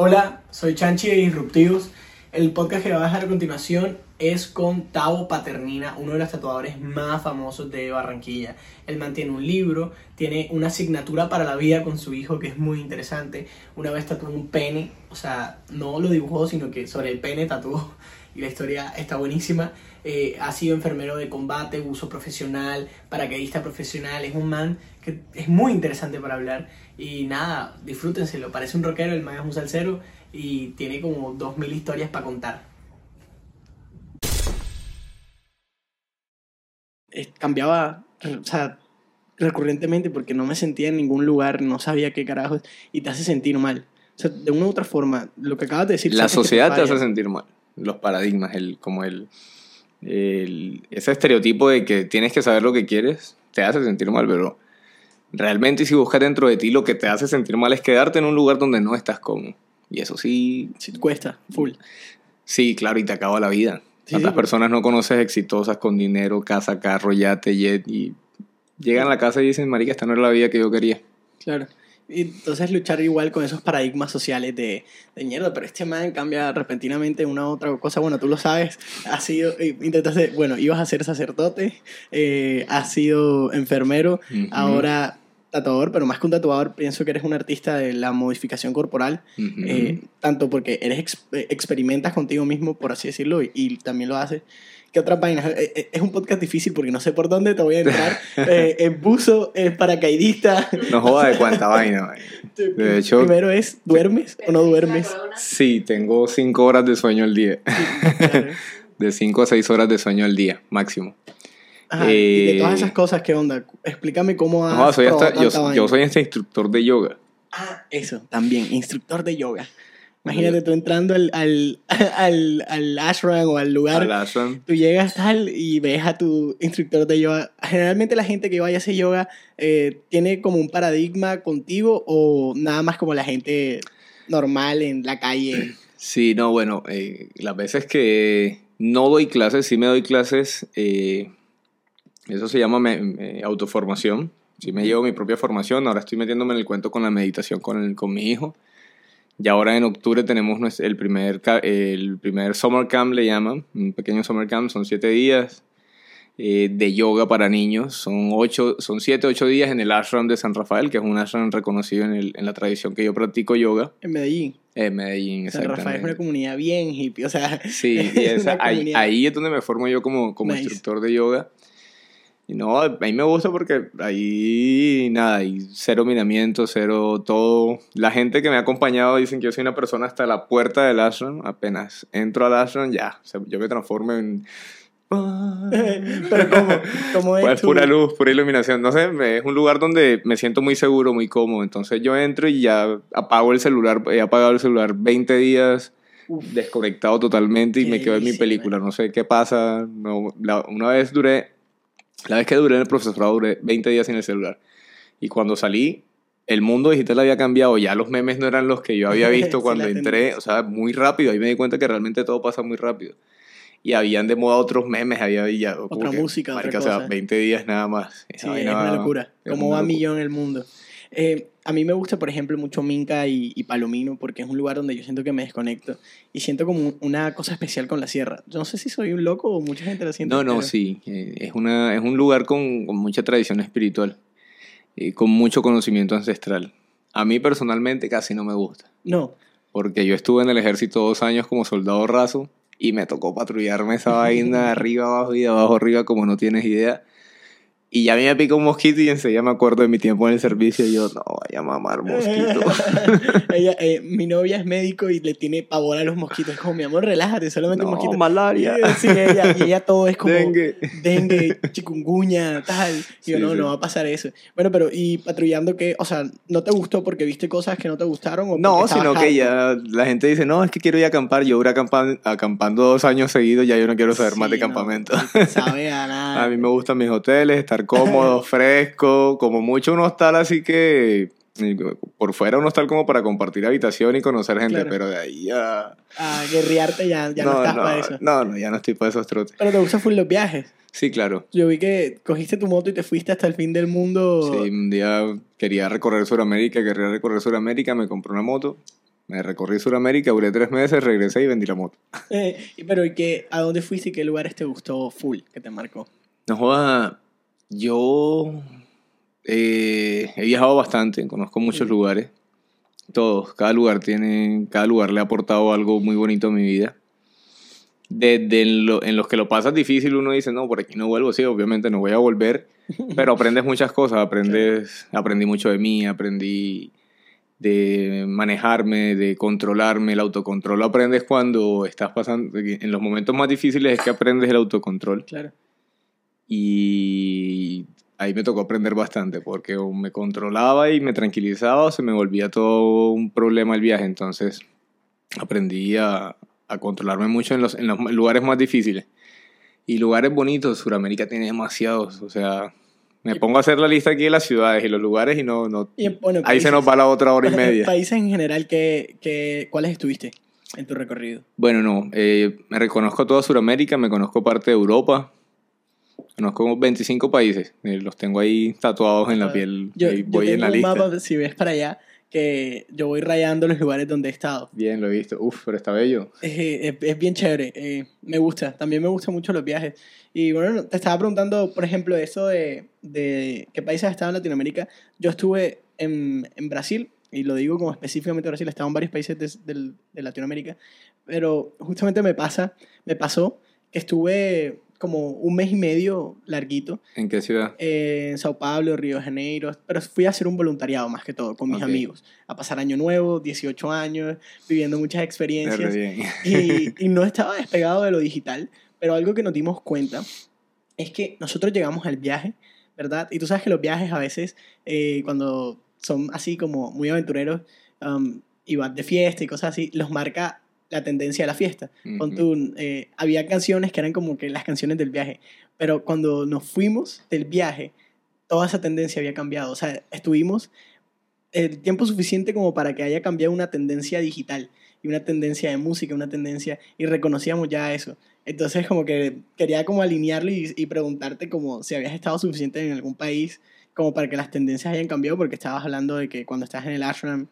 Hola, soy Chanchi de Disruptivos. El podcast que va a dejar a continuación es con Tavo Paternina, uno de los tatuadores más famosos de Barranquilla. Él mantiene un libro, tiene una asignatura para la vida con su hijo que es muy interesante. Una vez tatuó un pene, o sea, no lo dibujó, sino que sobre el pene tatuó. Y la historia está buenísima. Eh, ha sido enfermero de combate, uso profesional, paracaidista profesional. Es un man que es muy interesante para hablar. Y nada, disfrútenselo. Parece un rockero, el man es un salsero y tiene como 2000 historias para contar. Cambiaba, o sea, recurrentemente porque no me sentía en ningún lugar, no sabía qué carajos y te hace sentir mal. O sea, de una u otra forma, lo que acabas de decir... La sociedad te hace sentir mal. Los paradigmas, el, como el, el- ese estereotipo de que tienes que saber lo que quieres, te hace sentir mal, pero realmente si buscas dentro de ti lo que te hace sentir mal es quedarte en un lugar donde no estás cómodo. Y eso sí, Sí, cuesta, full. sí, claro, y te acaba la vida. Sí, ¿Cuántas sí, personas no conoces exitosas con dinero, casa, carro, yate, jet y llegan a la casa y dicen, marica, esta no era la vida que yo quería? Claro. Y entonces luchar igual con esos paradigmas sociales de, de mierda, pero este man cambia repentinamente una u otra cosa. Bueno, tú lo sabes, has sido, eh, intentaste, bueno, ibas a ser sacerdote, eh, has sido enfermero, ahora tatuador, pero más que un tatuador, pienso que eres un artista de la modificación corporal, Ujú. eh, tanto porque eres ex- eh, experimentas contigo mismo, por así decirlo, y, y también lo haces. ¿Qué otras vainas? Eh, eh, Es un podcast difícil porque no sé por dónde te voy a entrar. Eh, es buzo, es paracaidista. No joda de cuánta vaina. De hecho- Primero es, ¿duermes o no duermes? Sí, tengo cinco horas de sueño al día. Claro. De 5 a 6 horas de sueño al día, máximo. Ajá, y de Eh, todas esas cosas, ¿qué onda? Explícame cómo has No, soy hasta- yo, yo soy este instructor de yoga. Ah, eso, también, instructor de yoga. Imagínate tú entrando al, al, al, al ashram o al lugar, Al ashram. tú llegas tal y ves a tu instructor de yoga. Generalmente la gente que vaya a hacer yoga eh, tiene como un paradigma contigo o nada más como la gente normal en la calle. Sí, no, bueno, eh, las veces que no doy clases, sí me doy clases, eh, eso se llama me- me- autoformación. Sí me llevo mi propia formación, ahora estoy metiéndome en el cuento con la meditación con, el- con mi hijo. Y ahora en octubre tenemos el primer, el primer summer camp, le llaman, un pequeño summer camp, son siete días eh, de yoga para niños. Son, ocho, son siete, ocho días en el ashram de San Rafael, que es un ashram reconocido en, el- en la tradición que yo practico yoga. En Medellín, En Medellín, San Rafael es una comunidad bien hippie, o sea, Sí, y esa- ahí, ahí es donde me formo yo como, como Nice. instructor de yoga. Y no, a mí me gusta porque ahí nada, hay cero miramiento, cero todo. La gente que me ha acompañado dicen que yo soy una persona hasta la puerta del ashram. Apenas entro al ashram, ya, o sea, yo me transformo en... Pero ¿cómo, cómo es Pues tu- pura luz, pura iluminación. No sé, es un lugar donde me siento muy seguro, muy cómodo. Entonces yo entro y ya apago el celular, he apagado el celular 20 días, Uf. desconectado totalmente y me quedo en mi película. No sé qué pasa. No, la- una vez duré, la vez que duré en el profesorado duré 20 días sin el celular. Y cuando salí, el mundo digital había cambiado. Ya los memes no eran los que yo había visto Sí, cuando la entré. O sea, muy rápido. Ahí me di cuenta que realmente todo pasa muy rápido. Y habían de moda otros memes, había ya, Otra que, música, otra marica, o sea, cosa. 20 días nada más. Sí, es una locura. es Como una va locura. millón el mundo. Eh, a mí me gusta, por ejemplo, mucho Minca y, y Palomino porque es un lugar donde yo siento que me desconecto y siento como una cosa especial con la sierra. Yo no sé si soy un loco o mucha gente lo siente. No, no, pero- sí. eh, Es, una, es un lugar con, con mucha tradición espiritual, y con mucho conocimiento ancestral. A mí personalmente casi no me gusta, No, porque yo estuve en el ejército dos años como soldado raso y me tocó patrullarme esa vaina de arriba abajo y de abajo arriba como no tienes idea. Y ya a mí me pica un mosquito y enseguida me acuerdo de mi tiempo en el servicio y yo, no, vaya a mamar mosquito. Ella, eh, mi novia es médico y le tiene pavor a los mosquitos. Es como, mi amor, relájate, solamente un mosquito. malaria. Sí, ella, y ella todo es como Dengue. dengue, chikungunya, tal. Y yo, no, sí. no va a pasar eso. Bueno, pero, ¿y patrullando qué? O sea, ¿no te gustó porque viste cosas que no te gustaron? O No, sino que ya la gente dice, no, es que quiero ir a acampar. Yo duré acampan- acampando dos años seguidos, ya yo no quiero saber más de no, campamento. sabe a nada. A mí me gustan mis hoteles, estar cómodo, fresco, como mucho un hostal, así que eh, por fuera un hostal como para compartir habitación y conocer gente, Claro. pero de ahí a... A guerrearte ya, ya no, estás no, para eso. no, no, ya no estoy para esos trotes. Pero te gustan full los viajes. Sí, claro. Yo vi que cogiste tu moto y te fuiste hasta el fin del mundo. Sí, un día quería recorrer Sudamérica, quería recorrer Sudamérica, me compré una moto Me recorrí Sudamérica, duré tres meses, regresé y vendí la moto. Eh, pero ¿y qué, ¿a dónde fuiste y qué lugares te gustó full, que te marcó? No joda, yo eh, he viajado bastante, conozco muchos Mm. lugares. Todos, cada lugar tiene, cada lugar le ha aportado algo muy bonito a mi vida. Desde en, lo- en los que lo pasas difícil uno dice, no, por aquí no vuelvo, sí, obviamente no voy a volver, pero aprendes muchas cosas, aprendes, aprendí mucho de mí, aprendí de manejarme, de controlarme, el autocontrol lo aprendes cuando estás pasando, en los momentos más difíciles es que aprendes el autocontrol Claro. Y ahí me tocó aprender bastante porque o me controlaba y me tranquilizaba o se me volvía todo un problema el viaje. Entonces aprendí a, a controlarme mucho en los, en los lugares más difíciles. Y lugares bonitos, Sudamérica tiene demasiados. O sea, me pongo a hacer la lista aquí de las ciudades y los lugares y no... no Y, bueno, ahí se países- nos va la otra hora y media. Países en general, ¿qué, qué, ¿cuáles estuviste en tu recorrido? Bueno, no, eh, me reconozco toda Sudamérica, me conozco parte de Europa, conozco como 25 países, eh, los tengo ahí tatuados en la piel, Yo, ahí yo voy en tengo la un lista. mapa, si ves para allá, que yo voy rayando los lugares donde he estado. Bien, lo he visto, uf, pero está bello. Eh, es, es bien chévere, eh, me gusta, también me gustan mucho los viajes. Y bueno, te estaba preguntando, por ejemplo, eso de, de qué países has estado en Latinoamérica. Yo estuve en, en Brasil, y lo digo como específicamente Brasil, he estado en varios países de, de Latinoamérica, pero justamente me pasa, me pasó que estuve como un mes y medio larguito ¿En qué ciudad? eh, en Sao Paulo, Río de Janeiro, pero fui a hacer un voluntariado más que todo con mis Ok. amigos, a pasar año nuevo, 18 años, viviendo muchas experiencias bien. y, y no estaba despegado de lo digital, pero algo que nos dimos cuenta es que nosotros llegamos al viaje, ¿verdad? Y tú sabes que los viajes a veces, eh, cuando son así como muy aventureros, um, y van de fiesta y cosas así, los marca la tendencia de la fiesta. Tú, eh, había canciones que eran como que las canciones del viaje, pero cuando nos fuimos del viaje, toda esa tendencia había cambiado. O sea, estuvimos el tiempo suficiente como para que haya cambiado una tendencia digital y una tendencia de música, una tendencia, y reconocíamos ya eso. Entonces como que quería como alinearlo y, y preguntarte como si habías estado suficiente en algún país como para que las tendencias hayan cambiado, porque estabas hablando de que cuando estás en el ashram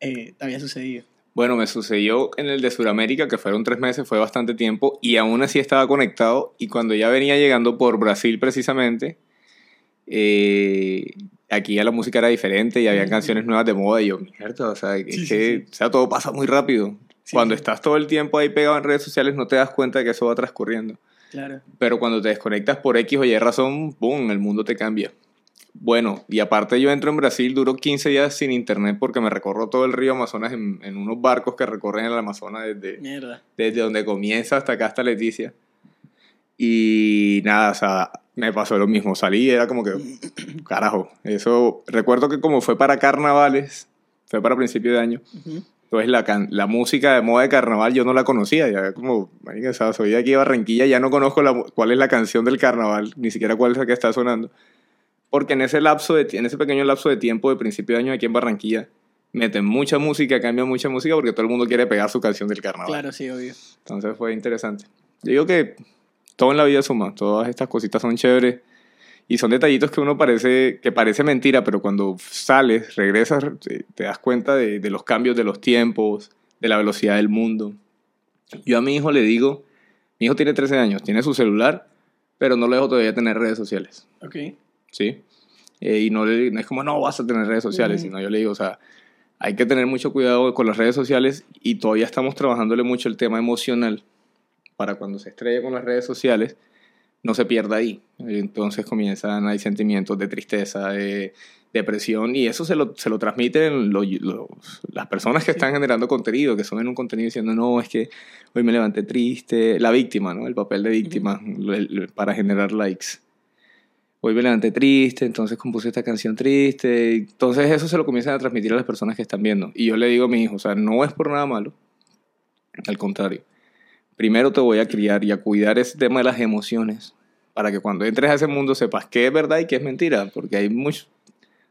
eh, te había sucedido. Bueno, me sucedió en el de Sudamérica, que fueron tres meses, fue bastante tiempo, y aún así estaba conectado, y cuando ya venía llegando por Brasil precisamente, eh, aquí ya la música era diferente y había Ujú. canciones nuevas de moda, y yo, mierda, o sea, es Sí, sí, que sí. o sea, todo pasa muy rápido. Sí, cuando sí. estás todo el tiempo ahí pegado en redes sociales no te das cuenta de que eso va transcurriendo. Claro. Pero cuando te desconectas por X o Y razón, ¡boom!, el mundo te cambia. Bueno, y aparte yo entro en Brasil, duro 15 días sin internet porque me recorro todo el río Amazonas en, en unos barcos que recorren el Amazonas desde, Mierda. desde donde comienza hasta acá, hasta Leticia. Y nada, o sea, me pasó lo mismo. Salí y era como que, carajo, eso, recuerdo que como fue para carnavales, fue para principio de año, Ujú. entonces la, la música de moda de carnaval yo no la conocía, ya como, marica, o sea, soy de aquí de Barranquilla, ya no conozco la, cuál es la canción del carnaval, ni siquiera cuál es la que está sonando. Porque en ese lapso de, en ese pequeño lapso de tiempo de principio de año aquí en Barranquilla, meten mucha música, cambian mucha música porque todo el mundo quiere pegar su canción del carnaval. Claro, sí, obvio. Entonces fue interesante. Yo digo que todo en la vida suma, todas estas cositas son chéveres y son detallitos que uno parece, que parece mentira, pero cuando sales, regresas, te, das cuenta de, de los cambios de los tiempos, de la velocidad del mundo. Yo a mi hijo le digo, mi hijo tiene 13 años, tiene su celular, pero no lo dejo todavía tener redes sociales. Ok. ¿Sí? Eh, y no, le- no es como, no, vas a tener redes sociales, sino yo le digo, o sea, hay que tener mucho cuidado con las redes sociales y todavía estamos trabajándole mucho el tema emocional para cuando se estrella con las redes sociales, no se pierda ahí. Entonces comienzan, hay sentimientos de tristeza, de depresión y eso se lo, se lo transmiten lo- los- las personas que están generando contenido, que son en un contenido diciendo, no, es que hoy me levanté triste, la víctima, ¿no? El papel de víctima el- el- para generar likes hoy me levanté triste, entonces compuse esta canción triste. Entonces eso se lo comienzan a transmitir a las personas que están viendo. Y yo le digo a mi hijo, o sea, no es por nada malo. Al contrario. Primero te voy a criar y a cuidar ese tema de las emociones para que cuando entres a ese mundo sepas qué es verdad y qué es mentira. Porque hay mucho...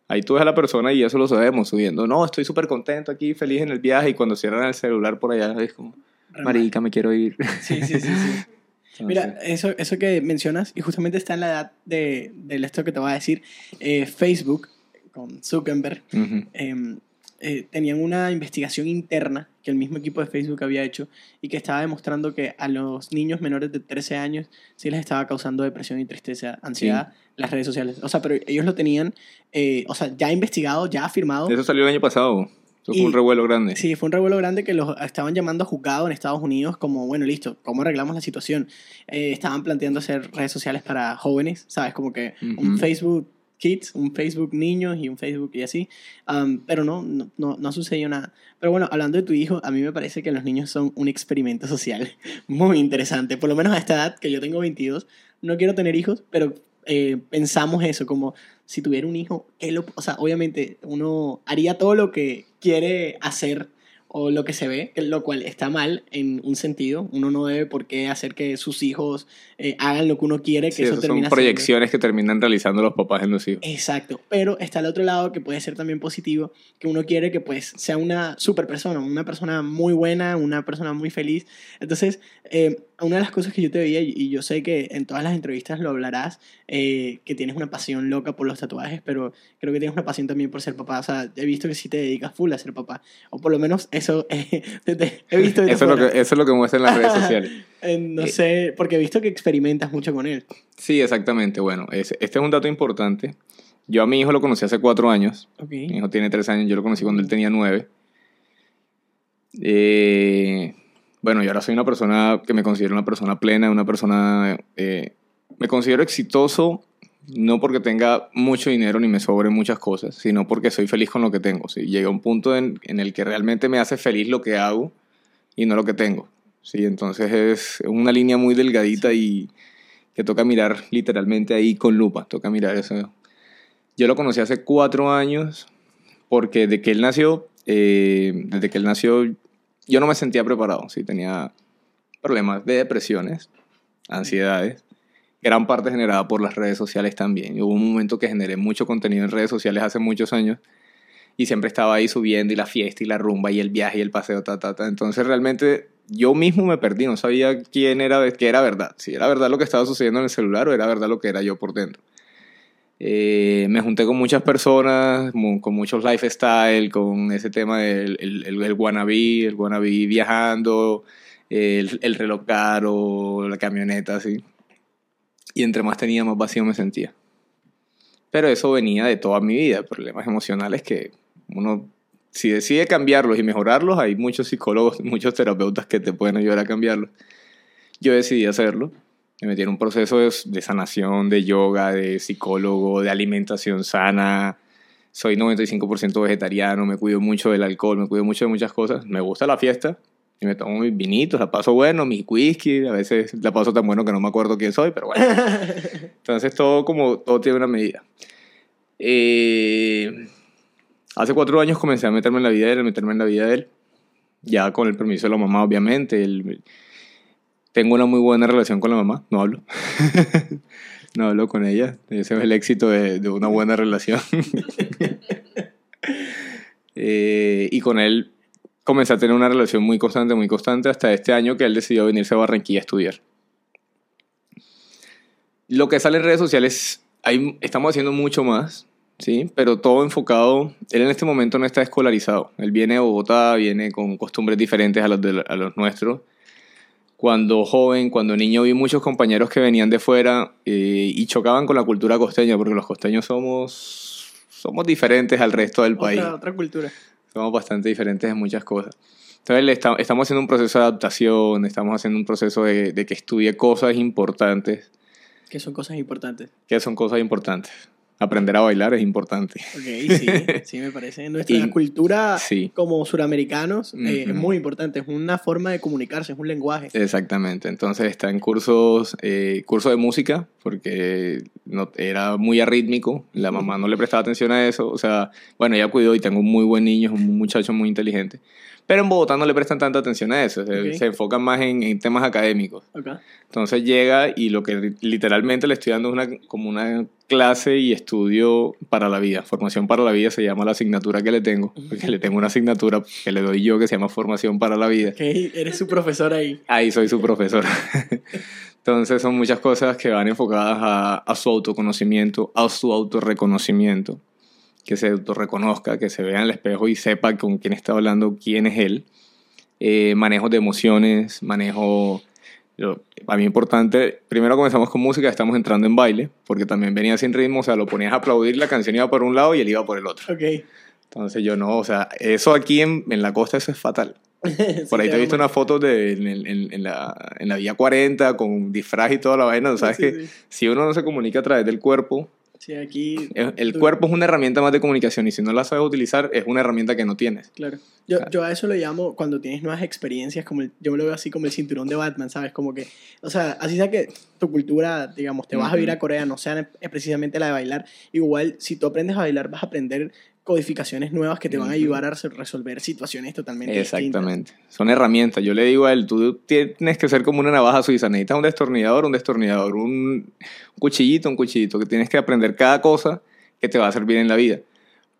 Ahí tú ves a la persona y eso lo sabemos, subiendo, no, estoy súper contento aquí, feliz en el viaje, y cuando cierran el celular por allá es como, marica, me quiero ir. Sí, sí, sí, sí. Mira, eso, eso que mencionas, y justamente está en la edad de, de esto que te voy a decir, eh, Facebook, con Zuckerberg, eh, eh, tenían una investigación interna que el mismo equipo de Facebook había hecho y que estaba demostrando que a los niños menores de 13 años sí les estaba causando depresión y tristeza, ansiedad, las redes sociales. O sea, pero ellos lo tenían, eh, o sea, ya investigado, ya afirmado. Eso salió el año pasado. Eso fue un revuelo grande. Sí, fue un revuelo grande que los estaban llamando a juzgado en Estados Unidos como, bueno, listo, ¿cómo arreglamos la situación? Eh, estaban planteando hacer redes sociales para jóvenes, ¿sabes? Como que un Facebook Kids, un Facebook niños y un Facebook y así. pero no, no, no, no sucedió nada. Pero bueno, hablando de tu hijo, a mí me parece que los niños son un experimento social muy interesante. Por lo menos a esta edad, que yo tengo 22, no quiero tener hijos, pero eh, pensamos eso, como si tuviera un hijo, lo, o sea, obviamente uno haría todo lo que quiere hacer o lo que se ve, lo cual está mal en un sentido. Uno no debe por qué hacer que sus hijos eh, hagan lo que uno quiere, que eso termina son proyecciones que terminan realizando los papás en los hijos. Exacto, pero está el otro lado que puede ser también positivo, que uno quiere que pues sea una super persona, una persona muy buena, una persona muy feliz. Entonces, eh, una de las cosas que yo te veía, y yo sé que en todas las entrevistas lo hablarás, eh, que tienes una pasión loca por los tatuajes, pero creo que tienes una pasión también por ser papá. O sea, he visto que sí te dedicas full a ser papá. O por lo menos eso eh, he visto. eso, es lo que, eso es lo que muestra en las redes sociales. Eh, no sé, porque he visto que experimentas mucho con él. Sí, exactamente. Bueno, este es un dato importante. Yo a mi hijo lo conocí hace cuatro años. Mi hijo tiene tres años, yo lo conocí cuando él tenía nueve. Eh bueno, yo ahora soy una persona que me considero una persona plena, una persona... Eh, me considero exitoso no porque tenga mucho dinero ni me sobre muchas cosas, sino porque soy feliz con lo que tengo. ¿sí? Llega un punto en, en, el que realmente me hace feliz lo que hago y no lo que tengo. ¿sí? Entonces es una línea muy delgadita y que toca mirar literalmente ahí con lupa, toca mirar eso. Yo lo conocí hace cuatro años porque de que él nació, eh, desde que él nació yo no me sentía preparado, sí, tenía problemas de depresiones, ansiedades, gran parte generada por las redes sociales también. Hubo un momento que generé mucho contenido en redes sociales hace muchos años y siempre estaba ahí subiendo y la fiesta y la rumba y el viaje y el paseo, ta, ta, ta. Entonces realmente yo mismo me perdí, no sabía quién era, qué era verdad, si era verdad lo que estaba sucediendo en el celular o era verdad lo que era yo por dentro. Eh, me junté con muchas personas, con muchos lifestyle, con ese tema del el, el, el wannabe, el wannabe viajando, el, el reloj caro, la camioneta, así. Y entre más tenía, más vacío me sentía. Pero eso venía de toda mi vida, problemas emocionales que uno, si decide cambiarlos y mejorarlos, hay muchos psicólogos, muchos terapeutas que te pueden ayudar a cambiarlos. Yo decidí hacerlo me metí en un proceso de, sanación, de yoga, de psicólogo, de alimentación sana. Soy 95% vegetariano, me cuido mucho del alcohol, me cuido mucho de muchas cosas. Me gusta la fiesta y me tomo mis vinitos, la paso bueno, mis whisky, a veces la paso tan bueno que no me acuerdo quién soy, pero bueno. Entonces todo como todo tiene una medida. Eh, hace cuatro años comencé a meterme en la vida de él, a meterme en la vida de él, ya con el permiso de la mamá, obviamente. El, tengo una muy buena relación con la mamá, no hablo. no hablo con ella. Ese es el éxito de, de una buena relación. eh, y con él comencé a tener una relación muy constante, muy constante, hasta este año que él decidió venirse a Barranquilla a estudiar. Lo que sale en redes sociales, hay, estamos haciendo mucho más, ¿sí? Pero todo enfocado, él en este momento no está escolarizado. Él viene de Bogotá, viene con costumbres diferentes a los, de, a los nuestros cuando joven, cuando niño, vi muchos compañeros que venían de fuera eh, y chocaban con la cultura costeña, porque los costeños somos, somos diferentes al resto del país. Otra cultura. Somos bastante diferentes en muchas cosas. Entonces estamos haciendo un proceso de adaptación, estamos haciendo un proceso de, de que estudie cosas importantes. ¿Qué son cosas importantes? ¿Qué son cosas importantes? Aprender a bailar es importante. Ok, sí, sí me parece. Nuestra cultura como suramericanos eh, es muy importante, es una forma de comunicarse, es un lenguaje. Exactamente, entonces está en cursos, eh, curso de música, porque no, era muy arrítmico, la mamá no le prestaba atención a eso, o sea, bueno, ella cuidó y tengo un muy buen niño, es un muchacho muy inteligente. Pero en Bogotá no le prestan tanta atención a eso, se, enfocan más en, en temas académicos. Entonces llega y lo que literalmente le estoy dando es una, como una clase y estudio para la vida. Formación para la vida se llama la asignatura que le tengo, porque le tengo una asignatura que le doy yo que se llama Formación para la vida. Okay, eres su profesor ahí. Ahí soy su profesor. Entonces son muchas cosas que van enfocadas a, a su autoconocimiento, a su autorreconocimiento que se reconozca, que se vea en el espejo y sepa con quién está hablando, quién es él. Eh, manejo de emociones, manejo... Lo, para mí importante, primero comenzamos con música, estamos entrando en baile, porque también venía sin ritmo, o sea, lo ponías a aplaudir, la canción iba por un lado y él iba por el otro. Ok. Entonces yo no, o sea, eso aquí en, en la costa eso es fatal. Por ahí te he visto una foto de, en, en, en, la, en la Vía 40 con disfraz y toda la vaina. Sabes Sí, que sí. si uno no se comunica a través del cuerpo, Sí, aquí. el, tú- cuerpo es una herramienta más de comunicación y si no la sabes utilizar es una herramienta que no tienes. Claro. Yo, Claro. yo a eso lo llamo cuando tienes nuevas experiencias, como el- yo me lo veo así como el cinturón de Batman, ¿sabes? Como que, o sea, así sea que tu cultura, digamos, te vas a Ujú. a Corea, no sea precisamente la de bailar, igual si tú aprendes a bailar vas a aprender codificaciones nuevas que te van a ayudar a res- resolver situaciones totalmente distintas. Exactamente. Son herramientas. Yo le digo a él, tú tienes que ser como una navaja suiza. Necesitas un destornillador, un destornillador, un cuchillito, un cuchillito, que tienes que aprender cada cosa que te va a servir en la vida.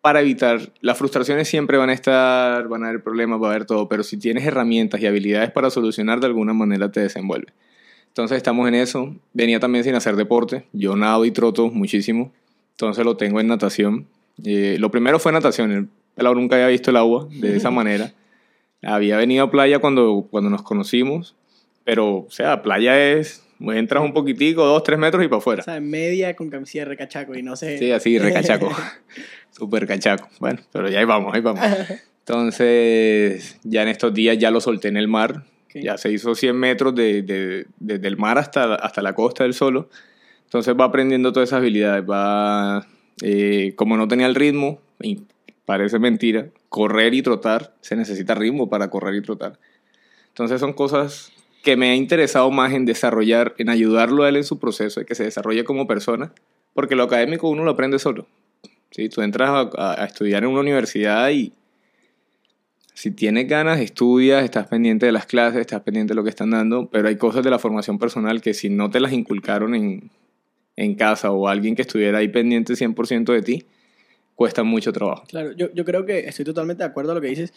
Para evitar, las frustraciones siempre van a estar, van a haber problemas, va a haber todo, pero si tienes herramientas y habilidades para solucionar, de alguna manera te desenvuelve. Entonces estamos en eso. Venía también sin hacer deporte. Yo nado y troto muchísimo. Entonces lo tengo en natación. Eh, lo primero fue natación. El pelado nunca había visto el agua de esa manera. Había venido a playa cuando, cuando nos conocimos. Pero, o sea, playa es... Entras un poquitico, dos, tres metros y para O afuera. sea, en media con camiseta de recachaco y no sé. Sí, así, recachaco. Súper cachaco. Bueno, pero ya ahí vamos, ahí vamos. Entonces, ya en estos días ya lo solté en el mar. Ok. Ya se hizo 100 metros de, de- desde el mar hasta, hasta la costa del solo. Entonces va aprendiendo todas esas habilidades. Va, eh, como no tenía el ritmo, y parece mentira, correr y trotar, se necesita ritmo para correr y trotar. Entonces son cosas que me ha interesado más en desarrollar, en ayudarlo a él en su proceso, de que se desarrolle como persona, porque lo académico uno lo aprende solo. ¿sí? Tú entras a estudiar en una universidad y si tienes ganas, estudias, estás pendiente de las clases, estás pendiente de lo que están dando, pero hay cosas de la formación personal que si no te las inculcaron en, en casa o alguien que estuviera ahí pendiente 100% de ti, cuesta mucho trabajo. Claro, yo, yo creo que estoy totalmente de acuerdo a lo que dices.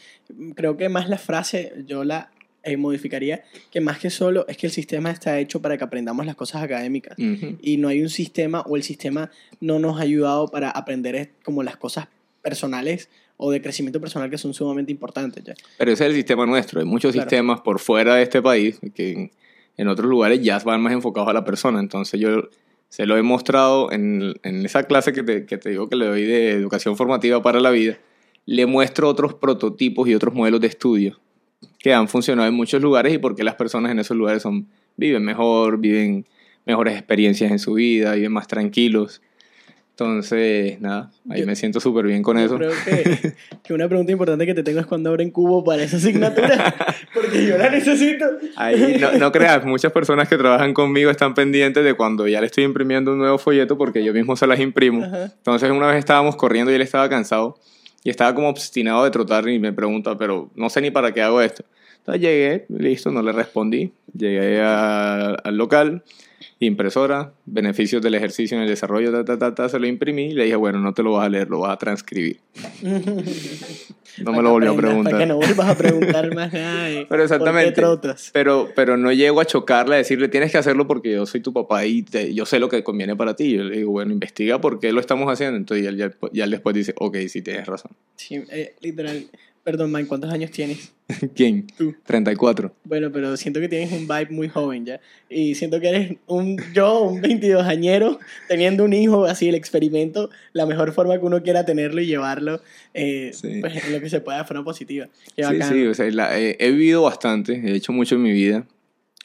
Creo que más la frase yo la eh, modificaría, que más que solo es que el sistema está hecho para que aprendamos las cosas académicas. Ujú. Y no hay un sistema o el sistema no nos ha ayudado para aprender es- como las cosas personales o de crecimiento personal que son sumamente importantes. ¿ya? Pero ese es el sistema nuestro. Hay muchos Claro. sistemas por fuera de este país que en otros lugares ya van más enfocados a la persona. Entonces yo se lo he mostrado en, en esa clase que te, que te digo que le doy de educación formativa para la vida. Le muestro otros prototipos y otros modelos de estudio que han funcionado en muchos lugares y por qué las personas en esos lugares son, viven mejor, viven mejores experiencias en su vida, viven más tranquilos. Entonces, nada, ahí Yo- me siento súper bien con Yo eso. creo que, que una pregunta importante que te tengo es cuándo abren cubo para esa asignatura, porque yo la necesito. Ahí, no, no creas, muchas personas que trabajan conmigo están pendientes de cuando ya le estoy imprimiendo un nuevo folleto porque yo mismo se las imprimo. Ajá. Entonces una vez estábamos corriendo y él estaba cansado y estaba como obstinado de trotar y me pregunta, pero no sé ni para qué hago esto. Entonces llegué, listo, no le respondí. Llegué a- al local, impresora, beneficios del ejercicio en el desarrollo, ta, ta, ta, ta, se lo imprimí y le dije, bueno, no te lo vas a leer, lo vas a transcribir. No me lo volvió a preguntar. Para que no vuelvas a preguntar más nada. Pero exactamente. Pero, pero no llego a chocarle, a decirle, tienes que hacerlo porque yo soy tu papá y te- yo sé lo que conviene para ti. Yo le digo, bueno, investiga por qué lo estamos haciendo. Entonces ya, ya, ya él después dice, ok, sí tienes razón. Sí, eh, literal. Perdón, man, ¿cuántos años tienes? ¿Quién? Tú. 34. Bueno, pero siento que tienes un vibe muy joven ya. Y siento que eres un yo, un 22 añero, teniendo un hijo, así el experimento, la mejor forma que uno quiera tenerlo y llevarlo, eh, Sí. pues en lo que se pueda de forma positiva. Qué Sí, bacano. sí, o sea, la- eh, he vivido bastante, he hecho mucho en mi vida.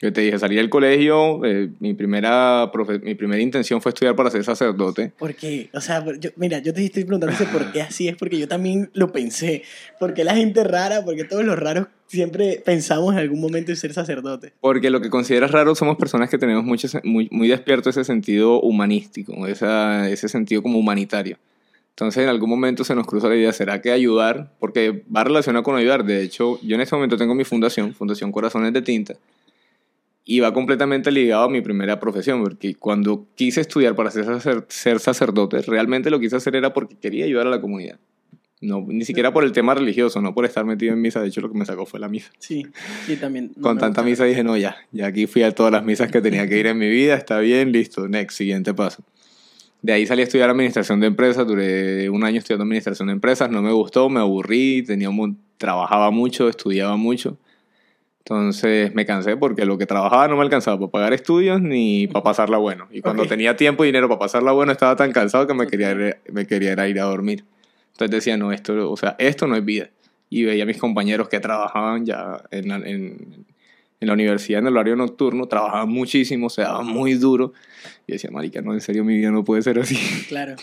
Yo te dije, salí del colegio, eh, mi, primera profe- mi primera intención fue estudiar para ser sacerdote. ¿Por qué? O sea, yo- mira, yo te estoy preguntando por qué así es, porque yo también lo pensé. Porque la gente rara, porque todos los raros siempre pensamos en algún momento en ser sacerdote. Porque lo que consideras raro somos personas que tenemos mucho, muy, muy despierto ese sentido humanístico, esa, ese sentido como humanitario. Entonces en algún momento se nos cruza la idea, ¿será que ayudar? Porque va relacionado con ayudar. De hecho, yo en este momento tengo mi fundación, Fundación Corazones de Tinta, y va completamente ligado a mi primera profesión, porque cuando quise estudiar para ser, sacer- ser sacerdote, realmente lo quise hacer era porque quería ayudar a la comunidad. No, ni siquiera por el tema religioso, no por estar metido en misa. De hecho, lo que me sacó fue la misa. Sí, sí, también. no Con tanta misa dije, no, ya, ya aquí fui a todas las misas que tenía que ir en mi vida, está bien, listo, next, siguiente paso. De ahí salí a estudiar administración de empresas, duré un año estudiando administración de empresas, no me gustó, me aburrí, tenía un, trabajaba mucho, estudiaba mucho. Entonces me cansé porque lo que trabajaba no me alcanzaba para pagar estudios ni para pasarla bueno. Y cuando tenía tiempo y dinero para pasarla bueno estaba tan cansado que me quería, ir- me quería ir a ir a dormir. Entonces decía, no, esto, o sea, esto no es vida. Y veía a mis compañeros que trabajaban ya en, la- en, en la universidad en el horario nocturno, trabajaban muchísimo, se daban muy duro. Y decía, marica, no, en serio mi vida no puede ser así. Claro.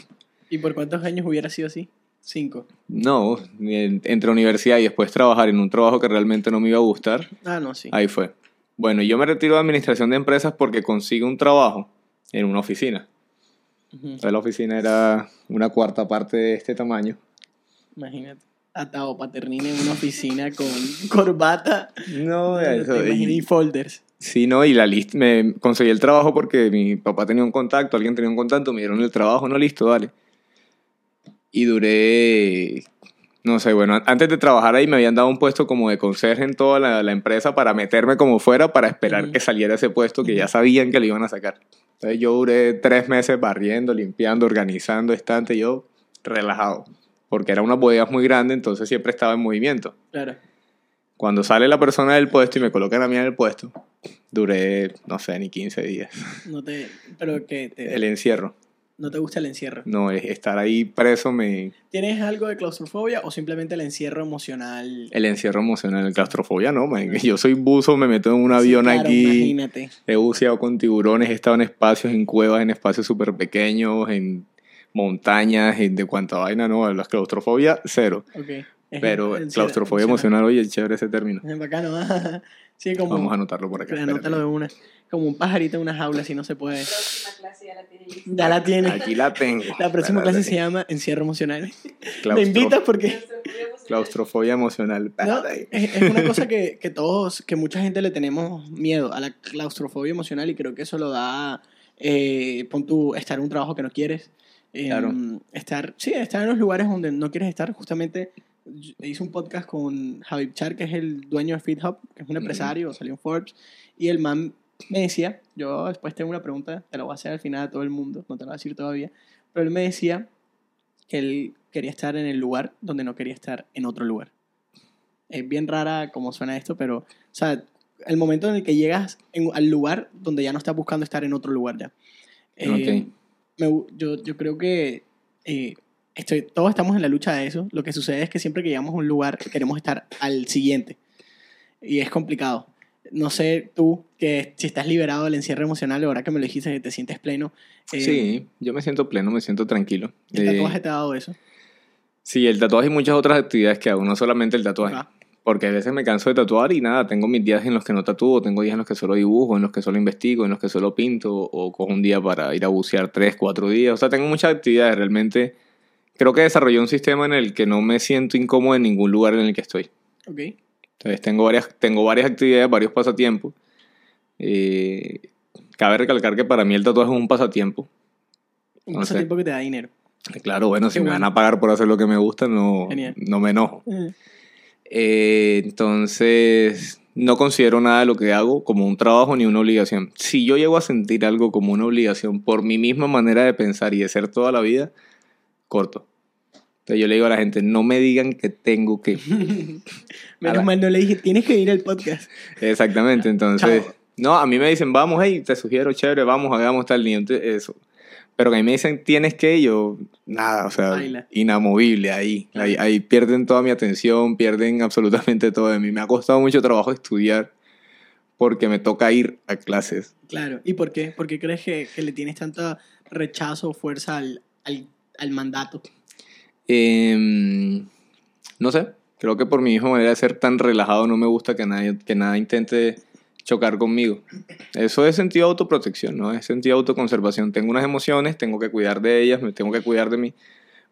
¿Y por cuántos años hubiera sido así? Cinco. No, en- entre universidad y después trabajar en un trabajo que realmente no me iba a gustar, Ah, no, sí. ahí fue. Bueno, yo me retiro de administración de empresas porque consigo un trabajo en una oficina. Ujú. Entonces la oficina era una cuarta parte de este tamaño. Imagínate. Atado paternina en una oficina con corbata. No, eso. Y Y, folders. sí, no, y la lista, me conseguí el trabajo porque mi papá tenía un contacto, alguien tenía un contacto, me dieron el trabajo, no, listo, dale. Y duré, no sé, bueno, an- antes de trabajar ahí me habían dado un puesto como de conserje en toda la, la empresa para meterme como fuera para esperar que saliera ese puesto que ya sabían que lo iban a sacar. Entonces yo duré tres meses barriendo, limpiando, organizando estante, yo relajado, porque era una bodega muy grande, entonces siempre estaba en movimiento. Claro. Cuando sale la persona del puesto y me colocan a mí en el puesto, duré, no sé, ni 15 días. No te, pero que te- El encierro. No te gusta el encierro. No, es- estar ahí preso me... ¿Tienes algo de claustrofobia o simplemente el encierro emocional? El encierro emocional, el claustrofobia, no, man. Yo soy buzo, me meto en un Sí, avión claro, aquí. Imagínate. He buceado con tiburones, he estado en espacios, en cuevas, en espacios súper pequeños, en montañas, en de cuánta vaina, no, la claustrofobia, cero. Ok. Es Pero el- el- claustrofobia emocional, oye, chévere ese término. Es bacano. Sí, como. Vamos a anotarlo por acá. Anótalo de una. Como un pajarito en una jaula, si no se puede. próxima clase ya la tiene. Ya la tiene. Aquí la tengo. La próxima clase se llama Encierro Emocional. Me Claustro- invitas porque. Claustrofobia emocional. No, es, es una cosa que, que todos, que mucha gente le tenemos miedo a la claustrofobia emocional y creo que eso lo da, eh, pon tú, estar en un trabajo que no quieres, eh, Claro. estar, sí, estar en los lugares donde no quieres estar. Justamente hice un podcast con Javi Char, que es el dueño de FeedHub, que es un empresario, salió en Forbes, y el man me decía, yo después tengo una pregunta, te la voy a hacer al final a todo el mundo, no te la voy a decir todavía, pero él me decía que él quería estar en el lugar donde no quería estar en otro lugar. Es bien rara como suena esto, pero, o sea, el momento en el que llegas en- al lugar donde ya no estás buscando estar en otro lugar ya. Eh, Ok. me gu- yo, yo creo que eh, estoy, todos estamos en la lucha de eso. Lo que sucede es que siempre que llegamos a un lugar queremos estar al siguiente. Y es complicado. No sé tú, que si estás liberado del encierro emocional, ahora que me lo dijiste, que te sientes pleno. eh, Sí, yo me siento pleno, me siento tranquilo. ¿El Eh, tatuaje te ha dado eso? Sí, el tatuaje y muchas otras actividades que hago, no solamente el tatuaje. Ah, Porque a veces me canso de tatuar y nada, tengo mis días en los que no tatúo, tengo días en los que solo dibujo, en los que solo investigo, en los que solo pinto, o cojo un día para ir a bucear tres, cuatro días. O sea, tengo muchas actividades, realmente. Creo que desarrollé un sistema en el que no me siento incómodo en ningún lugar en el que estoy. ok. Entonces tengo varias, tengo varias actividades, varios pasatiempos. Eh, cabe recalcar que para mí el tatuaje es un pasatiempo. Un pasatiempo que te da dinero. Claro, bueno, si Qué me bueno. van a pagar por hacer lo que me gusta, no, Genial. no me enojo. Eh, entonces, no considero nada de lo que hago como un trabajo ni una obligación. Si yo llego a sentir algo como una obligación por mi misma manera de pensar y de ser toda la vida, corto. Entonces yo le digo a la gente, no me digan que tengo que. Menos la- mal no le dije, tienes que ir al podcast. Exactamente, entonces... Chao. No, a mí me dicen, vamos, hey, te sugiero, chévere, vamos, hagamos tal niño, eso. Pero que a mí me dicen, tienes que, yo, nada, o sea, Baila. inamovible ahí. Claro. ahí. Ahí pierden toda mi atención, pierden absolutamente todo de mí. Me ha costado mucho trabajo estudiar porque me toca ir a clases. Claro. ¿Y por qué? ¿Por qué crees que, que le tienes tanto rechazo o fuerza al, al, al mandato? Em, no sé, creo que por mi misma manera de ser tan relajado no me gusta que, nadie, que nada intente chocar conmigo. Eso es sentido de autoprotección, ¿no? Es sentido de autoconservación. Tengo unas emociones, tengo que cuidar de ellas, me tengo que cuidar de mí,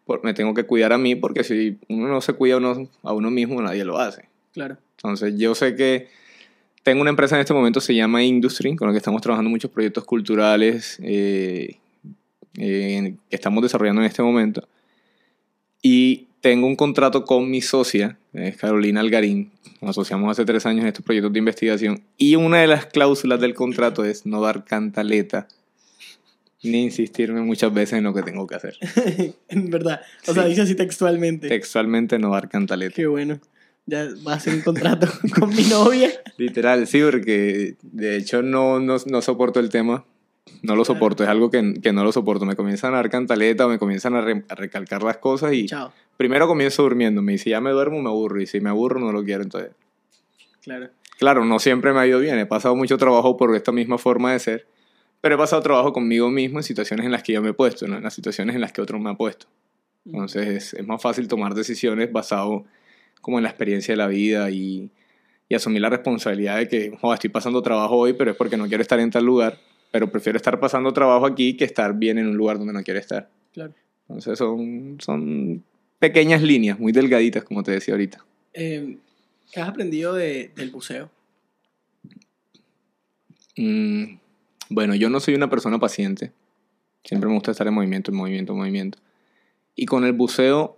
por- me tengo que cuidar a mí porque si uno no se cuida a uno, a uno mismo, nadie lo hace. Claro. Entonces yo sé que tengo una empresa en este momento, se llama Industry, con la que estamos trabajando muchos proyectos culturales eh, eh, que estamos desarrollando en este momento. Y tengo un contrato con mi socia, es Carolina Algarín. Nos asociamos hace tres años en estos proyectos de investigación. Y una de las cláusulas del contrato es no dar cantaleta ni insistirme muchas veces en lo que tengo que hacer. en verdad. O sea, Sí. dice así textualmente. Textualmente no dar cantaleta. Qué bueno. Ya va a hacer un contrato con mi novia. Literal, sí, porque de hecho no, no, no soporto el tema. No lo soporto, es algo que, que no lo soporto. Me comienzan a dar cantaleta o me comienzan a, re- a recalcar las cosas y Chao. primero comienzo durmiendo. Me dice, ya me duermo, me aburro. Y si me aburro, no lo quiero. Entonces, Claro. claro, no siempre me ha ido bien. He pasado mucho trabajo por esta misma forma de ser. Pero he pasado trabajo conmigo mismo en situaciones en las que yo me he puesto, no en las situaciones en las que otro me ha puesto. Entonces es, es más fácil tomar decisiones basado como en la experiencia de la vida y, y asumir la responsabilidad de que "Joder, estoy pasando trabajo hoy, pero es porque no quiero estar en tal lugar, pero prefiero estar pasando trabajo aquí que estar bien en un lugar donde no quiero estar. Claro. Entonces son, son pequeñas líneas, muy delgaditas, como te decía ahorita. Eh, ¿Qué has aprendido de, del buceo? Mm, bueno, yo no soy una persona paciente. Siempre me gusta estar en movimiento, en movimiento, en movimiento. Y con el buceo,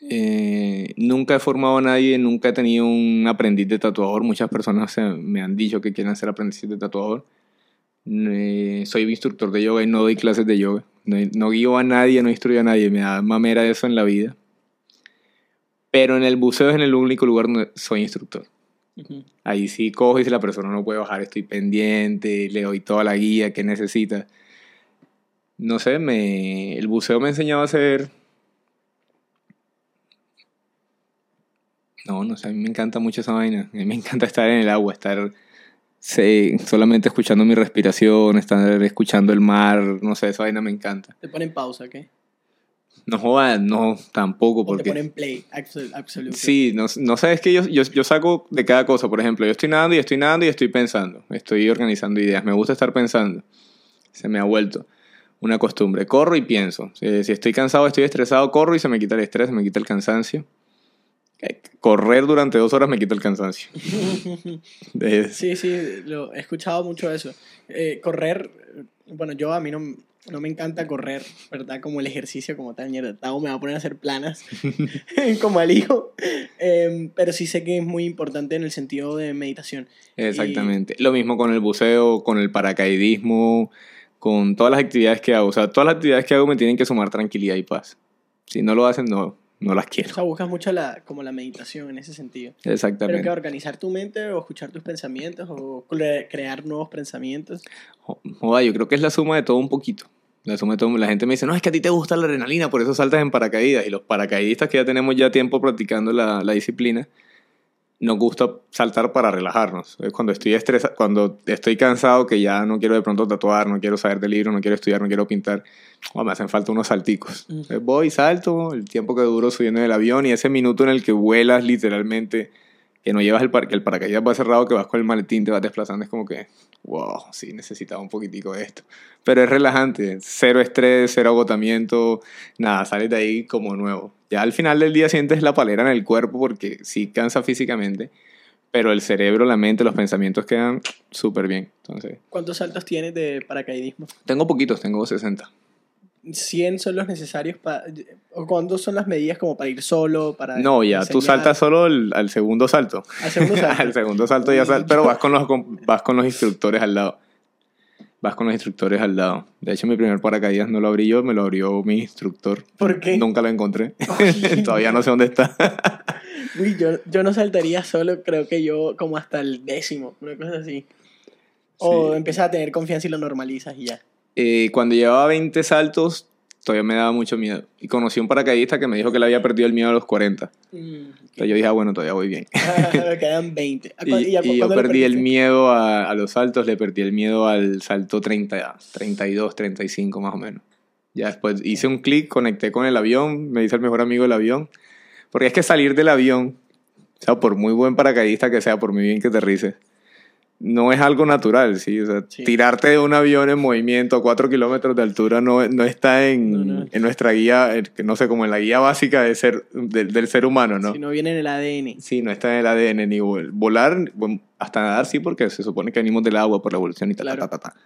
eh, nunca he formado a nadie, nunca he tenido un aprendiz de tatuador. Muchas personas se- me han dicho que quieren ser aprendiz de tatuador. Eh, soy instructor de yoga y no doy clases de yoga. No, no guío a nadie, no instruyo a nadie. Me da mamera eso en la vida. Pero en el buceo es en el único lugar donde soy instructor. Ahí sí cojo y si la persona no puede bajar, estoy pendiente, le doy toda la guía que necesita. No sé, me, el buceo me ha enseñado a hacer... No, no sé, a mí me encanta mucho esa vaina. A mí me encanta estar en el agua, estar sí, solamente escuchando mi respiración, estar escuchando el mar, no sé, esa vaina me encanta. Te ponen pausa, ¿qué? No jodas, no, tampoco, O te porque... ponen play, absol- absolutely. Sí, no, no sé, es que yo, yo, yo saco de cada cosa. Por ejemplo, yo estoy nadando y estoy nadando y estoy pensando. Estoy organizando ideas. Me gusta estar pensando. Se me ha vuelto una costumbre. Corro y pienso. Si, si estoy cansado, estoy estresado, corro y se me quita el estrés, se me quita el cansancio. Correr durante dos horas me quita el cansancio. Sí, sí, lo, he escuchado mucho eso. Eh, correr, bueno, yo a mí no, no me encanta correr, ¿verdad? Como el ejercicio como tal, mierda, Tavo me va a poner a hacer planas, como al hijo. Em, pero sí sé que es muy importante en el sentido de meditación. Exactamente. Lo mismo con el buceo, con el paracaidismo, con todas las actividades que hago. O sea, todas las actividades que hago me tienen que sumar tranquilidad y paz. Si no lo hacen, no, no las O quiero. sea, buscas mucho la, como la meditación en ese sentido. Pero Exactamente. que organizar tu mente o escuchar tus pensamientos o cre- crear nuevos pensamientos. Jo- Joda, yo creo que es la suma de todo un poquito. La suma de todo. La gente me dice, no, es que a ti te gusta la adrenalina, por eso saltas en paracaídas. Y los paracaidistas que ya tenemos ya tiempo practicando la, la disciplina, nos gusta saltar para relajarnos. Cuando estoy estresado, cuando estoy cansado, que ya no quiero de pronto tatuar, no quiero saber de libro, no quiero estudiar, no quiero pintar, oh, me hacen falta unos salticos. Mm. Entonces voy, salto, el tiempo que duro subiendo del avión y ese minuto en el que vuelas literalmente, que no llevas el, par que el paracaídas va cerrado, que vas con el maletín, te vas desplazando, es como que, wow, sí, necesitaba un poquitico de esto. Pero es relajante, cero estrés, cero agotamiento, nada, sales de ahí como nuevo. Ya al final del día sientes la palera en el cuerpo porque sí cansa físicamente, pero el cerebro, la mente, los pensamientos quedan súper bien. Entonces, ¿Cuántos saltos tienes de paracaidismo? tengo poquitos, tengo 60. 100 son los necesarios para... ¿O cuántos son las medidas como para ir solo? Para No, ya, tú saltas solo al, al segundo salto. Al segundo salto. al segundo salto ya sal, pero vas con, los, vas con los instructores al lado. Vas con los instructores al lado. De hecho, mi primer paracaídas no lo abrí yo, me lo abrió mi instructor. ¿Por qué? Nunca lo encontré. Todavía no sé dónde está. Uy, yo, yo no saltaría solo, creo que yo como hasta el décimo, una cosa así. O Sí. empiezas a tener confianza y lo normalizas y ya. Eh, cuando llevaba 20 saltos, todavía me daba mucho miedo. Y conocí a un paracaidista que me dijo que le había perdido el miedo a los 40. Mm, Entonces yo dije, ah, bueno, todavía voy bien. Me quedan 20. ¿A Y, y a y yo perdí el miedo a, a los saltos, le perdí el miedo al salto 30, 32, 35 más o menos. Ya después hice un clic, conecté con el avión, me hice el mejor amigo del avión. Porque es que salir del avión, o sea, por muy buen paracaidista que sea, por muy bien que aterrices, no es algo natural, ¿sí? O sea, Sí. tirarte de un avión en movimiento a 4 kilómetros de altura no, no está en, No, no. en nuestra guía, no sé, como en la guía básica de ser, del- del ser humano, ¿no? Si no viene en el ADN. Sí, no está en el ADN ni vol- volar, hasta nadar sí, porque se supone que venimos del agua por la evolución y tal, Claro. ta, ta, ta, ta.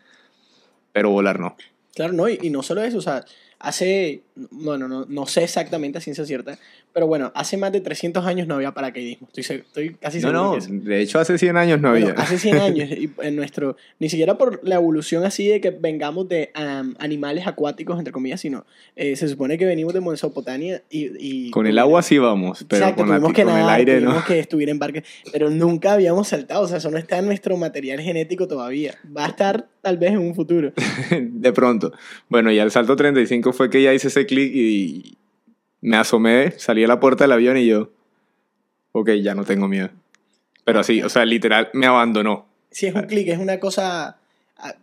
Pero volar no. Claro, no, y, y no solo eso, o sea, hace bueno, no, no sé exactamente a ciencia cierta, pero bueno, hace más de 300 años no había paracaidismo. Estoy, estoy casi No, seguro no, que sí. de hecho hace 100 años no Bueno, había. hace 100 años, y en nuestro, ni siquiera por la evolución así de que vengamos de am, animales acuáticos, entre comillas, sino eh, se supone que venimos de Mesopotamia y... y Con el agua sí vamos, pero Exacto, con, la- tuvimos que con el aire no. tuvimos que subir en barco, pero nunca habíamos saltado, o sea, eso no está en nuestro material genético todavía. Va a estar tal vez en un futuro. de pronto. Bueno, y al salto 35 fue que ya hice ese clic y me asomé, salí a la puerta del avión y yo, ok, ya no tengo miedo. Pero así, o sea, literal, me abandonó. Si es un clic, es una cosa... ah,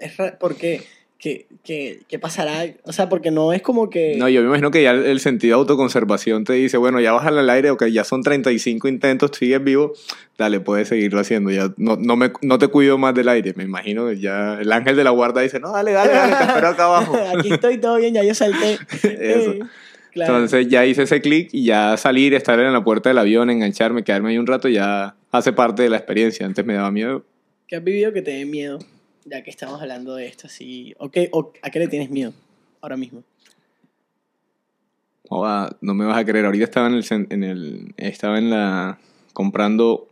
Es ra- ¿Por qué? ¿Qué, qué, qué pasará? O sea, porque no es como que... No, yo me imagino que ya el, el sentido de autoconservación te dice, bueno, ya bajas al aire, ok, ya son 35 intentos, sigues vivo, dale, puedes seguirlo haciendo, ya no, no, me, no te cuido más del aire, me imagino que ya el ángel de la guarda dice, no, dale, dale, dale, te espero acá abajo. Aquí estoy todo bien, ya yo salté. Eso. Claro. Entonces ya hice ese clic y ya salir, estar en la puerta del avión, engancharme, quedarme ahí un rato, ya hace parte de la experiencia. Antes me daba miedo. ¿Qué has vivido que te dé miedo? Ya que estamos hablando de esto, así. ¿O, qué- o ¿A qué le tienes miedo ahora mismo? No me vas a creer. Ahorita estaba en el, en el estaba en la comprando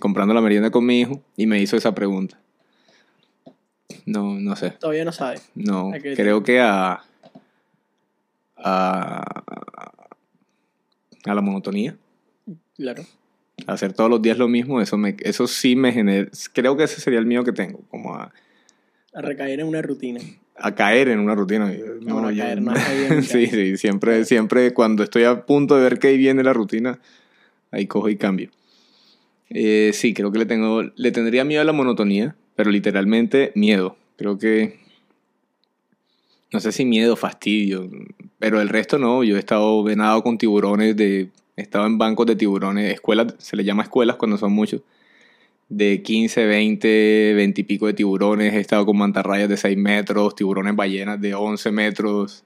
comprando la merienda con mi hijo y me hizo esa pregunta. No, no sé. Todavía no sabes. No, ¿A qué le creo que a a a la monotonía. Claro. Hacer todos los días lo mismo, eso me eso sí me genera, creo que ese sería el mío que tengo, como a A recaer en una rutina. a caer en una rutina. No, no, yo- caer, no sí, sí, siempre, siempre cuando estoy a punto de ver que viene la rutina, ahí cojo y cambio. Eh, sí, creo que le tengo, le tendría miedo a la monotonía, pero literalmente miedo. Creo que, no sé si miedo, fastidio, pero el resto no. Yo he estado venado con tiburones, de, he estado en bancos de tiburones, escuelas, se le llama escuelas cuando son muchos de 15, 20, 20 y pico de tiburones. He estado con mantarrayas de 6 metros, tiburones ballenas de 11 metros.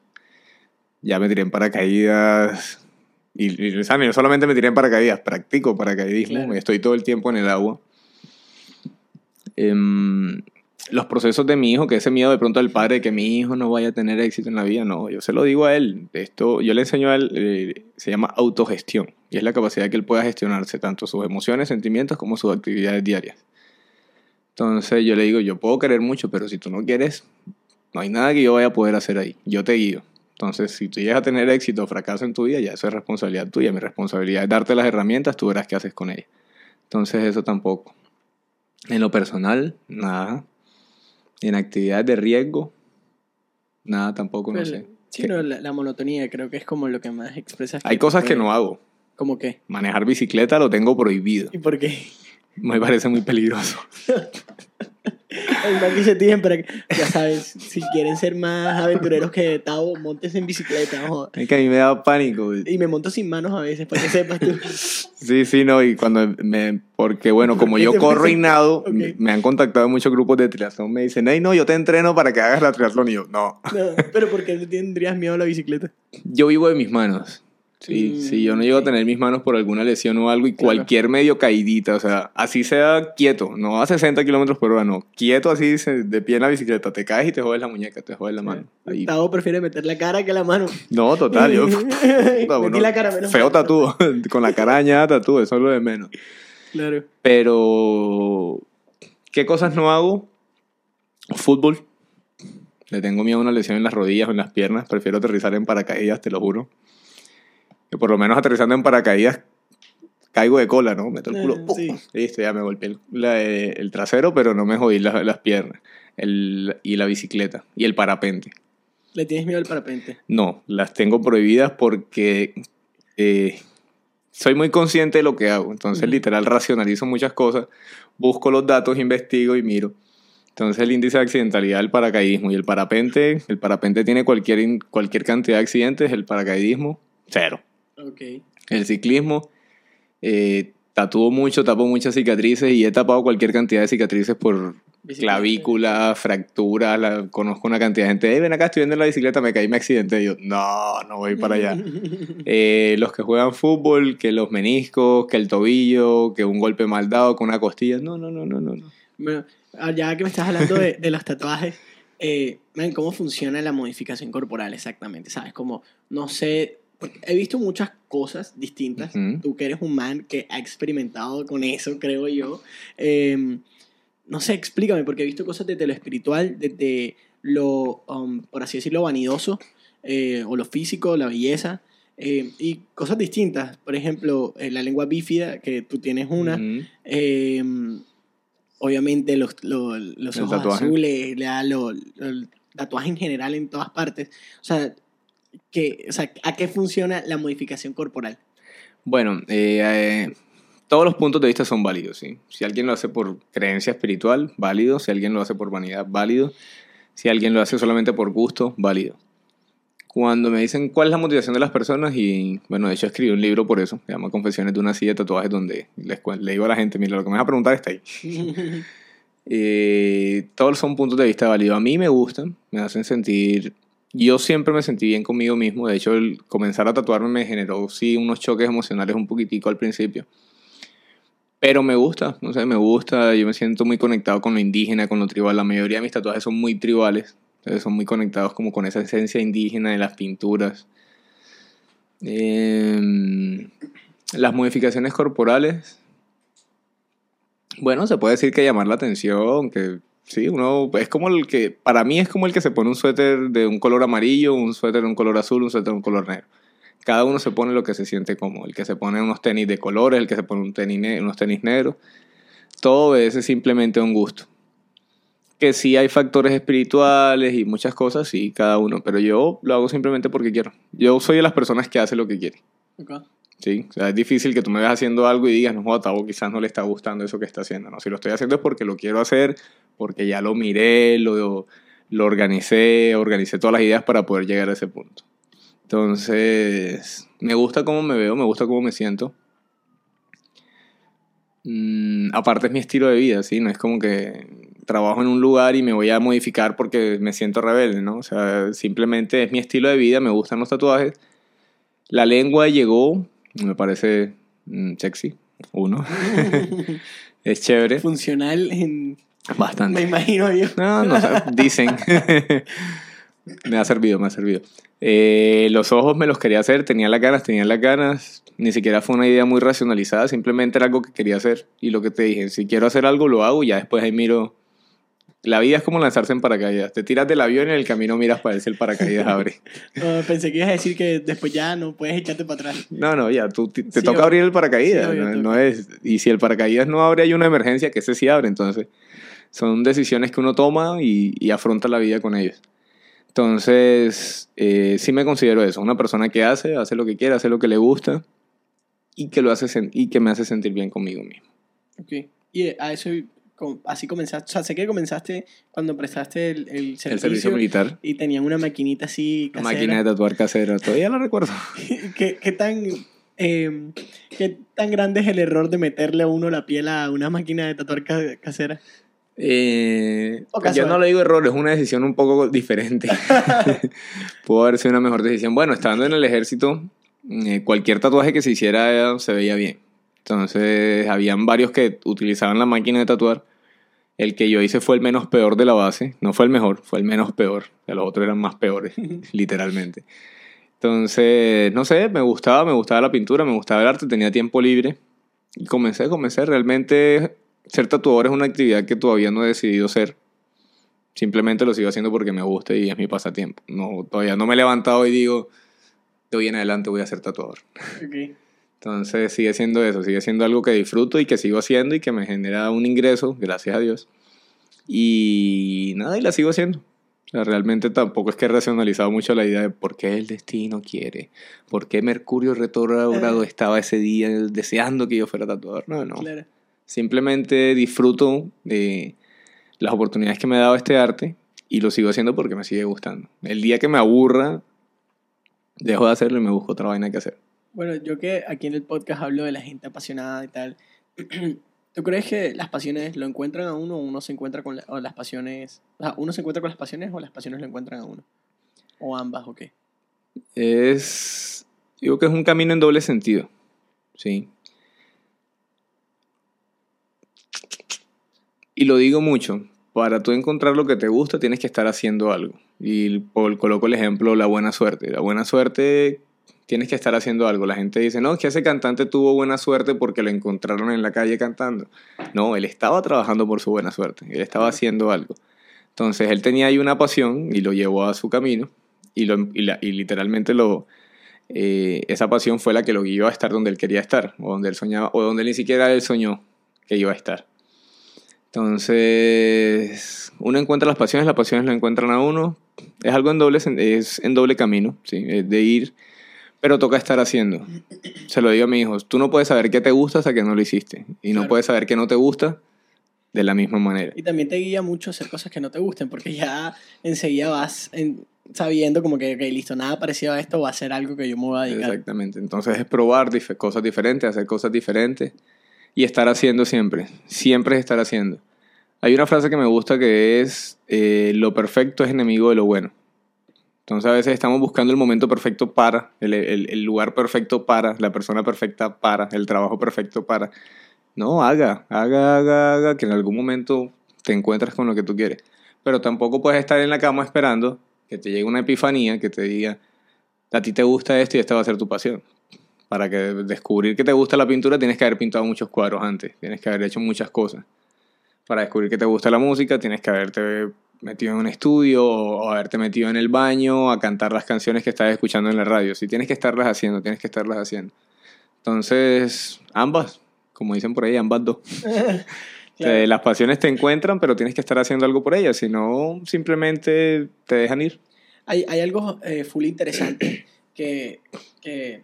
Ya me tiré en paracaídas. Y, y, o sea, no solamente me tiré en paracaídas, practico paracaidismo. Claro. Estoy todo el tiempo en el agua. Em, los procesos de mi hijo, que ese miedo de pronto del padre de que mi hijo no vaya a tener éxito en la vida, no, yo se lo digo a él. Esto, yo le enseño a él, eh, se llama autogestión, y es la capacidad que él pueda gestionarse tanto sus emociones, sentimientos, como sus actividades diarias. Entonces yo le digo, yo puedo querer mucho, pero si tú no quieres, no hay nada que yo vaya a poder hacer ahí. Yo te guío. Entonces, si tú llegas a tener éxito o fracaso en tu vida, ya eso es responsabilidad tuya. Mi responsabilidad es darte las herramientas, tú verás qué haces con ellas. Entonces, eso tampoco. En lo personal, nada. En actividades de riesgo, nada tampoco, no Pero- sé. Sí, no, la, la monotonía creo que es como lo que más expresas. Hay cosas que no hago. ¿Cómo qué? Manejar bicicleta lo tengo prohibido. ¿Y por qué? Me parece muy peligroso. El se tiren para que, ya sabes, si quieren ser más aventureros que Tavo, montes en bicicleta. Es que a mí me da pánico. Y me monto sin manos a veces, para que sepas tú. Sí, sí, no, y cuando me, porque bueno, como yo corro y nado, me- han contactado muchos grupos de triatlón, me dicen, hey, no, yo te entreno para que hagas la triatlón, y yo, no, No, pero ¿por qué tendrías miedo a la bicicleta? yo vivo de mis manos, sí, Mm, sí, yo no llego a tener mis manos por alguna lesión o algo, y Claro. cualquier medio caidita, o sea, así sea quieto, no a 60 kilómetros por hora, no, quieto así, de pie en la bicicleta, te caes y te jodes la muñeca, te jodes la mano, ahí. Tavo prefiere meter la cara que la mano. No, total, yo, Metí la cara menos feo tatúo, con la cara dañada tatúo, eso es lo de menos. Claro. Pero, ¿qué cosas no hago? Fútbol. Le tengo miedo a una lesión en las rodillas o en las piernas. Prefiero aterrizar en paracaídas, te lo juro. Que por lo menos aterrizando en paracaídas caigo de cola, ¿no? Meto el culo. ¡pum! sí. Listo, ya me golpeé el, la- eh, el trasero, pero no me jodí las, las piernas. El, y la bicicleta. Y el parapente. Le tienes miedo al parapente. No, las tengo prohibidas porque eh, soy muy consciente de lo que hago. Entonces, Ujú. literal, racionalizo muchas cosas, busco los datos, investigo y miro. Entonces, el índice de accidentalidad del paracaidismo y el parapente, el parapente tiene cualquier, cualquier cantidad de accidentes, el paracaidismo, cero. Ok. El ciclismo, eh, tatúo mucho, tapo muchas cicatrices y he tapado cualquier cantidad de cicatrices por clavícula, fractura, la, conozco una cantidad de gente, hey, ven acá, estoy viendo en la bicicleta, me caí, me accidenté, y yo, no, no voy para allá. Eh, los que juegan fútbol, que los meniscos, que el tobillo, que un golpe mal dado con una costilla, no, no, no, no, no. no. Bueno, ah, ya que me estás hablando de, de los tatuajes, eh, man, cómo funciona la modificación corporal exactamente, ¿sabes? Como, no sé, porque he visto muchas cosas distintas. Ujú. Tú que eres un man que ha experimentado con eso, creo yo. Eh, no sé, explícame, porque he visto cosas desde lo espiritual, desde lo, um, por así decirlo, vanidoso, eh, o lo físico, la belleza, eh, y cosas distintas. Por ejemplo, eh, la lengua bífida, que tú tienes una. Ujú. Eh, obviamente los, lo- los El ojos tatuaje. azules, la- lo- lo- el tatuaje en general en todas partes. O sea, que, o sea, ¿a qué funciona la modificación corporal? Bueno, eh, eh, todos los puntos de vista son válidos, ¿sí? Si alguien lo hace por creencia espiritual, válido. Si alguien lo hace por vanidad, válido. Si alguien lo hace solamente por gusto, válido. Cuando me dicen cuál es la motivación de las personas, y bueno, de hecho escribí un libro por eso, se llama Confesiones de una silla de tatuajes, donde les, le digo a la gente, mira, lo que me vas a preguntar está ahí. Eh, todos son puntos de vista válidos. A mí me gustan, me hacen sentir. Yo siempre me sentí bien conmigo mismo. De hecho, el comenzar a tatuarme me generó, sí, unos choques emocionales un poquitico al principio. Pero me gusta, no sé, me gusta. Yo me siento muy conectado con lo indígena, con lo tribal. La mayoría de mis tatuajes son muy tribales. Entonces son muy conectados como con esa esencia indígena de las pinturas. Em, las modificaciones corporales. Bueno, se puede decir que llamar la atención, que sí, uno es como el que, para mí es como el que se pone un suéter de un color amarillo, un suéter de un color azul, un suéter de un color negro. Cada uno se pone lo que se siente cómodo. El que se pone unos tenis de colores, el que se pone un tenis unos tenis negros. Todo obedece simplemente a un gusto. Que sí hay factores espirituales y muchas cosas, sí, cada uno. Pero yo lo hago simplemente porque quiero. Yo soy de las personas que hace lo que quiere. Sí, o sea, es difícil que tú me veas haciendo algo y digas, no, Tavo quizás no le está gustando eso que está haciendo. No, si lo estoy haciendo es porque lo quiero hacer, porque ya lo miré, lo, lo organicé, organicé todas las ideas para poder llegar a ese punto. Entonces, me gusta cómo me veo, me gusta cómo me siento. Mm, aparte es mi estilo de vida, ¿sí? No es como que trabajo en un lugar y me voy a modificar porque me siento rebelde, ¿no? O sea, simplemente es mi estilo de vida, me gustan los tatuajes. La lengua llegó, me parece mm, sexy, uno. es chévere, Funcional en... Me bastante. imagino yo. No, no, dicen. me ha servido, me ha servido. Eh, los ojos me los quería hacer, tenía las ganas, tenía las ganas. Ni siquiera fue una idea muy racionalizada, simplemente era algo que quería hacer. Y lo que te dije, si quiero hacer algo, lo hago y ya después ahí miro. La vida es como lanzarse en paracaídas. Te tiras del avión y en el camino miras para ver si el paracaídas abre. Pensé que ibas a decir que después ya no puedes echarte para atrás. No, no, ya, tú, te, te Sí, toca obvio. abrir el paracaídas. Sí, obvio, no, no es, y si el paracaídas no abre, hay una emergencia que ese sí abre. Entonces, son decisiones que uno toma y, y afronta la vida con ellos. Entonces, eh, sí me considero eso, una persona que hace, hace lo que quiere, hace lo que le gusta y que, lo hace, y que me hace sentir bien conmigo mismo. Ok. Y a eso, así comenzaste, o sea, sé que comenzaste cuando prestaste el, el servicio, El servicio militar, y tenían una maquinita así casera. máquina de tatuar casera, todavía la recuerdo. ¿Qué, qué tan, eh, ¿Qué tan grande es el error de meterle a uno la piel a una máquina de tatuar ca- casera? Eh, yo no le digo error, es una decisión un poco diferente. Pudo haber sido una mejor decisión. Bueno, estando en el ejército, eh, cualquier tatuaje que se hiciera eh, se veía bien. Entonces, habían varios que utilizaban la máquina de tatuar. El que yo hice fue el menos peor de la base. No fue el mejor, fue el menos peor. Los otros eran más peores, literalmente. Entonces, no sé, me gustaba, me gustaba la pintura, me gustaba el arte, tenía tiempo libre. Y comencé, comencé. Realmente ser tatuador es una actividad que todavía no he decidido ser. Simplemente lo sigo haciendo porque me gusta y es mi pasatiempo. No, todavía no me he levantado y digo, de hoy en adelante voy a ser tatuador. Ok. Entonces sigue siendo eso, sigue siendo algo que disfruto y que sigo haciendo y que me genera un ingreso, gracias a Dios. Y nada, y la sigo haciendo. O sea, realmente tampoco es que he racionalizado mucho la idea de por qué el destino quiere, por qué Mercurio retrógrado Eh. estaba ese día deseando que yo fuera tatuador. No, no. Claro. Simplemente disfruto de las oportunidades que me ha dado este arte y lo sigo haciendo porque me sigue gustando. El día que me aburra, dejo de hacerlo y me busco otra vaina que hacer. Bueno, yo que aquí en el podcast hablo de la gente apasionada y tal. ¿Tú crees que las pasiones lo encuentran a uno o uno se encuentra con la- o las pasiones? O sea, ¿uno se encuentra con las pasiones o las pasiones lo encuentran a uno? ¿O ambas o qué? Es. Digo que es un camino en doble sentido. Sí. Y lo digo mucho, para tú encontrar lo que te gusta tienes que estar haciendo algo. Y coloco el ejemplo la buena suerte. La buena suerte tienes que estar haciendo algo. La gente dice, no, que ese cantante tuvo buena suerte porque lo encontraron en la calle cantando. No, él estaba trabajando por su buena suerte, él estaba haciendo algo. Entonces él tenía ahí una pasión y lo llevó a su camino y, lo, y, la, y literalmente lo, eh, esa pasión fue la que lo guió a estar donde él quería estar, o donde él soñaba, o donde ni siquiera él soñó que iba a estar. Entonces, uno encuentra las pasiones, las pasiones lo encuentran a uno. Es algo en doble, es en doble camino, ¿sí? de ir, pero toca estar haciendo. Se lo digo a mis hijos, tú no puedes saber qué te gusta hasta que no lo hiciste, y no Claro. puedes saber qué no te gusta de la misma manera. Y también te guía mucho hacer cosas que no te gusten, porque ya enseguida vas en- sabiendo como que, ok, listo, nada parecido a esto va a ser algo que yo me voy a dedicar. Exactamente. Entonces es probar dif- cosas diferentes, hacer cosas diferentes y estar haciendo siempre. Siempre es estar haciendo. Hay una frase que me gusta que es, eh, lo perfecto es enemigo de lo bueno. Entonces a veces estamos buscando el momento perfecto para, el, el- el lugar perfecto para, la persona perfecta para, el trabajo perfecto para. No, haga, haga, haga, haga, que en algún momento te encuentres con lo que tú quieres. Pero tampoco puedes estar en la cama esperando que te llegue una epifanía que te diga, a ti te gusta esto y esta va a ser tu pasión. Para que descubrir que te gusta la pintura tienes que haber pintado muchos cuadros antes, tienes que haber hecho muchas cosas. Para descubrir que te gusta la música tienes que haberte metido en un estudio o haberte metido en el baño a cantar las canciones que estás escuchando en la radio. Si tienes que estarlas haciendo, tienes que estarlas haciendo. Entonces, ambas, como dicen por ahí, ambas dos. Claro. Las pasiones te encuentran, pero tienes que estar haciendo algo por ellas, si no, simplemente te dejan ir. Hay, hay algo eh, full interesante que, que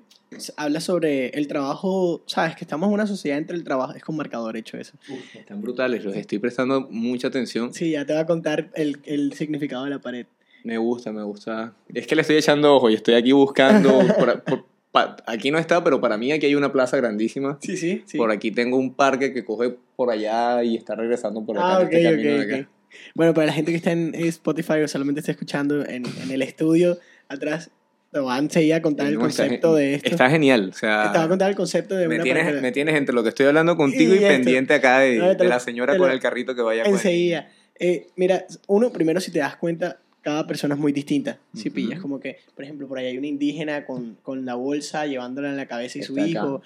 habla sobre el trabajo, sabes, que estamos en una sociedad entre el trabajo, es con marcador hecho eso. Están brutales, los estoy prestando mucha atención. Sí, ya te voy a contar el, el significado de la pared. Me gusta, me gusta. Es que le estoy echando ojo y estoy aquí buscando. por- por- pa- aquí no está, pero para mí aquí hay una plaza grandísima. Sí, sí, sí. Por aquí tengo un parque que coge por allá y está regresando por acá. Ah, este de acá. Bueno, para la gente que está en Spotify o solamente está escuchando en, en el estudio atrás, te voy a enseguida a contar el concepto de esto. Está genial. O sea, te voy a contar el concepto de me, una tienes, me tienes entre lo que estoy hablando contigo Y y, pendiente acá de, No, de lo- la señora te con lo- el carrito que vaya Enseguida. Eh, mira, uno, primero si te das cuenta, cada persona es muy distinta. Si Ujú. pillas, como que, por ejemplo, por ahí hay una indígena con, con la bolsa llevándola en la cabeza y su Está acá. hijo.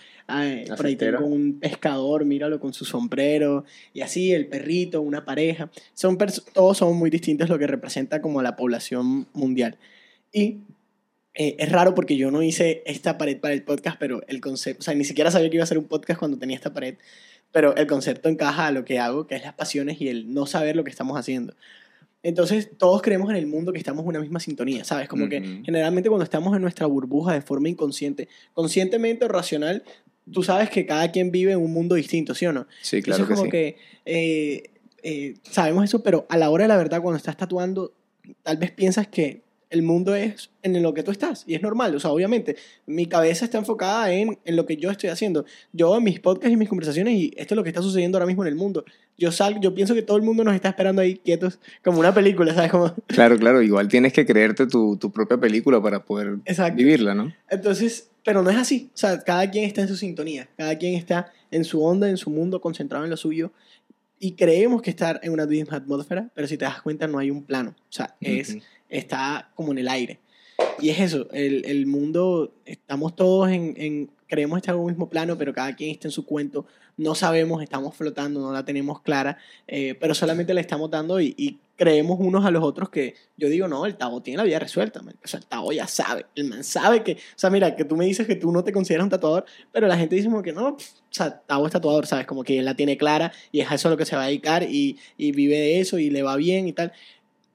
La por ahí tengo un pescador, míralo con su sombrero. Y así, el perrito, una pareja. Son todos son muy distintos lo que representa como la población mundial. Y eh, es raro porque yo no hice esta pared para el podcast, pero el concepto, o sea, ni siquiera sabía que iba a ser un podcast cuando tenía esta pared, pero el concepto encaja a lo que hago, que es las pasiones y el no saber lo que estamos haciendo. Entonces, todos creemos en el mundo que estamos en una misma sintonía, ¿sabes? Como que generalmente cuando estamos en nuestra burbuja de forma inconsciente, conscientemente o racional, tú sabes que cada quien vive en un mundo distinto, ¿sí o no? Sí, claro Entonces, que como sí. que eh, eh, sabemos eso, pero a la hora de la verdad, cuando estás tatuando, tal vez piensas que el mundo es en lo que tú estás. Y es normal, o sea, obviamente, mi cabeza está enfocada en, en lo que yo estoy haciendo. Yo en mis podcasts y mis conversaciones, y esto es lo que está sucediendo ahora mismo en el mundo. Yo salgo, yo pienso que todo el mundo nos está esperando ahí quietos, como una película, ¿sabes? Como, Claro, claro. Igual tienes que creerte tu, tu propia película para poder Exacto. vivirla, ¿no? Entonces, pero no es así. O sea, cada quien está en su sintonía, cada quien está en su onda, en su mundo, concentrado en lo suyo. Y creemos que estar en una misma atmósfera, pero si te das cuenta no hay un plano. O sea, es. Está como en el aire. Y es eso, el, el mundo, estamos todos en, en, creemos estar en un mismo plano, pero cada quien está en su cuento, no sabemos, estamos flotando, no la tenemos clara, eh, pero solamente le estamos dando y, creemos unos a los otros que yo digo, no, el Tavo tiene la vida resuelta, man. o sea, el Tavo ya sabe, el man sabe que, o sea, mira, que tú me dices que tú no te consideras un tatuador, pero la gente dice como que no, pff, o sea, Tavo es tatuador, ¿sabes? Como que él la tiene clara y es a eso lo que se va a dedicar y, y vive de eso y le va bien y tal.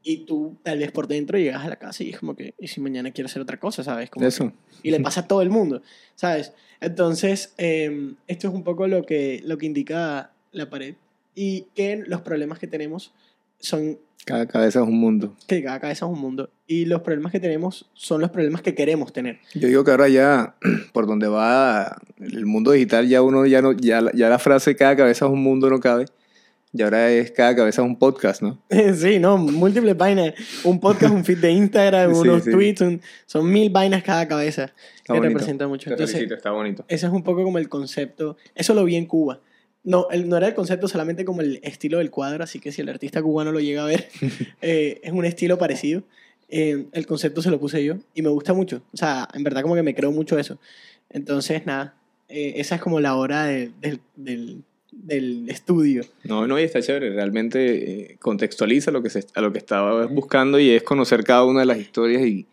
Y tú tal vez por dentro llegas a la casa y es como que, ¿y si mañana quiero hacer otra cosa, ¿sabes? Como que- Eso. y le pasa a todo el mundo, ¿sabes? Entonces, eh, esto es un poco lo que, lo que indica la pared y que los problemas que tenemos son Cada cabeza es un mundo. que cada cabeza es un mundo y los problemas que tenemos son los problemas que queremos tener. Yo digo que ahora ya, por donde va el mundo digital, ya uno ya no, ya, ya la frase cada cabeza es un mundo no cabe. Y ahora es cada cabeza un podcast, ¿no? Sí, no, múltiples vainas. Un podcast, un feed de Instagram, Sí, unos sí. tweets, un- son mil vainas cada cabeza Está que bonito. representa mucho. Te Entonces, felicito, está bonito. ese es un poco como el concepto. Eso lo vi en Cuba. No, el, no era el concepto, solamente como el estilo del cuadro, así que si el artista cubano lo llega a ver, eh, es un estilo parecido. Eh, el concepto se lo puse yo y me gusta mucho. O sea, en verdad como que me creo mucho eso. Entonces, nada, eh, esa es como la hora de- del, del, del estudio. No, no, y está chévere. Realmente eh, contextualiza lo que se, a lo que estaba buscando y es conocer cada una de las historias y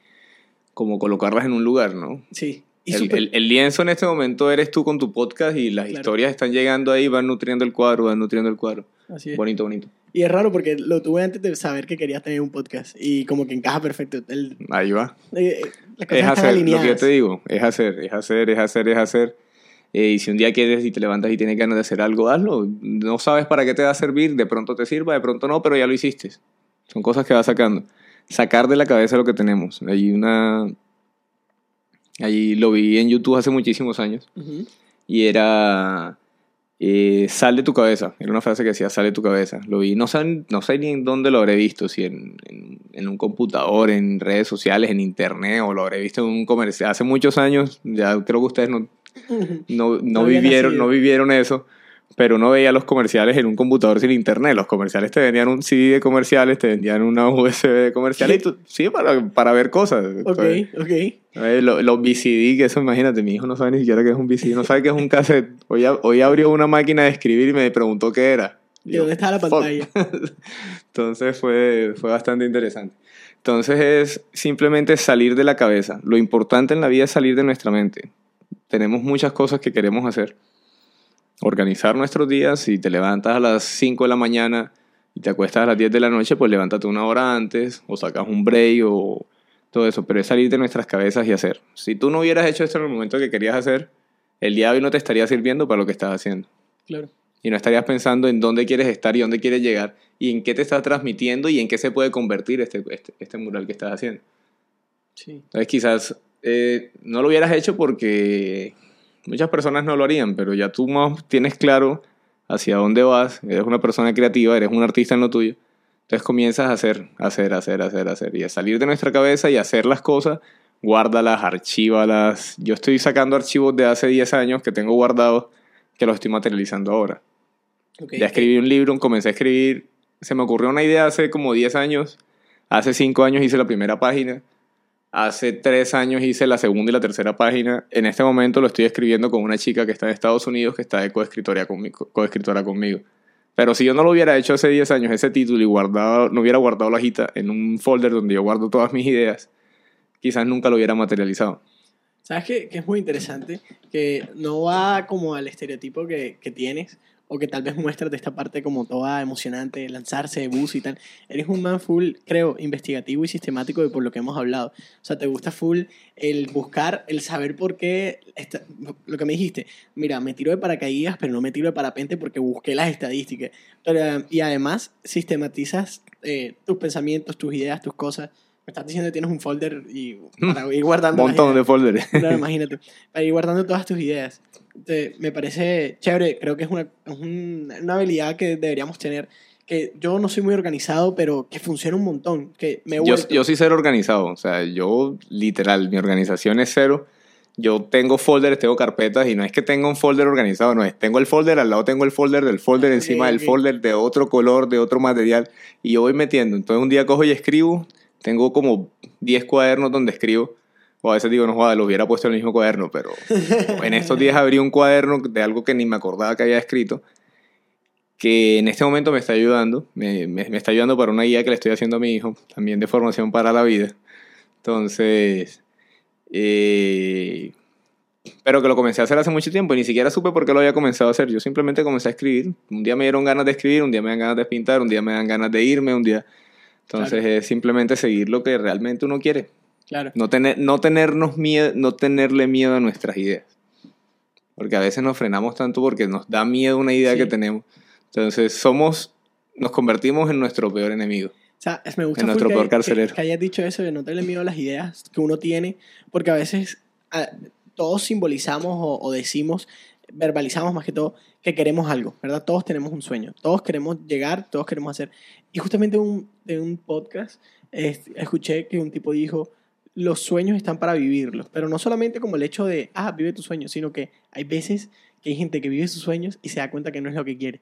como colocarlas en un lugar, ¿no? Sí. Y El, súper- el- el lienzo en este momento eres tú con tu podcast y las Claro. historias están llegando ahí, van nutriendo el cuadro, van nutriendo el cuadro. así es. Bonito, bonito. Y es raro porque lo tuve antes de saber que querías tener un podcast y como que encaja perfecto. El, Ahí va. eh, las cosas Es están hacer, lo que yo alineadas. te digo, es hacer, es hacer, es hacer, es hacer. Eh, y si un día quieres y te levantas y tienes ganas de hacer algo, hazlo. No sabes para qué te va a servir, de pronto te sirva, de pronto no, pero ya lo hiciste. Son cosas que vas sacando. Sacar de la cabeza lo que tenemos. Hay una... Allí lo vi en YouTube hace muchísimos años Ujú. y era eh, sal de tu cabeza. Era una frase que decía sal de tu cabeza. Lo vi, no sé, no sé ni en dónde lo habré visto, si en, en, en un computador, en redes sociales, en internet, o lo habré visto en un comercial. Hace muchos años, ya creo que ustedes no. no, no, vivieron, no vivieron eso, pero uno veía los comerciales en un computador sin internet. Los comerciales te vendían un CD de comerciales, te vendían una USB de comerciales, y tú- sí, para, para ver cosas. Ok, ok. Eh, lo- Los VCD, que eso imagínate, mi hijo no sabe ni siquiera qué es un VCD, no sabe qué es un cassette. Hoy, hoy abrió una máquina de escribir y me preguntó qué era. ¿Y dónde está la pantalla? Entonces fue, fue bastante interesante. Entonces es simplemente salir de la cabeza. Lo importante en la vida es salir de nuestra mente. Tenemos muchas cosas que queremos hacer. Organizar nuestros días. Si te levantas a las 5 de la mañana y te acuestas a las 10 de la noche, pues levántate una hora antes o sacas un break o todo eso. Pero es salir de nuestras cabezas y hacer. Si tú no hubieras hecho esto en el momento que querías hacer, el día de hoy no te estaría sirviendo para lo que estás haciendo Claro. y no estarías pensando en dónde quieres estar y dónde quieres llegar y en qué te estás transmitiendo y en qué se puede convertir este, este, este mural que estás haciendo. Sí. Entonces quizás eh, no lo hubieras hecho porque muchas personas no lo harían, pero ya tú más tienes claro hacia dónde vas, eres una persona creativa, eres un artista en lo tuyo. Entonces comienzas a hacer, hacer, hacer, hacer, hacer y a salir de nuestra cabeza y a hacer las cosas, guárdalas, archívalas. Yo estoy sacando archivos de hace 10 años que tengo guardados que los estoy materializando ahora. Ok. Ya escribí un libro, comencé a escribir. Se me ocurrió una idea hace como 10 años. Hace 5 años hice la primera página. Hace 3 años hice la segunda y la tercera página. En este momento lo estoy escribiendo con una chica que está en Estados Unidos, que está de coescritora conmigo. Pero si yo no lo hubiera hecho hace 10 años, ese título, y guardado, no hubiera guardado la hojita en un folder donde yo guardo todas mis ideas, quizás nunca lo hubiera materializado. ¿Sabes qué? Que es muy interesante, que no va como al estereotipo que tienes, o que tal vez muestras de esta parte como toda emocionante, lanzarse de bus y tal. Eres un man full, creo, investigativo y sistemático de por lo que hemos hablado. O sea, te gusta full el buscar, el saber por qué, esta- lo que me dijiste, mira, me tiro de paracaídas, pero no me tiro de parapente porque busqué las estadísticas. Pero, y además, sistematizas eh, tus pensamientos, tus ideas, tus cosas. Me estás diciendo que tienes un folder y para ir Un guardando las montón de folders. Claro, imagínate. Para ir guardando todas tus ideas. Me parece chévere. Creo que es una, es un- una habilidad que deberíamos tener. Que yo no soy muy organizado, pero que funciona un montón. Que me Yo, yo sí ser organizado, o sea, yo literal, mi organización es cero. Yo tengo folders, tengo carpetas y no es que tenga un folder organizado, no es, tengo el folder, al lado tengo el folder del folder encima del ok. folder de otro color, de otro material y yo voy metiendo. Entonces un día cojo y escribo, tengo como 10 cuadernos donde escribo. O a veces digo, no joda, lo hubiera puesto en el mismo cuaderno, pero en estos días abrí un cuaderno de algo que ni me acordaba que había escrito, que en este momento me está ayudando, me, me- me está ayudando para una guía que le estoy haciendo a mi hijo, también de formación para la vida. Entonces, eh, pero que lo comencé a hacer hace mucho tiempo y ni siquiera supe por qué lo había comenzado a hacer. Yo simplemente comencé a escribir. Un día me dieron ganas de escribir, un día me dan ganas de pintar, un día me dan ganas de irme, un día... Entonces Claro. es simplemente seguir lo que realmente uno quiere. Claro. No, tener, no, tenernos miedo, no tenerle miedo a nuestras ideas. Porque a veces nos frenamos tanto porque nos da miedo una idea Sí. que tenemos. Entonces somos, nos convertimos en nuestro peor enemigo. O sea, me gusta En nuestro que, peor que- carcelero. que hayas dicho eso de no tenerle miedo a las ideas que uno tiene, porque a veces todos simbolizamos o, o decimos, verbalizamos más que todo, que queremos algo, ¿verdad? Todos tenemos un sueño, todos queremos llegar, todos queremos hacer. Y justamente un, en un podcast es- escuché que un tipo dijo, los sueños están para vivirlos, pero no solamente como el hecho de, ah, vive tu sueño, sino que hay veces que hay gente que vive sus sueños y se da cuenta que no es lo que quiere.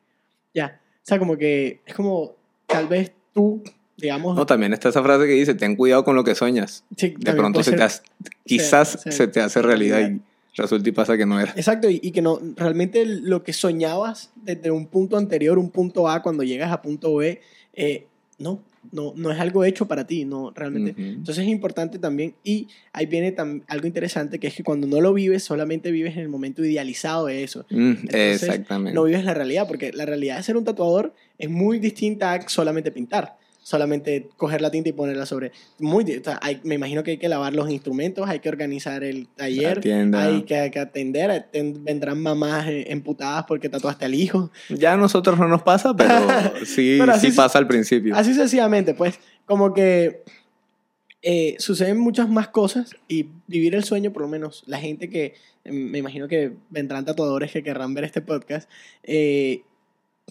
Ya. O sea, como que es como tal vez tú, digamos... No, también está esa frase que dice, ten cuidado con lo que sueñas. sí, De pronto se ser- te hace- quizás se- se te hace realidad realidad. y resulta y pasa que no era. Exacto, y, y que no, realmente lo que soñabas desde un punto anterior, un punto A, cuando llegas a punto B, eh, no, no, no es algo hecho para ti, no, realmente. Entonces es importante también, y ahí viene algo interesante, que es que cuando no lo vives, solamente vives en el momento idealizado de eso. Mm, Entonces, exactamente. No vives la realidad, porque la realidad de ser un tatuador es muy distinta a solamente pintar. Solamente coger la tinta y ponerla sobre. Muy, di- o sea, hay- me imagino que hay que lavar los instrumentos, hay que organizar el taller, hay que, atender. aten- vendrán mamás eh, emputadas porque tatuaste al hijo. Ya a nosotros no nos pasa, pero sí, Pero sí pasa al principio. Así sucesivamente, pues, como que eh, suceden muchas más cosas y vivir el sueño, por lo menos la gente que, me imagino que vendrán tatuadores que querrán ver este podcast, eh,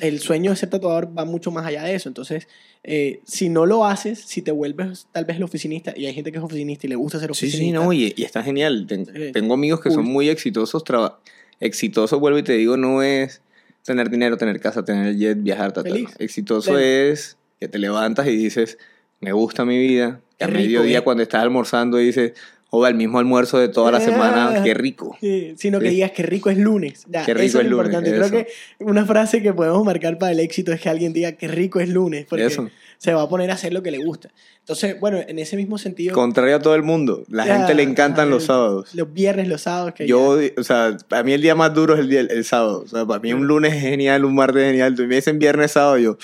el sueño de ser tatuador va mucho más allá de eso. Entonces, eh, si no lo haces, si te vuelves tal vez el oficinista, y hay gente que es oficinista y le gusta ser Sí, oficinista. sí, no, y, y está genial. Sí. tengo amigos que son muy exitosos. traba- exitoso, vuelvo y te digo, no es tener dinero, tener casa, tener el jet, viajar, ta, ta, Feliz. no. Exitoso es que te levantas y dices, me gusta mi vida. Que a mediodía, eh. cuando estás almorzando, dices, joder, el mismo almuerzo de toda la semana, qué rico. Sí, sino que Sí. digas que rico es lunes. Ya, Qué rico eso es es lo lunes, importante. Creo eso. que una frase que podemos marcar para el éxito es que alguien diga que rico es lunes, porque Eso. se va a poner a hacer lo que le gusta. Entonces, bueno, en ese mismo sentido, Contrario a todo el mundo. La Ya, gente le encantan los el- sábados. los viernes, los sábados, que Yo, o sea, para mí el día más duro es el, día, el sábado. O sea, para mí un lunes es genial, un martes es genial. Y me dicen viernes, sábado, yo,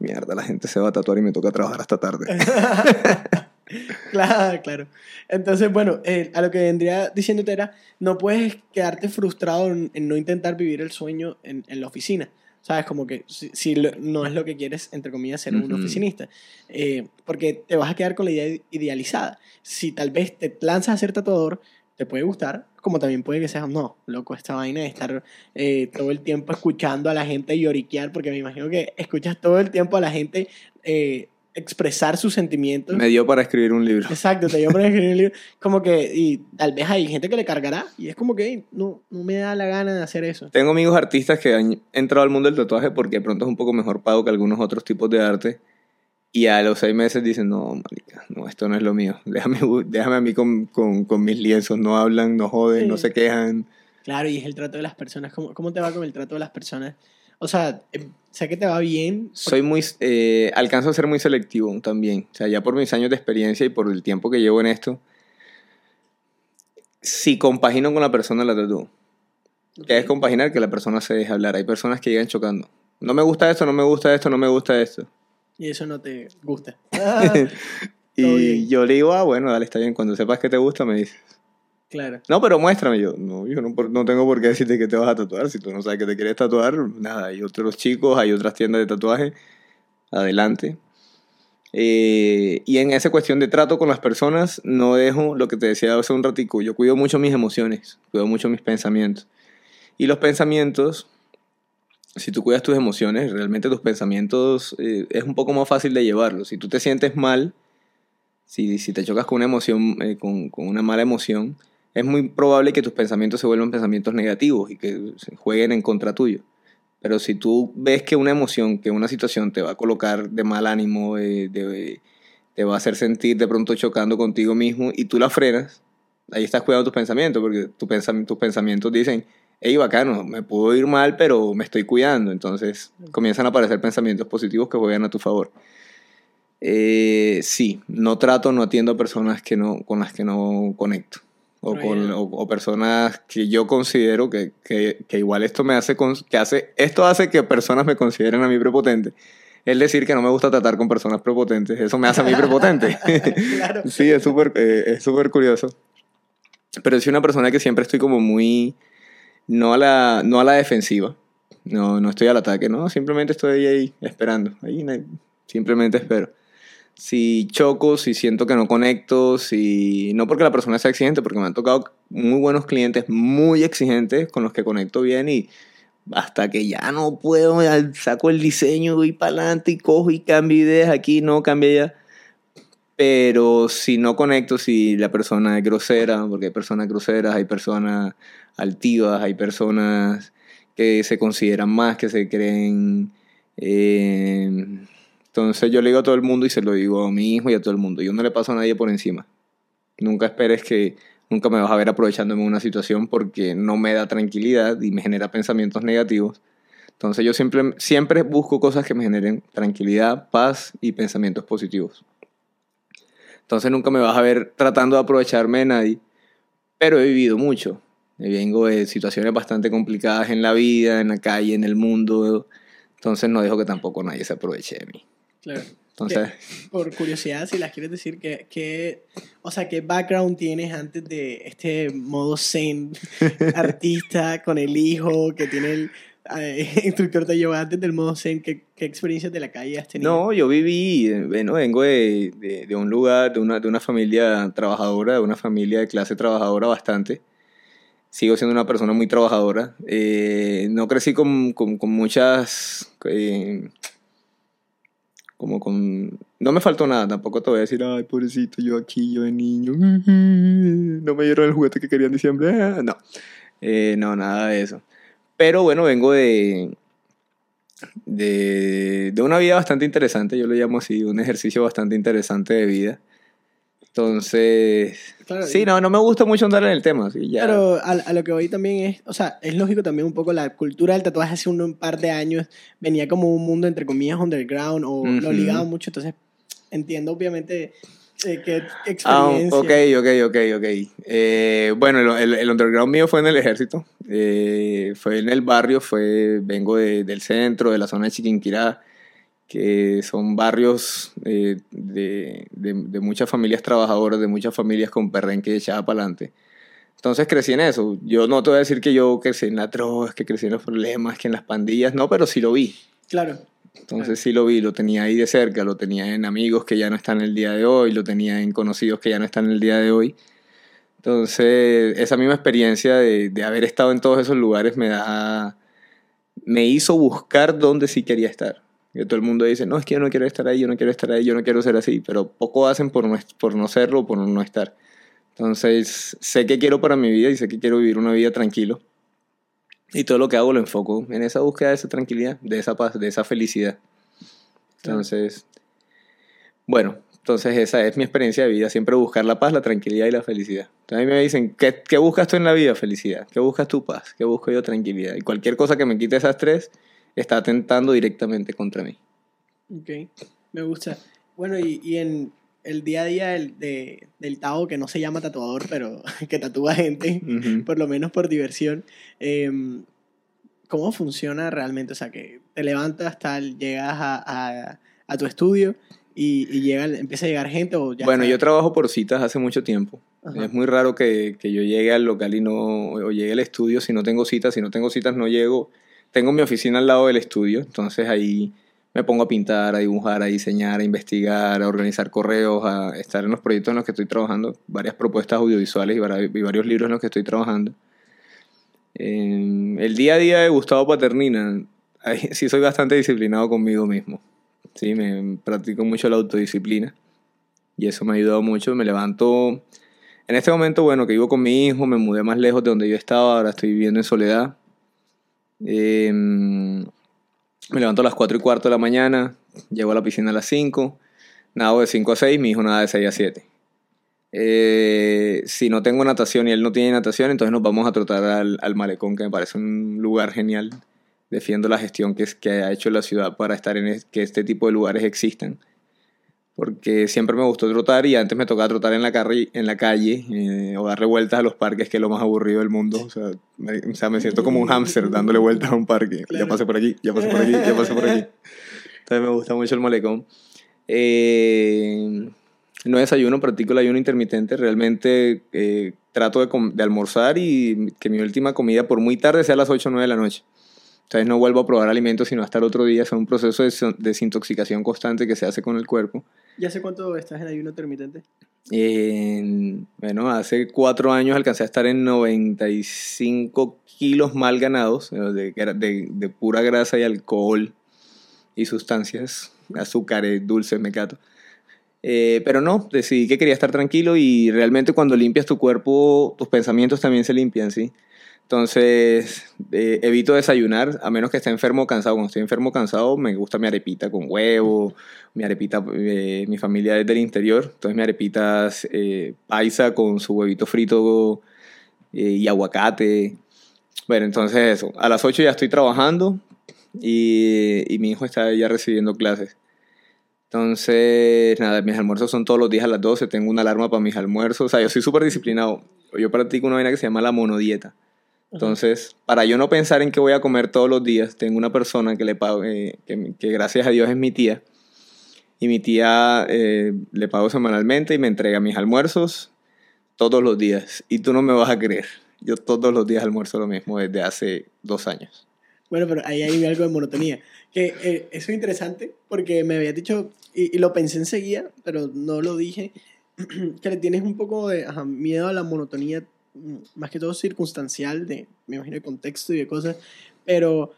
mierda, la gente se va a tatuar y me toca trabajar hasta tarde. claro, claro. Entonces, bueno, eh, a lo que vendría diciéndote era, no puedes quedarte frustrado en, en no intentar vivir el sueño en, en la oficina. ¿Sabes? Como que si, si lo- no es lo que quieres, entre comillas, ser un Ujú. oficinista. Eh, porque te vas a quedar con la idea idealizada. Si tal vez te lanzas a ser tatuador, te puede gustar, como también puede que seas, no, loco, esta vaina de estar eh, todo el tiempo escuchando a la gente lloriquear, porque me imagino que escuchas todo el tiempo a la gente eh, expresar sus sentimientos. Me dio para escribir un libro. Exacto, te dio por escribir un libro. Como que, y tal vez hay gente que le cargará, y es como que no, no me da la gana de hacer eso. Tengo amigos artistas que han entrado al mundo del tatuaje porque de pronto es un poco mejor pago que algunos otros tipos de arte. Y a los seis meses dicen, no, marica, no, esto no es lo mío. Déjame, déjame a mí con, con, con mis lienzos. No hablan, no joden, no Sí. se quejan. Claro, y es el trato de las personas. ¿Cómo, cómo te va con el trato de las personas? O sea, eh, sé que te va bien. Soy muy, eh, alcanzo a ser muy selectivo también. O sea, ya por mis años de experiencia y por el tiempo que llevo en esto, si compagino con la persona, la tatúo. Que es compaginar que la persona se deje hablar. Hay personas que llegan chocando. No me gusta esto, no me gusta esto, no me gusta esto. Y eso no te gusta. Ah, y yo le digo, ah, bueno, dale, está bien. Cuando sepas que te gusta, me dices. Claro. No, pero muéstrame. Yo, no, yo no, no tengo por qué decirte que te vas a tatuar. Si tú no sabes que te quieres tatuar, nada. Hay otros chicos, hay otras tiendas de tatuaje. Adelante. Eh, y en esa cuestión de trato con las personas, no dejo lo que te decía hace un ratico. Yo cuido mucho mis emociones, cuido mucho mis pensamientos. Y los pensamientos, si tú cuidas tus emociones, realmente tus pensamientos eh, es un poco más fácil de llevarlos. Si tú te sientes mal, si, si te chocas con una emoción, eh, con, con una mala emoción, es muy probable que tus pensamientos se vuelvan pensamientos negativos y que se jueguen en contra tuyo. Pero si tú ves que una emoción, que una situación te va a colocar de mal ánimo, eh, de- te va a hacer sentir de pronto chocando contigo mismo y tú la frenas, ahí estás cuidando tus pensamientos, porque tu pensam- tus pensamientos dicen, hey, bacano, me puedo ir mal, pero me estoy cuidando. Entonces comienzan a aparecer pensamientos positivos que juegan a tu favor. Eh, sí, no trato, no atiendo a personas que no, con las que no conecto. O, con, o, o personas que yo considero que, que, que igual esto me hace, que hace, esto hace que personas me consideren a mí prepotente. Es decir, que no me gusta tratar con personas prepotentes. Eso me hace a mí prepotente. claro. Sí, es súper eh, es súper curioso. Pero soy una persona que siempre estoy como muy... No a la, no a la defensiva. No, no estoy al ataque, no. Simplemente estoy ahí esperando. Ahí simplemente espero. Si choco, si siento que no conecto, si... No porque la persona sea exigente, porque me han tocado muy buenos clientes, muy exigentes, con los que conecto bien y hasta que ya no puedo, saco el diseño, voy para adelante y cojo y cambio ideas aquí, no cambia ya. Pero si no conecto, si la persona es grosera, porque hay personas groseras, hay personas altivas, hay personas que se consideran más, que se creen... eh, entonces yo le digo a todo el mundo y se lo digo a mi hijo y a todo el mundo. Yo no le paso a nadie por encima. Nunca esperes que nunca me vas a ver aprovechándome de una situación porque no me da tranquilidad y me genera pensamientos negativos. Entonces yo siempre, siempre busco cosas que me generen tranquilidad, paz y pensamientos positivos. Entonces nunca me vas a ver tratando de aprovecharme de nadie, pero he vivido mucho. Vengo de situaciones bastante complicadas en la vida, en la calle, en el mundo. Entonces no dejo que tampoco nadie se aproveche de mí. Claro. Entonces, Que, por curiosidad, si las quieres decir, ¿qué, qué, o sea, ¿qué background tienes antes de este modo zen artista con el hijo que tiene el eh, instructor de yoga antes del modo zen? ¿Qué, qué experiencias de la calle has tenido? no, yo viví, eh, bueno, vengo de, de, de un lugar, de una, de una familia trabajadora, de una familia de clase trabajadora bastante. Sigo siendo una persona muy trabajadora. Eh, no crecí con, con, con muchas... eh, como con... No me faltó nada, tampoco te voy a decir, ay, pobrecito, yo aquí, yo de niño, no me dieron el juguete que quería en diciembre, ah", no, Eh, no, nada de eso. Pero bueno, vengo de, de, de una vida bastante interesante, yo lo llamo así, un ejercicio bastante interesante de vida. Entonces, Claro, sí, no, no me gusta mucho andar en el tema, sí, ya. Pero a, a lo que voy también es, o sea, es lógico también un poco la cultura del tatuaje hace un, un par de años venía como un mundo entre comillas underground o lo Ujú. ligaba mucho, entonces entiendo obviamente eh, qué Ah, experiencia. ok, ok, ok, ok. Eh, bueno, el, el- el underground mío fue en el ejército. Eh, fue en el barrio, fue, vengo de- del centro, de la zona de Chiquinquirá, que son barrios eh, de, de, de muchas familias trabajadoras, de muchas familias con perrenque echada para adelante. Entonces crecí en eso. Yo no te voy a decir que yo crecí en la droga, que crecí en los problemas, que en las pandillas, no, pero sí lo vi. Claro, Entonces sí lo vi, lo tenía ahí de cerca, lo tenía en amigos que ya no están el día de hoy, lo tenía en conocidos que ya no están el día de hoy. Entonces esa misma experiencia de, de haber estado en todos esos lugares me da, me hizo buscar dónde sí quería estar. Que todo el mundo dice, no, es que yo no quiero estar ahí, yo no quiero estar ahí, yo no quiero ser así, pero poco hacen por no, por no serlo, por no estar. Entonces sé que quiero para mi vida y sé que quiero vivir una vida tranquilo. Y todo lo que hago lo enfoco en esa búsqueda de esa tranquilidad, de esa paz, de esa felicidad. Entonces, bueno, entonces esa es mi experiencia de vida, siempre buscar la paz, la tranquilidad y la felicidad. Entonces a mí me dicen, ¿qué, ¿qué buscas tú en la vida? Felicidad. ¿Qué buscas tu paz? ¿Qué busco yo? Tranquilidad. Y cualquier cosa que me quite esas tres está atentando directamente contra mí. ok, me gusta. Bueno, y, y en el día a día del, de, del Tao, que no se llama tatuador, pero que tatúa gente, por lo menos por diversión, em, ¿cómo funciona realmente? O sea, que te levantas, tal, llegas a, a, a tu estudio y, y llega, empieza a llegar gente o ya Bueno, está? yo trabajo por citas hace mucho tiempo. Ajá. Es muy raro que, que yo llegue al local y no, o llegue al estudio si no tengo citas. Si no tengo citas, no llego. Tengo mi oficina al lado del estudio, entonces ahí me pongo a pintar, a dibujar, a diseñar, a investigar, a organizar correos, a estar en los proyectos en los que estoy trabajando, varias propuestas audiovisuales y vari- y varios libros en los que estoy trabajando. Eh, el día a día de Gustavo Paternina, ahí sí soy bastante disciplinado conmigo mismo. Sí, me practico mucho la autodisciplina y eso me ha ayudado mucho. Me levanto, en este momento, bueno, que vivo con mi hijo, me mudé más lejos de donde yo estaba, ahora estoy viviendo en soledad. Eh, me levanto a las 4 y cuarto de la mañana, llego a la piscina a las 5, nado de 5 a 6, mi hijo nada de 6 a 7. Eh, si no tengo natación y él no tiene natación, entonces nos vamos a trotar al, al malecón, que me parece un lugar genial. Defiendo la gestión que, ha hecho la ciudad para estar en que este tipo de lugares existan. Porque siempre me gustó trotar y antes me tocaba trotar en la, carri- en la calle eh, o darle vueltas a los parques, que es lo más aburrido del mundo. O sea, me, o sea, me siento como un hámster dándole vueltas a un parque. Claro. Ya pasé por aquí, ya pasé por aquí, ya pasé por aquí. Entonces me gusta mucho el malecón. Eh, no desayuno, practico el ayuno intermitente. Realmente eh, trato de, de almorzar y que mi última comida por muy tarde sea a las 8 o 9 de la noche. Entonces no vuelvo a probar alimentos sino hasta el otro día. Es un proceso de desin- desintoxicación constante que se hace con el cuerpo. ¿Ya sé cuánto estás en ayuno intermitente? En- bueno, hace cuatro años alcancé a estar en 95 kilos mal ganados, eh, de pura grasa y alcohol y sustancias, azúcares, dulces, mecato. Eh, pero no, decidí que quería estar tranquilo y realmente cuando limpias tu cuerpo, tus pensamientos también se limpian, ¿sí? Entonces, eh, evito desayunar, a menos que esté enfermo o cansado. Cuando estoy enfermo o cansado, me gusta mi arepita con huevo, mi arepita, eh, mi familia es del interior, entonces mi arepita eh, paisa con su huevito frito eh, y aguacate. Bueno, entonces eso. A las 8 ya estoy trabajando y, y mi hijo está ya recibiendo clases. Entonces, nada, mis almuerzos son todos los días a las 12, tengo una alarma para mis almuerzos. O sea, yo soy súper disciplinado. Yo practico una vaina que se llama la monodieta. Entonces, para yo no pensar en qué voy a comer todos los días, tengo una persona que le pago, eh, que, que, gracias a Dios es mi tía. Y mi tía eh, le pago semanalmente y me entrega mis almuerzos todos los días. Y tú no me vas a creer. Yo todos los días almuerzo lo mismo desde hace dos años. Bueno, pero ahí hay algo de monotonía. Que eh, eso es interesante porque me había dicho, y, y, lo pensé enseguida, pero no lo dije, que le tienes un poco de ajá, miedo a la monotonía más que todo circunstancial, de, me imagino, de contexto y de cosas, pero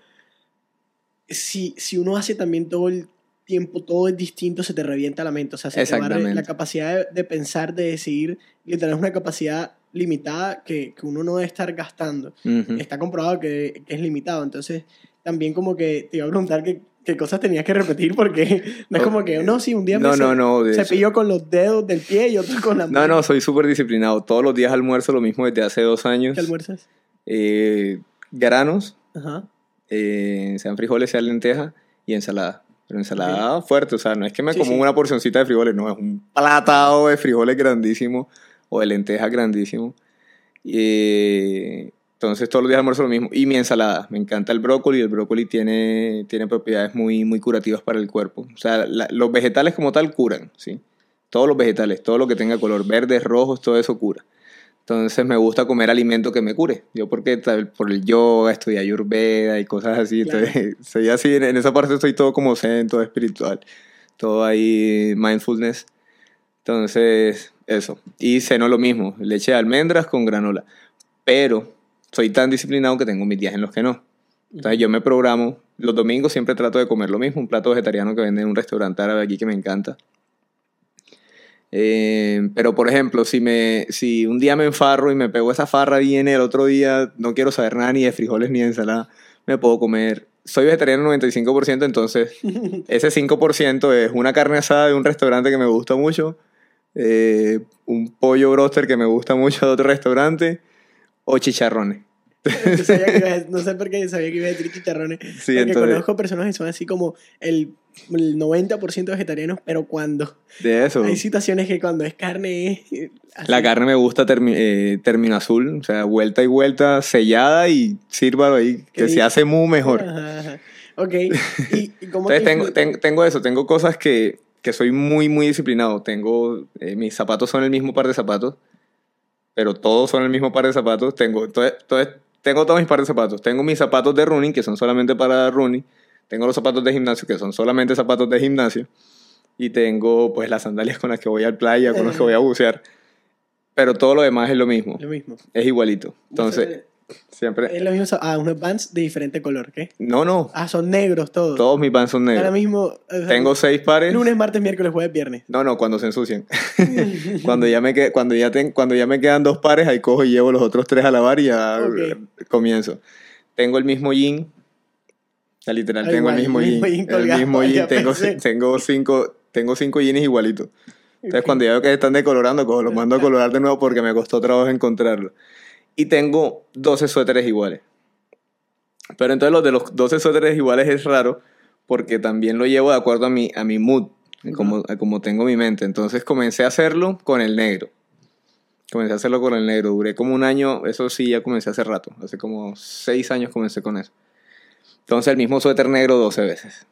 si, si uno hace también todo el tiempo, todo es distinto, se te revienta la mente, o sea, se te va la capacidad de, de, pensar, de decidir, literal es una capacidad limitada que, que uno no debe estar gastando. Uh -huh. Está comprobado que, que, es limitado, entonces también como que te iba a preguntar qué, qué cosas tenías que repetir porque no es como que, no, sí, un día no, me no, no, se, cepillo con los dedos del pie y otro con la mano. No, no, soy súper disciplinado. Todos los días almuerzo lo mismo desde hace dos años. ¿Qué almuerzas? Eh, granos, Ajá. eh, sean frijoles, sean lentejas y ensalada. Pero ensalada fuerte, o sea, no es que me sí, como sí. una porcioncita de frijoles, no, es un platado de frijoles grandísimo o de lentejas grandísimo. Y, entonces todos los días almuerzo lo mismo. Y mi ensalada, me encanta el brócoli, el brócoli tiene, tiene propiedades muy, muy curativas para el cuerpo. O sea, la, los vegetales como tal curan, ¿sí? Todos los vegetales, todo lo que tenga color, verdes, rojos, todo eso cura. Entonces me gusta comer alimento que me cure. Yo porque por el yoga, estudié ayurveda y cosas así. Claro. Entonces, soy así, en esa parte estoy todo como zen, todo espiritual. Todo ahí mindfulness. Entonces, eso. Y ceno lo mismo, leche de almendras con granola. Pero soy tan disciplinado que tengo mis días en los que no. Entonces yo me programo, los domingos siempre trato de comer lo mismo, un plato vegetariano que vende en un restaurante árabe aquí que me encanta. Eh, pero por ejemplo, si, me, si un día me enfarro y me pego esa farra y en el otro día no quiero saber nada ni de frijoles ni de ensalada, me puedo comer. Soy vegetariano 95%, entonces ese 5% es una carne asada de un restaurante que me gusta mucho, eh, un pollo broster que me gusta mucho de otro restaurante o chicharrones. no sé por qué sabía que iba a decir chicharrones. Sí, porque entonces... conozco personas que son así como el, el 90% vegetarianos, pero cuando. De eso. Hay situaciones que cuando es carne. Así. La carne me gusta termi eh, término azul, o sea, vuelta y vuelta, sellada y sírvalo ahí, que se hace muy mejor. Ajá, ajá. Ok. ¿Y, y cómo entonces tengo, tengo, tengo, eso, tengo cosas que, que soy muy, muy disciplinado. Tengo. Eh, mis zapatos son el mismo par de zapatos pero todos son el mismo par de zapatos. Tengo, entonces, entonces, tengo todos mis pares de zapatos. Tengo mis zapatos de running, que son solamente para running. Tengo los zapatos de gimnasio, que son solamente zapatos de gimnasio. Y tengo, pues, las sandalias con las que voy al playa, con las que voy a bucear. Pero todo lo demás es lo mismo. Lo mismo. Es igualito. Entonces, siempre... Es lo mismo. Ah, unos Vans de diferente color, ¿qué? No, no. Ah, son negros todos. Todos mis Vans son negros. Ahora mismo... O sea, tengo seis pares. Lunes, martes, miércoles, jueves, viernes. No, no, cuando se ensucian. cuando, ya me que, cuando, ya ten, cuando ya me quedan dos pares, ahí cojo y llevo los otros tres a lavar y ya okay. comienzo. Tengo el mismo jean. O sea, literal, Ay, tengo guay, el mismo jean. El mismo jean. Tengo, tengo, cinco, tengo cinco jeans igualitos. Entonces, okay. cuando ya veo que están decolorando, cojo, los mando a colorar de nuevo porque me costó trabajo encontrarlo. Y tengo 12 suéteres iguales. Pero entonces los de los 12 suéteres iguales es raro porque también lo llevo de acuerdo a mi, a mi mood, uh -huh. como, a como tengo mi mente. Entonces comencé a hacerlo con el negro. Comencé a hacerlo con el negro. Duré como un año, eso sí, ya comencé hace rato. Hace como 6 años comencé con eso. Entonces el mismo suéter negro 12 veces.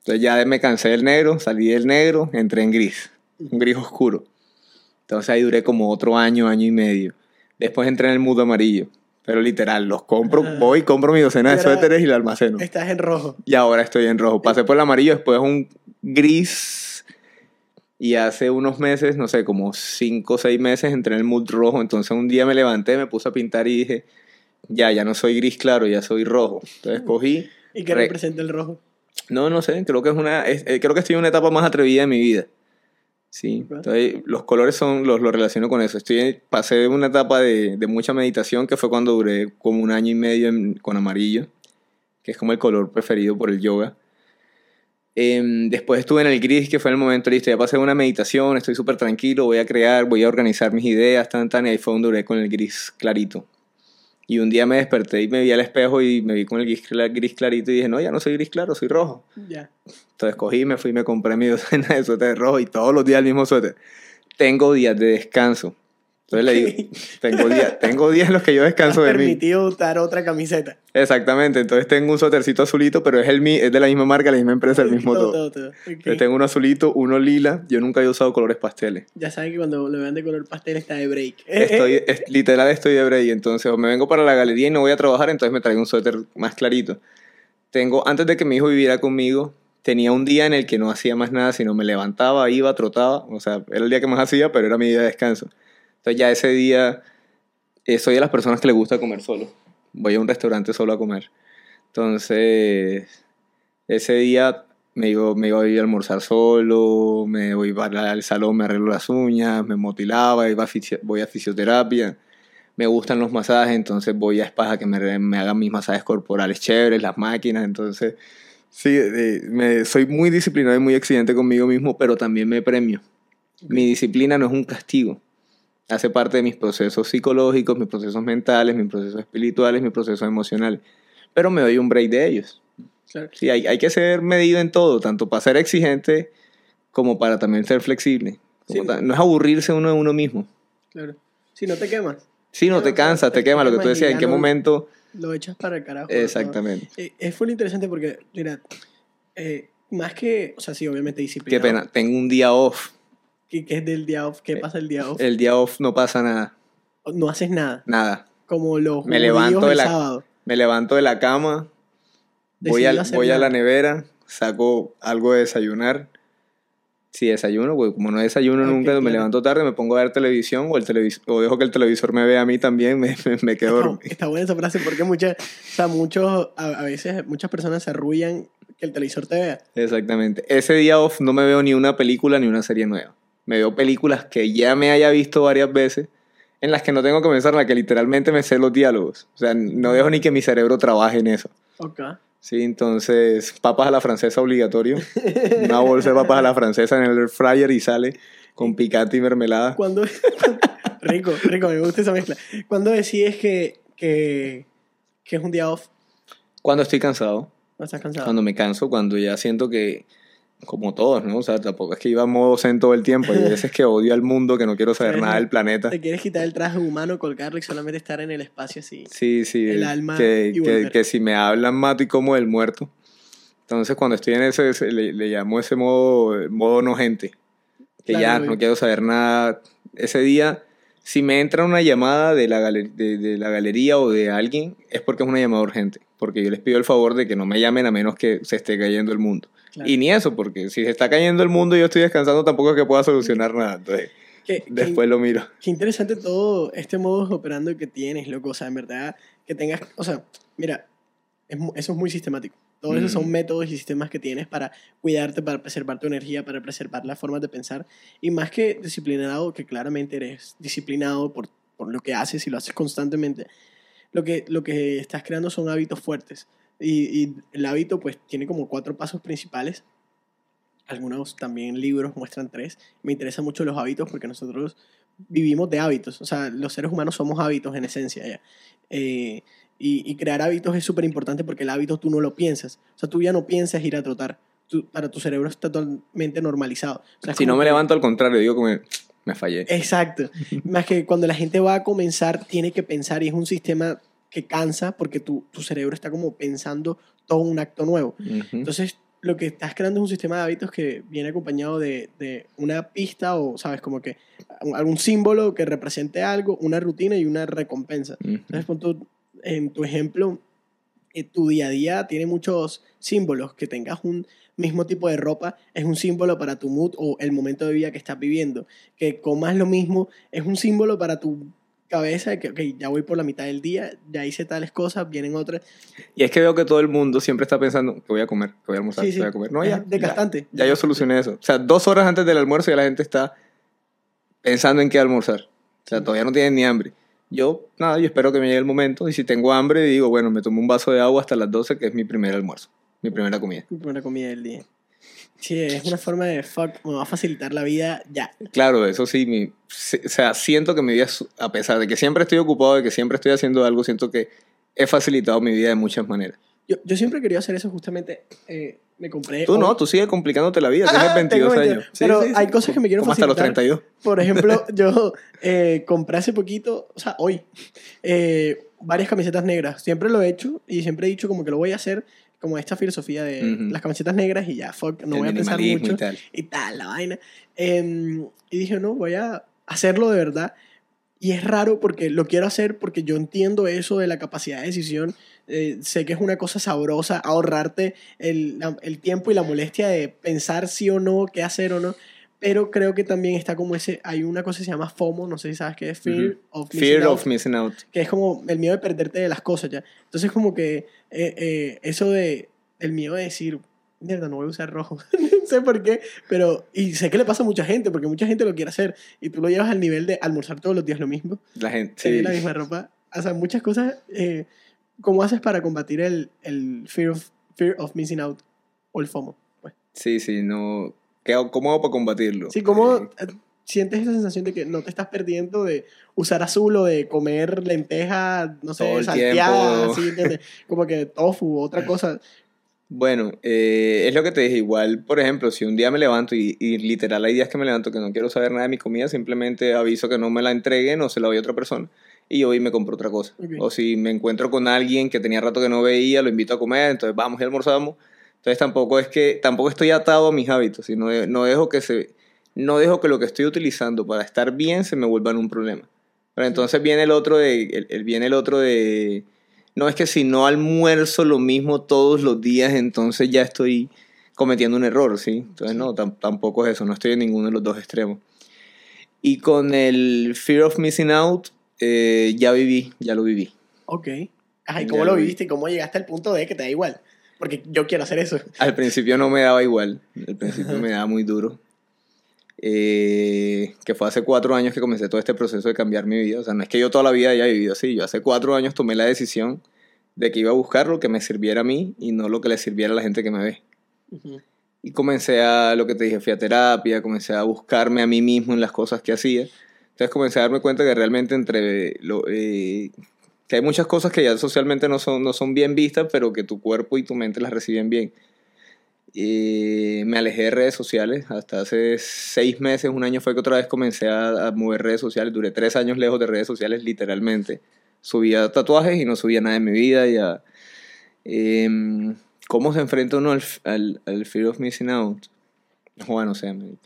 Entonces ya me cansé del negro, salí del negro, entré en gris. Un gris oscuro. Entonces ahí duré como otro año, año y medio. Después entré en el mudo amarillo. Pero literal, los compro, ah. voy, compro mi docena de suéteres y la almaceno. Estás en rojo. Y ahora estoy en rojo. Pasé por el amarillo, después un gris. Y hace unos meses, no sé, como 5 o 6 meses, entré en el mood rojo. Entonces un día me levanté, me puse a pintar y dije, ya, ya no soy gris claro, ya soy rojo. Entonces cogí... ¿Y qué representa el rojo? No, no sé, creo que es una... Es, eh, creo que estoy en una etapa más atrevida de mi vida. Sí, entonces los colores son, los, los relaciono con eso. Estoy, pasé una etapa de, de mucha meditación que fue cuando duré como un año y medio en- con amarillo, que es como el color preferido por el yoga. Em, después estuve en el gris, que fue el momento, listo, ya pasé una meditación, estoy súper tranquilo, voy a crear, voy a organizar mis ideas, tan, tan, y ahí fue donde duré con el gris clarito. Y un día me desperté y me vi al espejo y me vi con el gris, gris clarito y dije, no, ya no soy gris claro, soy rojo. Ya. Entonces cogí, me fui, me compré mi docena de suéter rojo y todos los días el mismo suéter. Tengo días de descanso. Entonces le digo, tengo días, tengo días en los que yo descanso de mí. permitido usar otra camiseta. Exactamente, entonces tengo un suétercito azulito, pero es, el, mi- es de la misma marca, la misma empresa, el mismo todo. todo, todo. Ok. Entonces tengo uno azulito, uno lila. Yo nunca he usado colores pasteles. Ya saben que cuando lo vean de color pastel está de break. Estoy, es- literal estoy de break, entonces o me vengo para la galería y no voy a trabajar, entonces me traigo un suéter más clarito. Tengo, antes de que mi hijo viviera conmigo, tenía un día en el que no hacía más nada, sino me levantaba, iba, trotaba, o sea, era el día que más hacía, pero era mi día de descanso. Entonces ya ese día eh, soy de las personas que le gusta comer solo. Voy a un restaurante solo a comer. Entonces, ese día me iba, me iba a ir a almorzar solo, me voy el salón, me arreglo las uñas, me motilaba, iba voy a fisioterapia. Me gustan los masajes, entonces voy a spas a que me, me hagan mis masajes corporales chéveres, las máquinas. Entonces, sí, eh, me, soy muy disciplinado y muy exigente conmigo mismo, pero también me premio. Mi disciplina no es un castigo. Hace parte de mis procesos psicológicos, mis procesos mentales, mis procesos espirituales, mis procesos emocionales. Pero me doy un break de ellos. Claro. Sí, hay, hay que ser medido en todo, tanto para ser exigente como para también ser flexible. Sí. no es aburrirse uno de uno mismo. Claro. Si no te quemas, Sí, no te cansas, te te quema lo que tú decías, en qué no- momento. Lo echas para el carajo. ¿no? Exactamente. Eh, es muy interesante porque, mira, eh, más que, o sea, sí, obviamente disciplina. Qué pena, tengo un día off. ¿Qué, qué es del día off? ¿Qué pasa el día off? El día off no pasa nada, No haces nada. nada. Como los Me levanto de la- sábado. Me levanto de la cama, voy, al- voy a la nevera, saco algo de desayunar. Si desayuno, porque como no desayuno nunca, me levanto tarde, me pongo a ver televisión o, el televis o dejo que el televisor me vea a mí también, me, me, me quedo Está, dormido. está buena esa frase porque muchas, o sea, muchos, a, a veces muchas personas se arrullan que el televisor te vea. Exactamente. Ese día off no me veo ni una película ni una serie nueva. Me veo películas que ya me haya visto varias veces, en las que no tengo que pensar, en las que literalmente me sé los diálogos. O sea, no dejo ni que mi cerebro trabaje en eso. Ok. Sí, entonces, papas a la francesa obligatorio. Una bolsa de papas a la francesa en el air fryer y sale con picante y mermelada. Cuando, rico, rico, me gusta esa mezcla. Cuando decides que, que, que es un día off, Cuando estoy cansado, no estás cansado. cuando me canso, cuando ya siento que, como todos, ¿no? O sea, tampoco es que iba a modo zen todo el tiempo. Hay veces que odio al mundo, que no quiero saber nada del planeta. Te quieres quitar el traje humano, colgarlo y solamente estar en el espacio así. Sí, sí. el alma que, y que, que si me hablan mato y como el muerto. Entonces cuando estoy en ese, le, le llamo ese modo, modo no gente. Que Claro, ya no quiero saber nada. Ese día, si me entra una llamada de la, galer- de, de la galería o de alguien, es porque es una llamada urgente. Porque yo les pido el favor de que no me llamen a menos que se esté cayendo el mundo. Claro. Y ni eso, porque si se está cayendo el mundo y yo estoy descansando, tampoco es que pueda solucionar nada. Entonces, después lo miro. qué interesante todo este modo operando que tienes, loco. O sea, en verdad, que tengas. O sea, mira, es eso es muy sistemático. Todos esos son Mm. métodos y sistemas que tienes para cuidarte, para preservar tu energía, para preservar las formas de pensar. Y más que disciplinado, que claramente eres disciplinado por, por lo que haces y lo haces constantemente, lo que, lo que estás creando son hábitos fuertes. Y, y el hábito, pues, tiene como cuatro pasos principales. Algunos también libros muestran tres. Me interesan mucho los hábitos porque nosotros vivimos de hábitos. O sea, los seres humanos somos hábitos en esencia ya. Eh, y, y crear hábitos es súper importante porque el hábito tú no lo piensas. O sea, tú ya no piensas ir a trotar. Tú- para tu cerebro está totalmente normalizado. O sea, Si no me que- levanto al contrario, digo como me fallé. Exacto. Más que cuando la gente va a comenzar, tiene que pensar y es un sistema que cansa porque tu, tu cerebro está como pensando todo un acto nuevo. Entonces, lo que estás creando es un sistema de hábitos que viene acompañado de, de una pista o, ¿sabes? Como que algún símbolo que represente algo, una rutina y una recompensa. Entonces, pon en tu ejemplo, eh, tu día a día tiene muchos símbolos. Que tengas un mismo tipo de ropa es un símbolo para tu mood o el momento de vida que estás viviendo. Que comas lo mismo es un símbolo para tu cabeza de que, ok, ya voy por la mitad del día, ya hice tales cosas, vienen otras. Y es que veo que todo el mundo siempre está pensando que voy a comer, que voy a almorzar, Sí, que sí. voy a comer. No, ya. desgastante. Ya, ya yo solucioné eso. O sea, dos horas antes del almuerzo ya la gente está pensando en qué almorzar. O sea, todavía no tienen ni hambre. Yo, nada, yo espero que me llegue el momento. Y si tengo hambre, digo, bueno, me tomo un vaso de agua hasta las 12, que es mi primer almuerzo, mi primera comida. Mi primera comida del día. Sí, es una forma de fuck, me va a facilitar la vida ya. Claro, eso sí, mi, o sea, siento que mi vida, a pesar de que siempre estoy ocupado, de que siempre estoy haciendo algo, siento que he facilitado mi vida de muchas maneras. Yo, yo siempre he querido hacer eso, justamente. eh, me compré. Tú no, tú sigues complicándote la vida, Ah, tienes 22 tengo 22, años. pero hay cosas que me quiero Como hasta los facilitar. 32. Por ejemplo, yo eh, compré hace poquito, o sea, hoy, eh, varias camisetas negras. Siempre lo he hecho y siempre he dicho como que lo voy a hacer, como esta filosofía de Ujú. las camisetas negras y ya, fuck, no El voy a pensar mucho y tal. y tal, la vaina. Em, y dije, no, voy a hacerlo de verdad. Y es raro porque lo quiero hacer porque yo entiendo eso de la capacidad de decisión. Eh, sé que es una cosa sabrosa ahorrarte el, el tiempo y la molestia de pensar sí o no, qué hacer o no. Pero creo que también está como ese, hay una cosa que se llama FOMO, no sé si sabes qué es, Fear, Ujú. of, Missing Fear Out, of missing out. que es como el miedo de perderte de las cosas ya. Entonces como que eh, eh, eso de, el miedo de decir, mierda, no voy a usar rojo, no sé por qué, pero, y sé que le pasa a mucha gente, porque mucha gente lo quiere hacer, y tú lo llevas al nivel de almorzar todos los días lo mismo, La gente, tener la misma ropa, o sea, muchas cosas, eh, ¿cómo haces para combatir el, el fear, of, fear of missing out o el FOMO? Pues. Sí, sí, no. ¿Qué ¿Cómo hago para combatirlo? Sí, ¿cómo sientes esa sensación de que no te estás perdiendo de usar azul o de comer lenteja, no sé, salteada, así, como que tofu, otra cosa. Bueno, eh, es lo que te dije. Igual, por ejemplo, si un día me levanto y, y literal hay días que me levanto que no quiero saber nada de mi comida, simplemente aviso que no me la entreguen o se la doy a otra persona y yo voy y me compro otra cosa. Ok. O si me encuentro con alguien que tenía rato que no veía, lo invito a comer, entonces vamos y almorzamos. Entonces tampoco es que tampoco estoy atado a mis hábitos, sino no dejo que se no dejo que lo que estoy utilizando para estar bien se me vuelva en un problema. Pero entonces viene el otro de el- el- viene el otro de no es que si no almuerzo lo mismo todos los días, entonces ya estoy cometiendo un error, ¿sí? Entonces no, tam- tampoco es eso, no estoy en ninguno de los dos extremos. Y con el fear of missing out, eh, ya viví, ya lo viví. Ok. Ay, Ya ¿cómo lo lo vi. viviste? ¿Cómo llegaste al punto de que te da igual? Porque yo quiero hacer eso. Al principio no me daba igual, al principio Ajá. me daba muy duro. Eh, que fue hace cuatro años que comencé todo este proceso de cambiar mi vida. O sea, no es que yo toda la vida haya vivido así. Yo hace cuatro años tomé la decisión de que iba a buscar lo que me sirviera a mí y no lo que le sirviera a la gente que me ve. Y comencé a, lo que te dije, fui a terapia, comencé a buscarme a mí mismo en las cosas que hacía. Entonces comencé a darme cuenta que realmente entre lo, eh, que hay muchas cosas que ya socialmente no son, no son bien vistas, pero que tu cuerpo y tu mente las reciben bien. Eh, me alejé de redes sociales. Hasta hace seis meses, un año fue que otra vez comencé a, a mover redes sociales. Duré tres años lejos de redes sociales, literalmente. Subía tatuajes y no subía nada de mi vida. Ya. Em, ¿Cómo se enfrenta uno al, al, al fear of missing out? Bueno, o sea, me-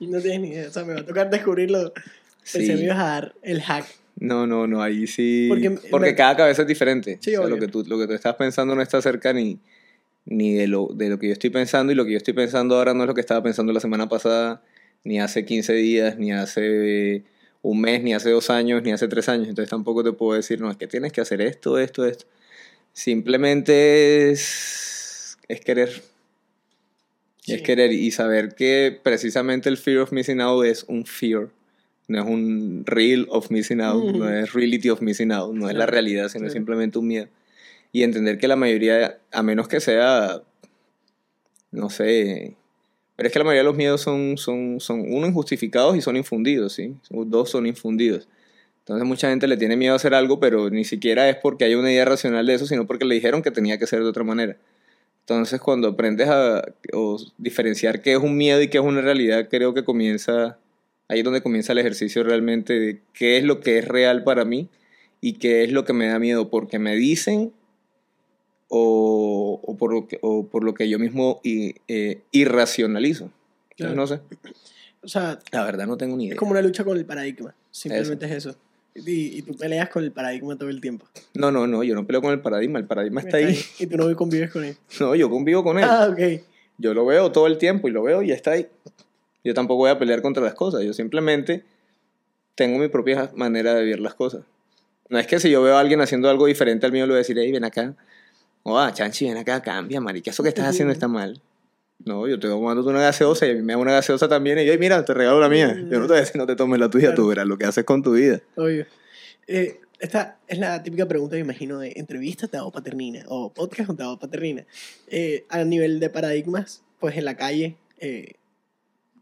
no tienes ni idea. O sea, me va a tocar descubrirlo. Pensé sí. ibas a dar el hack. No, no, no, ahí sí. Porque Porque, me- cada cabeza es diferente. Sí, O sea, lo, que tú, lo que tú estás pensando no está cerca ni, ni de, lo, de lo que yo estoy pensando. Y lo que yo estoy pensando ahora no es lo que estaba pensando la semana pasada, ni hace 15 días, ni hace un mes, ni hace dos años, ni hace tres años. Entonces tampoco te puedo decir, no, es que tienes que hacer esto, esto, esto. Simplemente es, es querer. Sí. Es querer y saber que precisamente el fear of missing out es un fear. No es un real of missing out, Ujú. no es reality of missing out, no es la realidad, sino es claro. simplemente un miedo. Y entender que la mayoría, a menos que sea, no sé, pero es que la mayoría de los miedos son, son, son uno, injustificados y son infundidos, ¿sí? Dos son infundidos. Entonces mucha gente le tiene miedo a hacer algo, pero ni siquiera es porque hay una idea racional de eso, sino porque le dijeron que tenía que ser de otra manera. Entonces cuando aprendes a o diferenciar qué es un miedo y qué es una realidad, creo que comienza, ahí es donde comienza el ejercicio realmente de qué es lo que es real para mí y qué es lo que me da miedo, porque me dicen o, o por, lo que, o por lo que yo mismo i- eh, irracionalizo. Entonces, Claro. no sé, O sea, la verdad no tengo ni idea. es como una lucha con el paradigma. Simplemente es eso. Y, y tú peleas con el paradigma todo el tiempo. No, no, no, yo no peleo con el paradigma, el paradigma está ahí. Y tú no convives con él. No, yo convivo con él. Ah, ok. Yo lo veo todo el tiempo y lo veo y está ahí. Yo tampoco voy a pelear contra las cosas, yo simplemente tengo mi propia manera de ver las cosas. No es que si yo veo a alguien haciendo algo diferente al mío, le voy a decir, hey, ven acá. O, ah, Chanchi, ven acá, cambia, marica, eso que estás haciendo está mal. No, yo te voy tomando una gaseosa y a mí me da una gaseosa también. Y yo, "Ay, mira, te regalo la mía. Yo no te voy a decir, no te tomes la tuya, tú Claro. verás lo que haces con tu vida. Obvio. Eh, esta es la típica pregunta, me imagino, de entrevista Tao Paternina o podcast con Tao Paternina. Eh, a nivel de paradigmas, pues en la calle, eh,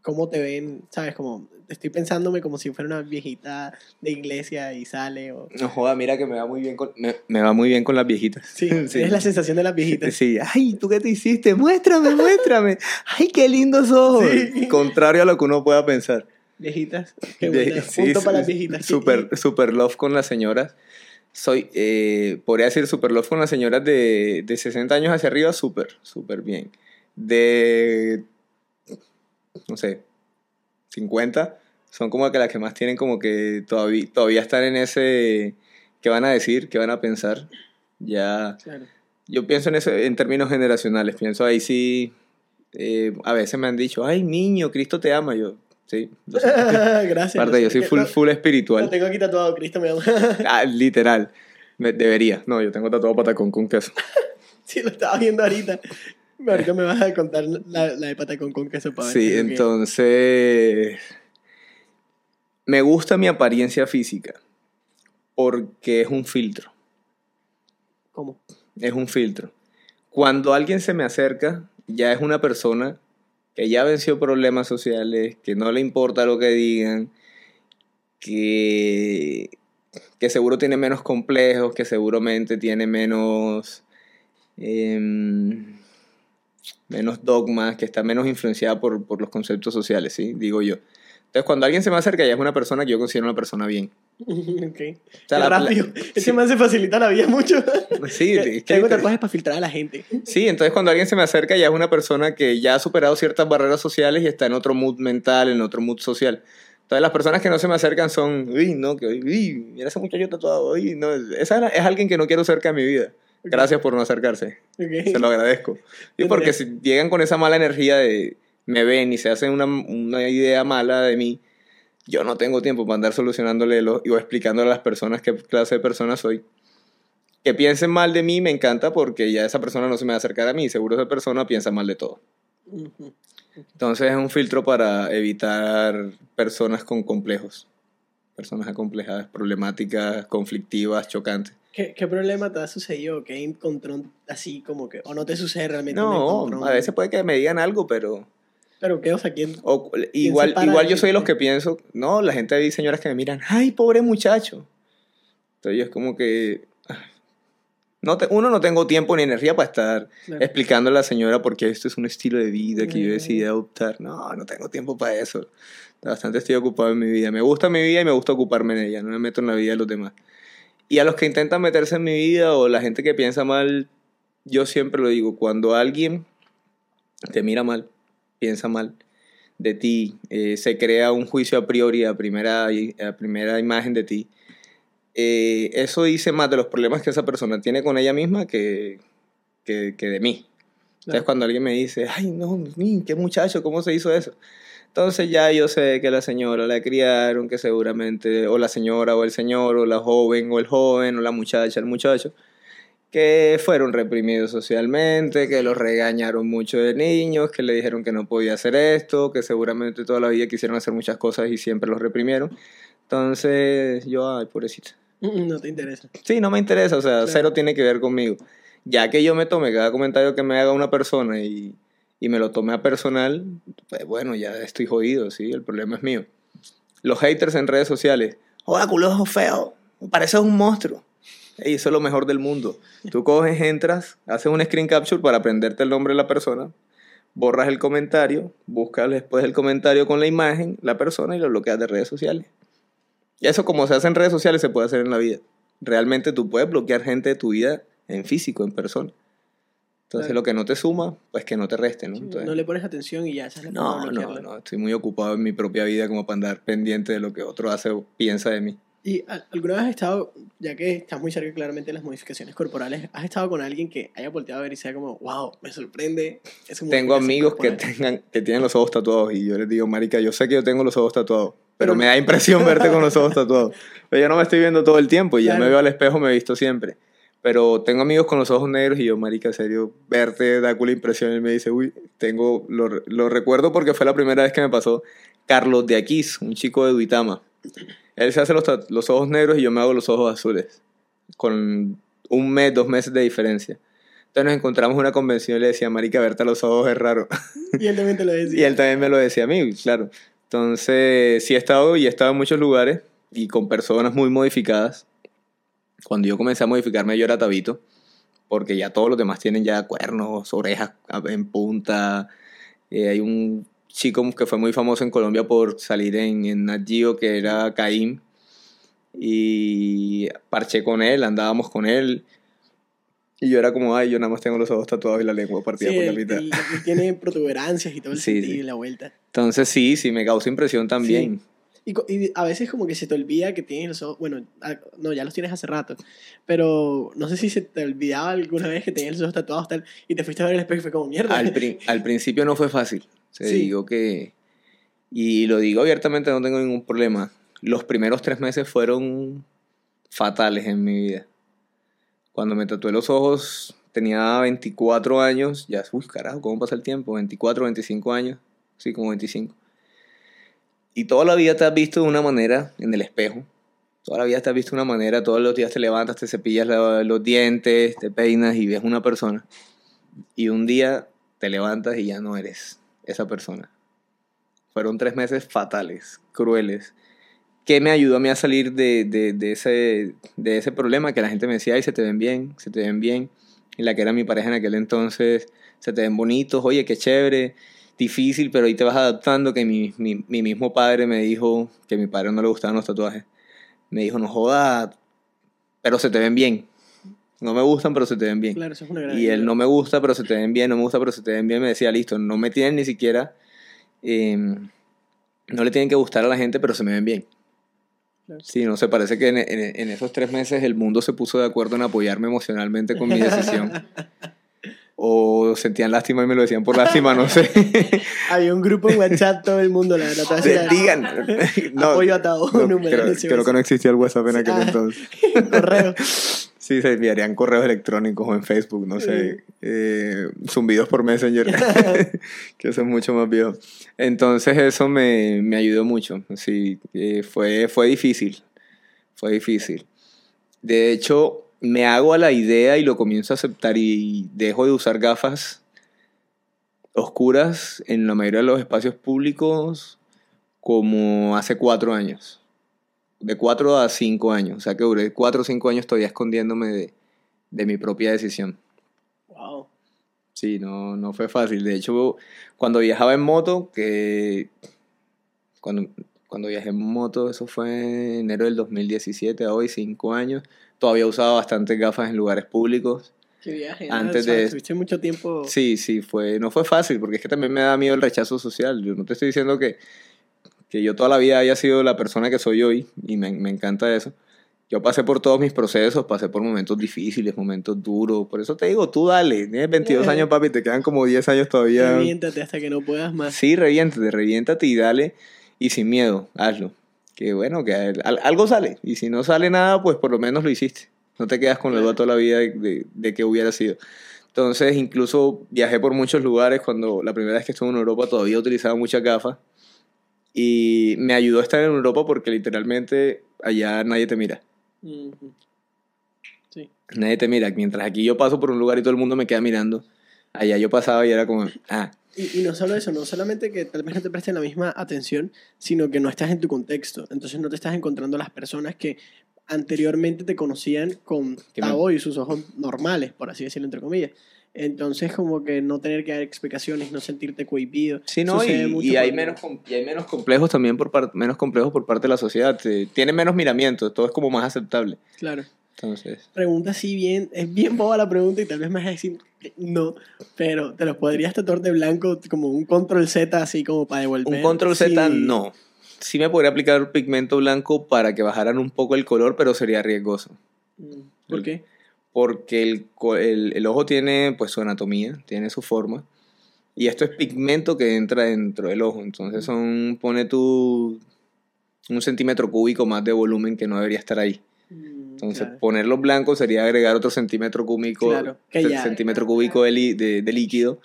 ¿cómo te ven? ¿Sabes? Como estoy pensándome como si fuera una viejita de iglesia y sale o... No joda, mira que me va muy bien con, me, me va muy bien con las viejitas. Sí, es la sensación de las viejitas. Sí, ay, ¿tú qué te hiciste? Muéstrame, muéstrame. Ay, qué lindos ojos. Sí. Contrario a lo que uno pueda pensar. Viejitas. Qué Vie- sí, Punto para sí, las viejitas. Super, super love con las señoras. Soy, eh, podría decir super love con las señoras de, de 60 años hacia arriba, súper, súper bien. De, no sé, 50, son como que las que más tienen como que todavía, todavía están en ese, ¿qué van a decir? ¿Qué van a pensar? Ya, Claro. yo pienso en eso en términos generacionales, pienso ahí sí, eh, a veces me han dicho, ay niño, Cristo te ama, yo, sí, sé. Gracias. Aparte, yo soy full, full espiritual. Lo tengo aquí tatuado, Cristo me ama. Ah, literal. Me- debería. No, yo tengo tatuado patacón con queso. sí, lo estaba viendo ahorita. Ahorita me vas a contar la, la de patacón con queso para. Sí, entonces. Me gusta mi apariencia física. Porque es un filtro. ¿Cómo? Es un filtro. Cuando alguien se me acerca, ya es una persona que ya venció problemas sociales, que no le importa lo que digan, que, que seguro tiene menos complejos, que seguramente tiene menos, em, menos dogmas, que está menos influenciada por, por los conceptos sociales, ¿sí? Digo yo. Entonces, cuando alguien se me acerca, ya es una persona que yo considero una persona bien. ok. O sea, la- la- rápido. es sí. que me hace facilitar la vida mucho. Sí, es que- Tengo tatuajes para filtrar a la gente. Sí, entonces cuando alguien se me acerca ya es una persona que ya ha superado ciertas barreras sociales y está en otro mood mental, en otro mood social. Entonces las personas que no se me acercan son, uy, no, que, uy, mira ese muchacho tatuado, uy, no, esa es alguien que no quiero cerca de mi vida. Gracias por no acercarse, Ok. se lo agradezco. Y porque si llegan con esa mala energía de me ven y se hacen una, una idea mala de mí, yo no tengo tiempo para andar solucionándole lo, y o explicándole a las personas qué clase de persona soy. Que piensen mal de mí me encanta porque ya esa persona no se me va a acercar a mí, seguro esa persona piensa mal de todo. Entonces es un filtro para evitar personas con complejos, personas acomplejadas, problemáticas, conflictivas, chocantes. ¿Qué, ¿Qué problema te ha sucedido? ¿Qué encontrón así como que... O no te sucede realmente? No, a veces puede que me digan algo, pero Pero qué, o sea, ¿quién? o- igual, para igual de yo soy los que pienso, no, la gente hay señoras que me miran, ay, pobre muchacho. Entonces yo es como que, no te- uno no tengo tiempo ni energía para estar Claro. explicando a la señora por qué esto es un estilo de vida que yo decidí adoptar. No, no tengo tiempo para eso. Bastante estoy ocupado en mi vida. Me gusta mi vida y me gusta ocuparme en ella. No me meto en la vida de los demás. Y a los que intentan meterse en mi vida o la gente que piensa mal, yo siempre lo digo, cuando alguien te mira mal, piensa mal de ti, eh, se crea un juicio a priori a primera, a primera imagen de ti, eh, eso dice más de los problemas que esa persona tiene con ella misma que, que, que de mí. Entonces Claro. cuando alguien me dice, ay, no, qué muchacho, ¿cómo se hizo eso? Entonces ya yo sé que la señora la criaron, que seguramente, o la señora o el señor, o la joven o el joven, o la muchacha, el muchacho, que fueron reprimidos socialmente, que los regañaron mucho de niños, que le dijeron que no podía hacer esto, que seguramente toda la vida quisieron hacer muchas cosas y siempre los reprimieron. Entonces yo, ay, pobrecita. No te interesa. Sí, no me interesa, o sea, Claro. cero tiene que ver conmigo. Ya que yo me tome cada comentario que me haga una persona y, y me lo tome a personal, pues bueno, ya estoy jodido, sí, el problema es mío. Los haters en redes sociales, hola, culo feo, pareces un monstruo. Ey, eso es lo mejor del mundo. Tú coges, entras, haces un screen capture para aprenderte el nombre de la persona, borras el comentario, buscas después el comentario con la imagen, la persona y lo bloqueas de redes sociales. Y eso como se hace en redes sociales se puede hacer en la vida. Realmente tú puedes bloquear gente de tu vida en físico, en persona. Entonces Claro. lo que no te suma, pues que no te reste, ¿no? Sí, Entonces, no le pones atención y ya, esa es la no, no, no, estoy muy ocupado en mi propia vida como para andar pendiente de lo que otro hace o piensa de mí. ¿Y alguna vez has estado, ya que estás muy cerca claramente de las modificaciones corporales, has estado con alguien que haya volteado a ver y sea como, wow, me sorprende Tengo amigos que corporal"? tengan que tienen los ojos tatuados y yo les digo, marica, yo sé que yo tengo los ojos tatuados, pero me da impresión verte con los ojos tatuados. Pero yo no me estoy viendo todo el tiempo y ya Claro. me veo al espejo, me he visto siempre. Pero tengo amigos con los ojos negros y yo, marica, en serio, verte da culo impresión. Él me dice, uy, tengo, lo, lo recuerdo porque fue la primera vez que me pasó. Carlos de Aquís, un chico de Duitama. Él se hace los, los ojos negros y yo me hago los ojos azules. Con un mes, dos meses de diferencia. Entonces nos encontramos en una convención y le decía, marica, verte a los ojos es raro. Y él también te lo decía. Y él también me lo decía a mí, claro. Entonces, sí he estado y he estado en muchos lugares y con personas muy modificadas. Cuando yo comencé a modificarme, yo era tabito, porque ya todos los demás tienen ya cuernos, orejas en punta. Eh, hay un chico que fue muy famoso en Colombia por salir en, en Nat Geo, que era Caim. Y parché con él, andábamos con él. Y yo era como, ay, yo nada más tengo los ojos tatuados y la lengua partida Sí, por la mitad. él tiene protuberancias y todo el Sí, sentido sí. y la vuelta. Entonces sí, sí, me causa impresión también. Y, y a veces como que se te olvida que tienes los ojos, bueno, no, ya los tienes hace rato, pero no sé si se te olvidaba alguna vez que tenías los ojos tatuados tal, y te fuiste a ver el espejo y fue como mierda. Al, pri- al principio no fue fácil. Se Sí. digo que. Y lo digo abiertamente, no tengo ningún problema. Los primeros tres meses fueron fatales en mi vida. Cuando me tatué los ojos, tenía 24 años. Ya, uy, carajo, ¿cómo pasa el tiempo? 24, 25 años. Sí, como 25. Y toda la vida te has visto de una manera en el espejo. Toda la vida te has visto de una manera. Todos los días te levantas, te cepillas la- los dientes, te peinas y ves una persona. Y un día te levantas y ya no eres esa persona. Fueron tres meses fatales, crueles. ¿Qué me ayudó a mí a salir de, de, de ese, de ese problema? Que la gente me decía, ay, se te ven bien, se te ven bien. Y la que era mi pareja en aquel entonces, se te ven bonitos, oye, qué chévere, difícil, pero ahí te vas adaptando. Que mi, mi, mi mismo padre me dijo que a mi padre no le gustaban los tatuajes. Me dijo, no jodas, pero se te ven bien. No me gustan, pero se te ven bien. Claro, eso es una gran Y él ayuda. no me gusta, pero se te ven bien, no me gusta, pero se te ven bien. Me decía, listo, no me tienen ni siquiera. eh, no le tienen que gustar a la gente, pero se me ven bien. Claro. Sí, no sé, parece que en, en- en esos tres meses el mundo se puso de acuerdo en apoyarme emocionalmente con mi decisión. o sentían lástima y me lo decían por lástima, no sé. Había un grupo en WhatsApp, todo el mundo, la verdad. digan. No, Apoyo a Tao, no, número creo, creo que no existía el WhatsApp en aquel Ah. entonces. Correo. Sí, se enviarían correos electrónicos o en Facebook, no sé, eh, zumbidos por Messenger, que eso es mucho más viejo. Entonces eso me, me ayudó mucho, sí, eh, fue, fue difícil, fue difícil. De hecho, me hago a la idea y lo comienzo a aceptar y dejo de usar gafas oscuras en la mayoría de los espacios públicos como hace cuatro años de 4 a 5 años. O sea que duré 4 o 5 años todavía escondiéndome de, de mi propia decisión. Wow. Sí, no, no fue fácil. De hecho, cuando viajaba en moto, que cuando, cuando viajé en moto, eso fue en enero del 2017, a hoy 5 años, todavía usaba bastantes gafas en lugares públicos. Qué viaje. Antes de- Estuviste mucho tiempo. Sí, sí, fue, no fue fácil, porque es que también me da miedo el rechazo social. Yo no te estoy diciendo que, que yo toda la vida haya sido la persona que soy hoy, y me, me encanta eso. Yo pasé por todos mis procesos, pasé por momentos difíciles, momentos duros. Por eso te digo, tú dale, tienes 22 Eh. años, papi, te quedan como 10 años todavía. Reviéntate hasta que no puedas más. Sí, reviéntate, reviéntate y dale, y sin miedo, hazlo. Que bueno, que al- algo sale, y si no sale nada, pues por lo menos lo hiciste. No te quedas con la duda toda la vida de, de, de que hubiera sido. Entonces, incluso viajé por muchos lugares. Cuando la primera vez que estuve en Europa todavía utilizaba muchas gafas. Y me ayudó a estar en Europa porque literalmente allá nadie te mira. Sí. Nadie te mira. Mientras aquí yo paso por un lugar y todo el mundo me queda mirando. Allá yo pasaba y era como, ah, Y, y no solo eso, no solamente que tal vez no te presten la misma atención, sino que no estás en tu contexto. Entonces no te estás encontrando las personas que anteriormente te conocían con Tao y sus ojos normales, por así decirlo, entre comillas. Entonces como que no tener que dar explicaciones, no sentirte cohibido. Sí, no, y, mucho y hay, menos, y hay menos complejos también por, menos complejos por parte de la sociedad. Tiene menos miramientos, todo es como más aceptable. Claro. Entonces, Pregunta así bien, es bien boba la pregunta y tal vez me vas a decir no, pero te los podrías tatuar de blanco como un control Z así como para devolver. un control Z Sí. no. Sí me podría aplicar pigmento blanco para que bajaran un poco el color, pero sería riesgoso. Mm, ¿Por qué? Porque el, el, el ojo tiene pues su anatomía, tiene su forma. Y esto es pigmento que entra dentro del ojo. Entonces son, pone tú un centímetro cúbico más de volumen que no debería estar ahí. Entonces, claro. ponerlos blancos sería agregar otro centímetro cúbico, Claro, ya- centímetro cúbico de, li- de- de líquido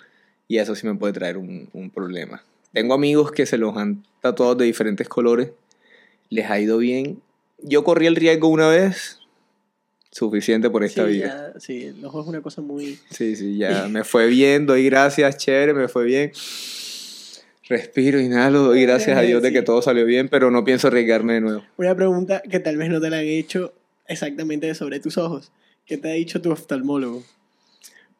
y eso sí me puede traer un, un problema. Tengo amigos que se los han tatuado de diferentes colores, les ha ido bien. Yo corrí el riesgo una vez, suficiente por esta sí, vida. ya- sí, el ojo es una cosa muy... Sí, sí, ya me fue bien, doy gracias, chévere, me fue bien. Respiro, inhalo, doy gracias a Dios de que todo salió bien, pero no pienso arriesgarme de nuevo. Una pregunta que tal vez no te la han hecho exactamente sobre tus ojos. ¿Qué te ha dicho tu oftalmólogo?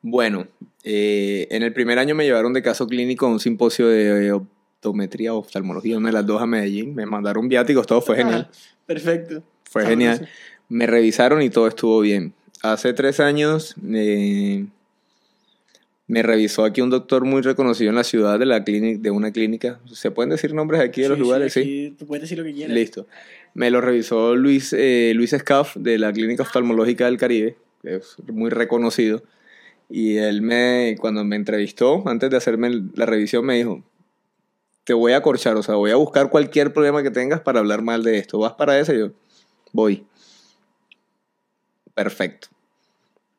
Bueno, eh, en el primer año me llevaron de caso clínico a un simposio de optometría o oftalmología, una de las dos a Medellín. Me mandaron viáticos, todo fue genial. Perfecto. Fue Sabroso. genial. Me revisaron y todo estuvo bien. Hace tres años eh, me revisó aquí un doctor muy reconocido en la ciudad de, la clínica, de una clínica. ¿Se pueden decir nombres aquí de los lugares? Sí. aquí Tú puedes decir lo que quieras. Listo. Me lo revisó Luis, eh, Luis Scaff de la Clínica Oftalmológica del Caribe, que es muy reconocido. Y él me, cuando me entrevistó, antes de hacerme la revisión, me dijo, te voy a acorchar, o sea, voy a buscar cualquier problema que tengas para hablar mal de esto. ¿Vas para eso? Y yo, voy. Perfecto.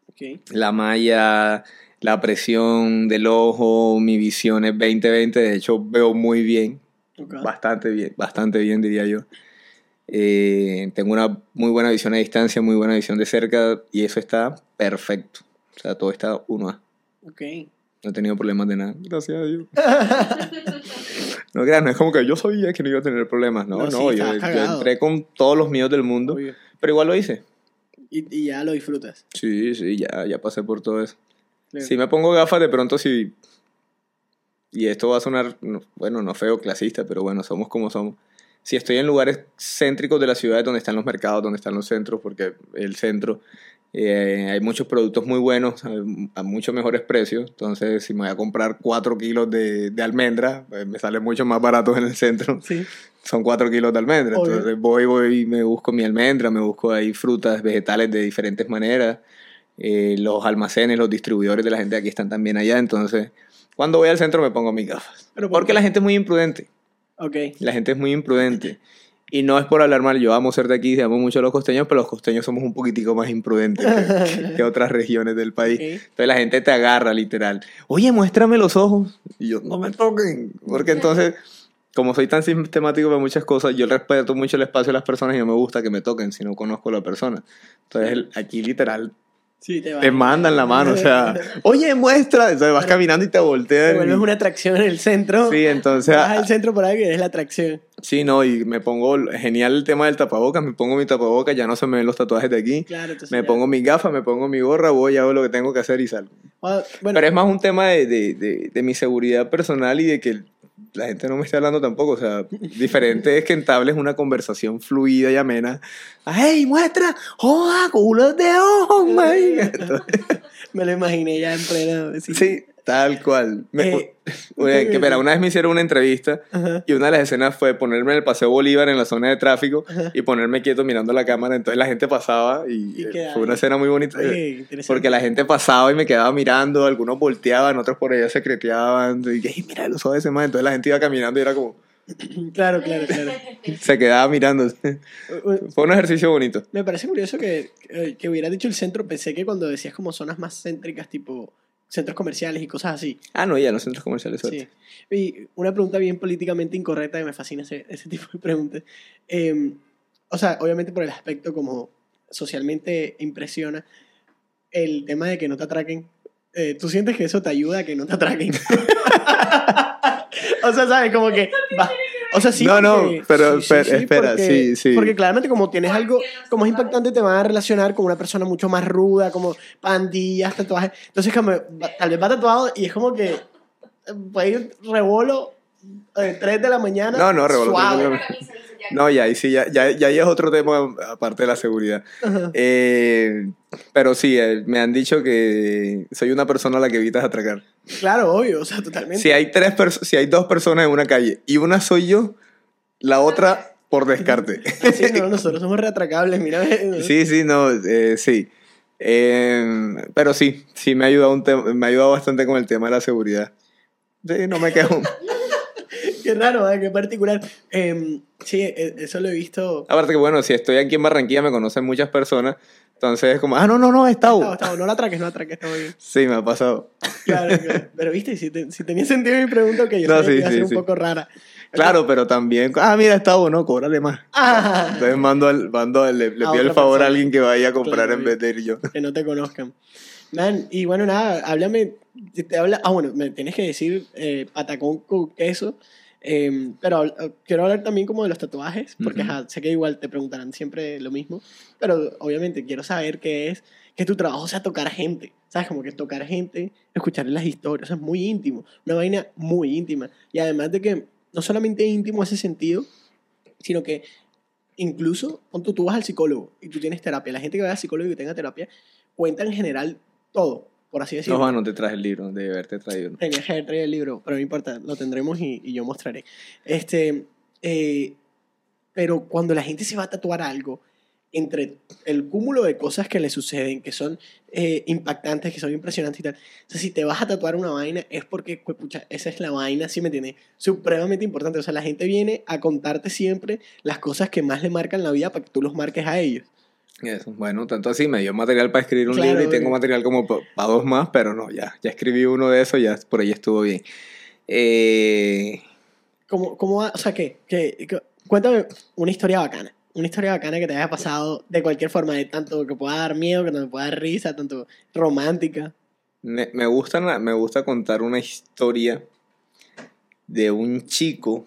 Ok. La malla, la presión del ojo, mi visión es 20-20, de hecho veo muy bien. Bastante bien, bastante bien diría yo. Eh, tengo una muy buena visión a distancia, muy buena visión de cerca y eso está perfecto. O sea, todo está 1A. Ok. No he tenido problemas de nada. Gracias a Dios. no creas, no es como que yo sabía que no iba a tener problemas. No, No, no, sí, yo, entré con todos los miedos del mundo, Obvio. pero igual lo hice. Y, y ya lo disfrutas. Sí, sí, ya, ya pasé por todo eso. Claro. Si me pongo gafas, de pronto sí. Y esto va a sonar, no- bueno, no feo, clasista, pero bueno, somos como somos. Si estoy en lugares céntricos de la ciudad, donde están los mercados, donde están los centros, porque el centro eh, hay muchos productos muy buenos a, a mucho mejores precios. Entonces, si me voy a comprar 4 kilos de, de almendra, pues me sale mucho más barato en el centro. Sí. Son 4 kilos de almendra. Obvio. Entonces, voy, voy y me busco mi almendra, me busco ahí frutas, vegetales de diferentes maneras. Eh, los almacenes, los distribuidores de la gente aquí están también allá. Entonces, cuando voy al centro me pongo mis gafas. ¿Pero por Porque qué? la gente es muy imprudente. Ok. La gente es muy imprudente. Y no es por hablar mal, yo amo ser de aquí, amo mucho a los costeños, pero los costeños somos un poquitico más imprudentes que, que otras regiones del país. Ok. Entonces la gente te agarra literal. Oye, muéstrame los ojos. Y yo, no me toquen. Porque entonces, como soy tan sistemático para muchas cosas, yo respeto mucho el espacio de las personas y no me gusta que me toquen si no conozco a la persona. Entonces aquí literal Sí, te te mandan la mano, o sea, oye, muestra. Entonces vas caminando y te Te voltean. vuelves y- una atracción en el centro. Sí, entonces... Vas al centro por ahí que eres la atracción. Sí, no, y me pongo, genial el tema del tapabocas, me pongo mi tapabocas, ya no se me ven los tatuajes de aquí, Claro, entonces me ya- pongo mi gafa, me pongo mi gorra, voy, hago lo que tengo que hacer y salgo. Ah, Bueno, Pero es más un tema de, de, de, de mi seguridad personal y de que la gente no me esté hablando tampoco, o sea, diferente es que entables una conversación fluida y amena. ¡Ey, muestra! ¡Joda, culos de ojos, man! Entonces, me lo imaginé ya en pleno. Sí. Sí, tal cual. Me- Eh, Oye, que, espera, una vez me hicieron una entrevista y una de las escenas fue ponerme en el Paseo Bolívar en la zona de tráfico y ponerme quieto mirando la cámara. Entonces la gente pasaba y, Y eh, fue una escena muy bonita. Porque la gente pasaba y me quedaba mirando, algunos volteaban, otros por allá secreteaban. Y dije, "Ey, mira los ojos de ese man. Entonces la gente iba caminando y era como, Claro, claro, claro. se quedaba mirando. Fue un ejercicio bonito. Me parece curioso que, que, que hubieras dicho el centro. Pensé que cuando decías como zonas más céntricas, tipo centros comerciales y cosas así. Ah, no, ya los centros comerciales. suerte. Sí. Y una pregunta bien políticamente incorrecta que me fascina ese, ese tipo de preguntas. Eh, o sea, obviamente por el aspecto como socialmente impresiona el tema de que no te atraquen. Eh, ¿Tú sientes que eso te ayuda a que no te atraquen? o sea, ¿sabes? Como que... va- O sea, sí. No, no, pero espera, espera, porque- sí, sí. Porque claramente como tienes algo como es impactante, te van a relacionar con una persona mucho más ruda, como pandillas, tatuajes. Entonces, como, tal vez va tatuado y es como que puede ir rebolo eh, 3 de la mañana. No, no, rebolo, suave. de No, ya, ahí sí, ya, ya, ya ahí es otro tema aparte de la seguridad. Eh, pero sí, eh, me han dicho que soy una persona a la que evitas atracar. Claro, obvio, o sea, totalmente. Si hay, tres si hay dos personas en una calle y una soy yo, la otra por descarte. Sí, no, nosotros somos reatracables, mira. Sí, sí, no, eh, sí. Eh, pero sí, sí me ha, ayudado un me ha ayudado bastante con el tema de la seguridad. Sí, no me quejo. qué raro, ¿eh? qué particular. Em, sí, e- eso lo he visto. Aparte que bueno, si estoy aquí en Barranquilla me conocen muchas personas, entonces es como, ah, no, no, no, es Tau. Estaba- no la atraques, no la atraques, está bien. Sí, me ha pasado. Claro, claro. Pero viste, si, te- si tenía sentido mi pregunta, que yo No, que sí, iba a ser sí, un sí. poco rara. Claro, pero también, ah, mira, es Tau, no, cóbrale más. Ah, Entonces mando, al- mando al- le, pido el favor a alguien que vaya a comprar Claro, en vez de ir yo. que no te conozcan. Man, y bueno, nada, háblame. Te habla, ah, bueno, me tienes que decir eh, patacón con queso. Eh, pero quiero hablar también como de los tatuajes, porque Ujú. ajá, sé que igual te preguntarán siempre lo mismo, pero obviamente quiero saber qué es que tu trabajo sea tocar gente, ¿sabes? Como que tocar gente, escuchar las historias, o es muy íntimo, una vaina muy íntima. Y además de que no solamente íntimo ese sentido, sino que incluso cuando tú vas al psicólogo y tú tienes terapia, la gente que va al psicólogo y que tenga terapia, cuenta en general todo, por así decirlo. No, Juan, no te traje el libro, de haberte traído. Tenía que haber traído el libro, pero no importa, lo tendremos y, y yo mostraré. Este, eh, pero cuando la gente se va a tatuar algo, entre el cúmulo de cosas que le suceden, que son eh, impactantes, que son impresionantes y tal, o sea, si te vas a tatuar una vaina es porque, pues, pucha, esa es la vaina, ¿sí me entiendes? Supremamente importante. O sea, la gente viene a contarte siempre las cosas que más le marcan la vida para que tú los marques a ellos. Eso, bueno, tanto así, me dio material para escribir un Claro, libro y tengo material como para dos más, pero no, ya, ya escribí uno de esos, ya por ahí estuvo bien. Eh, ¿Cómo, cómo? O sea, ¿qué? ¿Qué- qué- Cuéntame una historia bacana. Una historia bacana que te haya pasado de cualquier forma, de tanto que pueda dar miedo, que te pueda dar risa, tanto romántica. me, me, gusta, me gusta contar una historia de un chico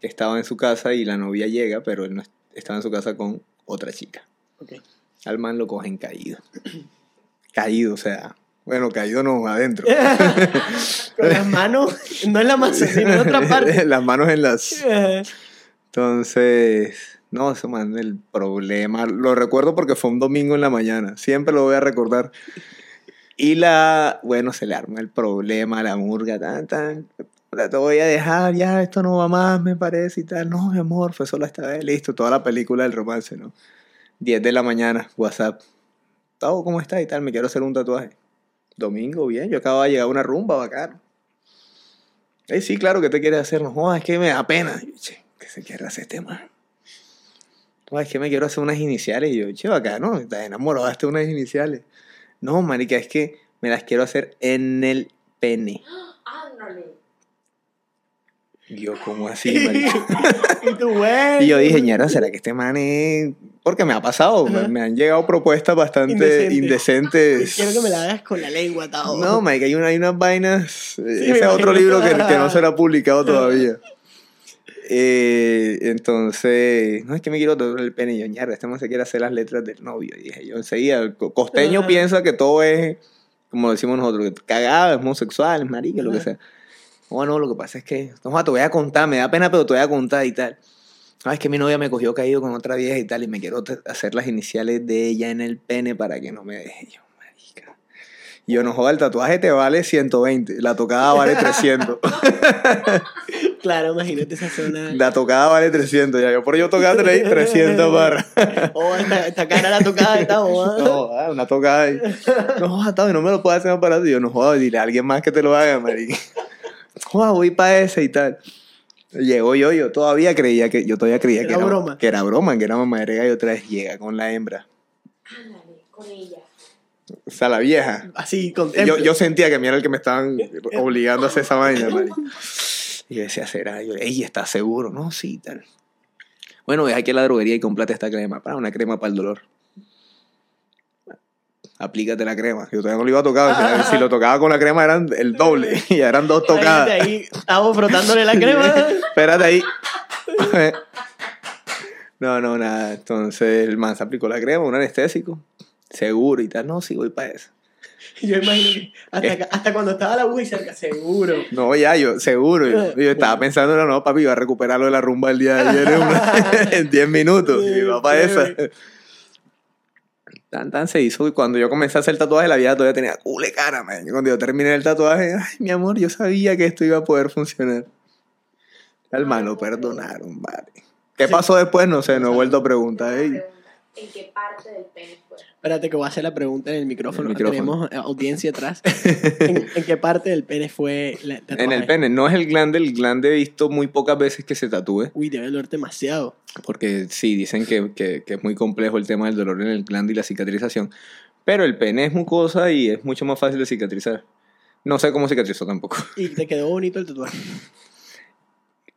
que estaba en su casa y la novia llega, pero él no est- estaba en su casa con otra chica. Ok. Al man lo cogen caído. caído, o sea, bueno, caído no, adentro. Con las manos, no en la masa, sino en otra parte. las manos en las... Eh, Entonces, no, eso man, el problema, lo recuerdo porque fue un domingo en la mañana, siempre lo voy a recordar. Y la, bueno, se le arma el problema, la murga, tan, tan, "Ahora te voy a dejar, ya, esto no va más, me parece y tal. No, mi amor, fue solo esta vez, listo, toda la película del romance, ¿no? 10 de la mañana, WhatsApp. Tavo, ¿cómo estás? Y tal, me quiero hacer un tatuaje. Domingo, bien, yo acabo de llegar a una rumba bacana. Eh, sí, claro, ¿qué te quieres hacer? No es que me da pena. Yo, che, ¿qué se quiere hacer este man? No, es que me quiero hacer unas iniciales. Y yo, che, bacano, estás enamorado, hazte unas iniciales. No, marica, es que me las quiero hacer en el pene. Ándale. Yo, ¿cómo así, y tú. Y yo dije, ñera, ¿será que este man es...? Porque me ha pasado, me, Ajá. me han llegado propuestas bastante Indecente. indecentes. Quiero que me la hagas con la lengua, Tao. No, marica, hay, una- hay unas vainas... me ese es otro libro que, que no será publicado todavía. Eh, entonces, no es que me quiero tocar el pene. Y yo, ñarra, este man se quiere hacer las letras del novio. Y dije, yo enseguida, el co- costeño Ajá. piensa que todo es, como decimos nosotros, cagado, es homosexual, es marica, lo que sea. No, no, lo que pasa es que, no, te voy a contar, me da pena, pero te voy a contar y tal. No, es que mi novia me cogió caído con otra vieja y tal, y me quiero hacer las iniciales de ella en el pene para que no me deje. Yo, marica. Y yo, no joda, el tatuaje te vale 120, la tocada vale 300. Claro, imagínate esa zona. La tocada vale 300, ya. Yo por yo tocaba 300 barras. Oh, esta, esta cara la tocada Tao, ¿ah? No, ah, una tocada ahí. No jodas, Tavi, no me lo puedo hacer más barato. Y yo, no jodas, dile a alguien más que te lo haga, marica. Voy para ese y tal. Llegó yo, yo todavía creía que, yo todavía creía Era que era broma. Que era broma, que era mamadera y otra vez llega con la hembra. Ándale, con ella. O sea, la vieja. Así, con Yo, yo sentía que a mí era el que me estaban obligando a hacer esa vaina, marica. Y yo decía, ¿será? Y yo, ey, ¿estás seguro? No, sí, tal. Bueno, ve aquí a la droguería y cómprate esta crema. Para una crema para el dolor. Aplícate la crema. Yo todavía no lo iba a tocar. Si lo tocaba con la crema eran el doble. Y ya eran dos tocadas. Ahí, ahí, Tao frotándole la crema. Espérate ahí. No, no, nada. Entonces el man se aplicó la crema, un anestésico. Seguro y tal. No, sí, voy para eso. Yo imagino que hasta, hasta cuando estaba la Wii cerca, seguro. No, ya, yo, seguro. Yo, yo estaba pensando, no, no, papi, iba a recuperarlo de la rumba el día de ayer en, una- en 10 minutos. Y iba para esa. Tan, tan se hizo. Y cuando yo comencé a hacer el tatuaje, la vida todavía tenía cule cara, man. Y Cuando yo terminé el tatuaje, ay, mi amor, yo sabía que esto iba a poder funcionar. Lo perdonaron, vale. ¿Qué Sí. pasó después? No sé, no he vuelto a preguntar. En qué parte del pene Espérate que voy a hacer la pregunta en el micrófono. El micrófono. Tenemos eh, audiencia atrás. ¿En, en qué parte del pene fue la En tatuaje? el pene, no es el glande, el glande he visto muy pocas veces que se tatúe, Uy, debe doler demasiado. porque sí, dicen que, que- que es muy complejo el tema del dolor en el glande y la cicatrización, pero el pene es mucosa y es mucho más fácil de cicatrizar. No sé cómo cicatrizó tampoco. Y te quedó bonito el tatuaje.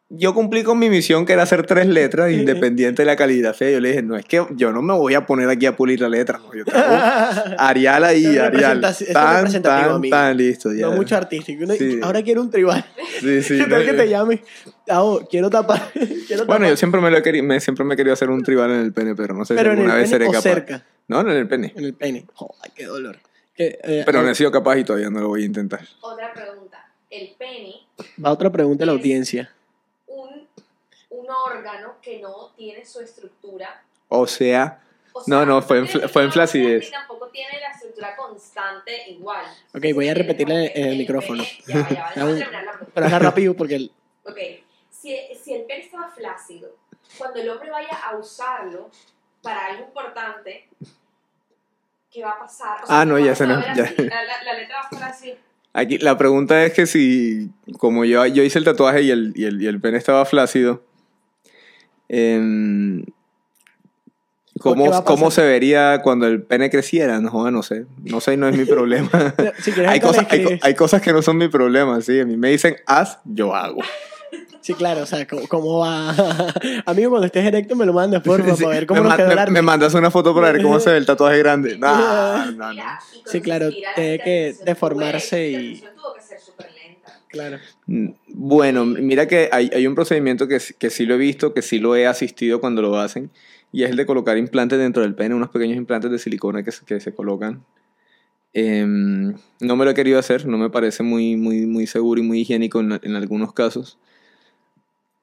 Yo cumplí con mi misión que era hacer tres letras independiente de la caligrafía. Yo le dije, no es que yo no me voy a poner aquí a pulir la letra. no, yo tengo Arial ahí, Eso Arial. Tan, tan, tan, listo. Ya. No mucho artístico. Sí. Ahora quiero un tribal. Sí, sí. ¿Qué tal no, que te llame? Tao, quiero tapar. quiero Bueno, tapar. yo siempre me, lo he querido, me, siempre me he querido hacer un tribal en el pene, pero no sé Pero si alguna vez seré capaz. cerca. No, no en el pene. En el pene. Joder, qué dolor. Que, eh, Pero eh, no he sido capaz y todavía no lo voy a intentar. Otra pregunta. El pene, Va otra pregunta a la audiencia. Un, órgano que no tiene su estructura. O sea, O No, no, fue en fue en flacidez. tampoco tiene la estructura constante igual. Ok, voy a repetirle en el micrófono. pene- ya, ya, Da voy un- a terminar la pregunta. Pero hazla rápido porque el- Ok, si, si el pene estaba flácido, cuando el hombre vaya a usarlo para algo importante, ¿qué va a pasar? O Ah, no, ya se no, ya. así, La, la- la letra va a estar así. aquí la pregunta es que si, como yo, yo hice el tatuaje y el, y el, y el pene estaba flácido, ¿Qué ¿cómo, ¿cómo se vería cuando el pene creciera? No, no sé. No sé, no es mi problema. Si hay, cosas, hay, hay que no son mi problema, sí. A mí me dicen, haz, yo hago. Sí, claro, o sea, ¿cómo, cómo va? Amigo, cuando estés erecto me lo mandas, por favor, Sí, para ver cómo me, nos ma- quedó el me- arte. me mandas una foto para ver cómo se ve el tatuaje grande. No, no, no. Sí, claro, tiene que deformarse y- la cicatrización tuvo que ser súper lenta. Bueno, mira que hay, un procedimiento que, que sí lo he visto, que sí lo he asistido cuando lo hacen, y es el de colocar implantes dentro del pene, unos pequeños implantes de silicona que, se- colocan. Em, no me lo he querido hacer, no me parece muy, muy, muy seguro y muy higiénico en, en algunos casos.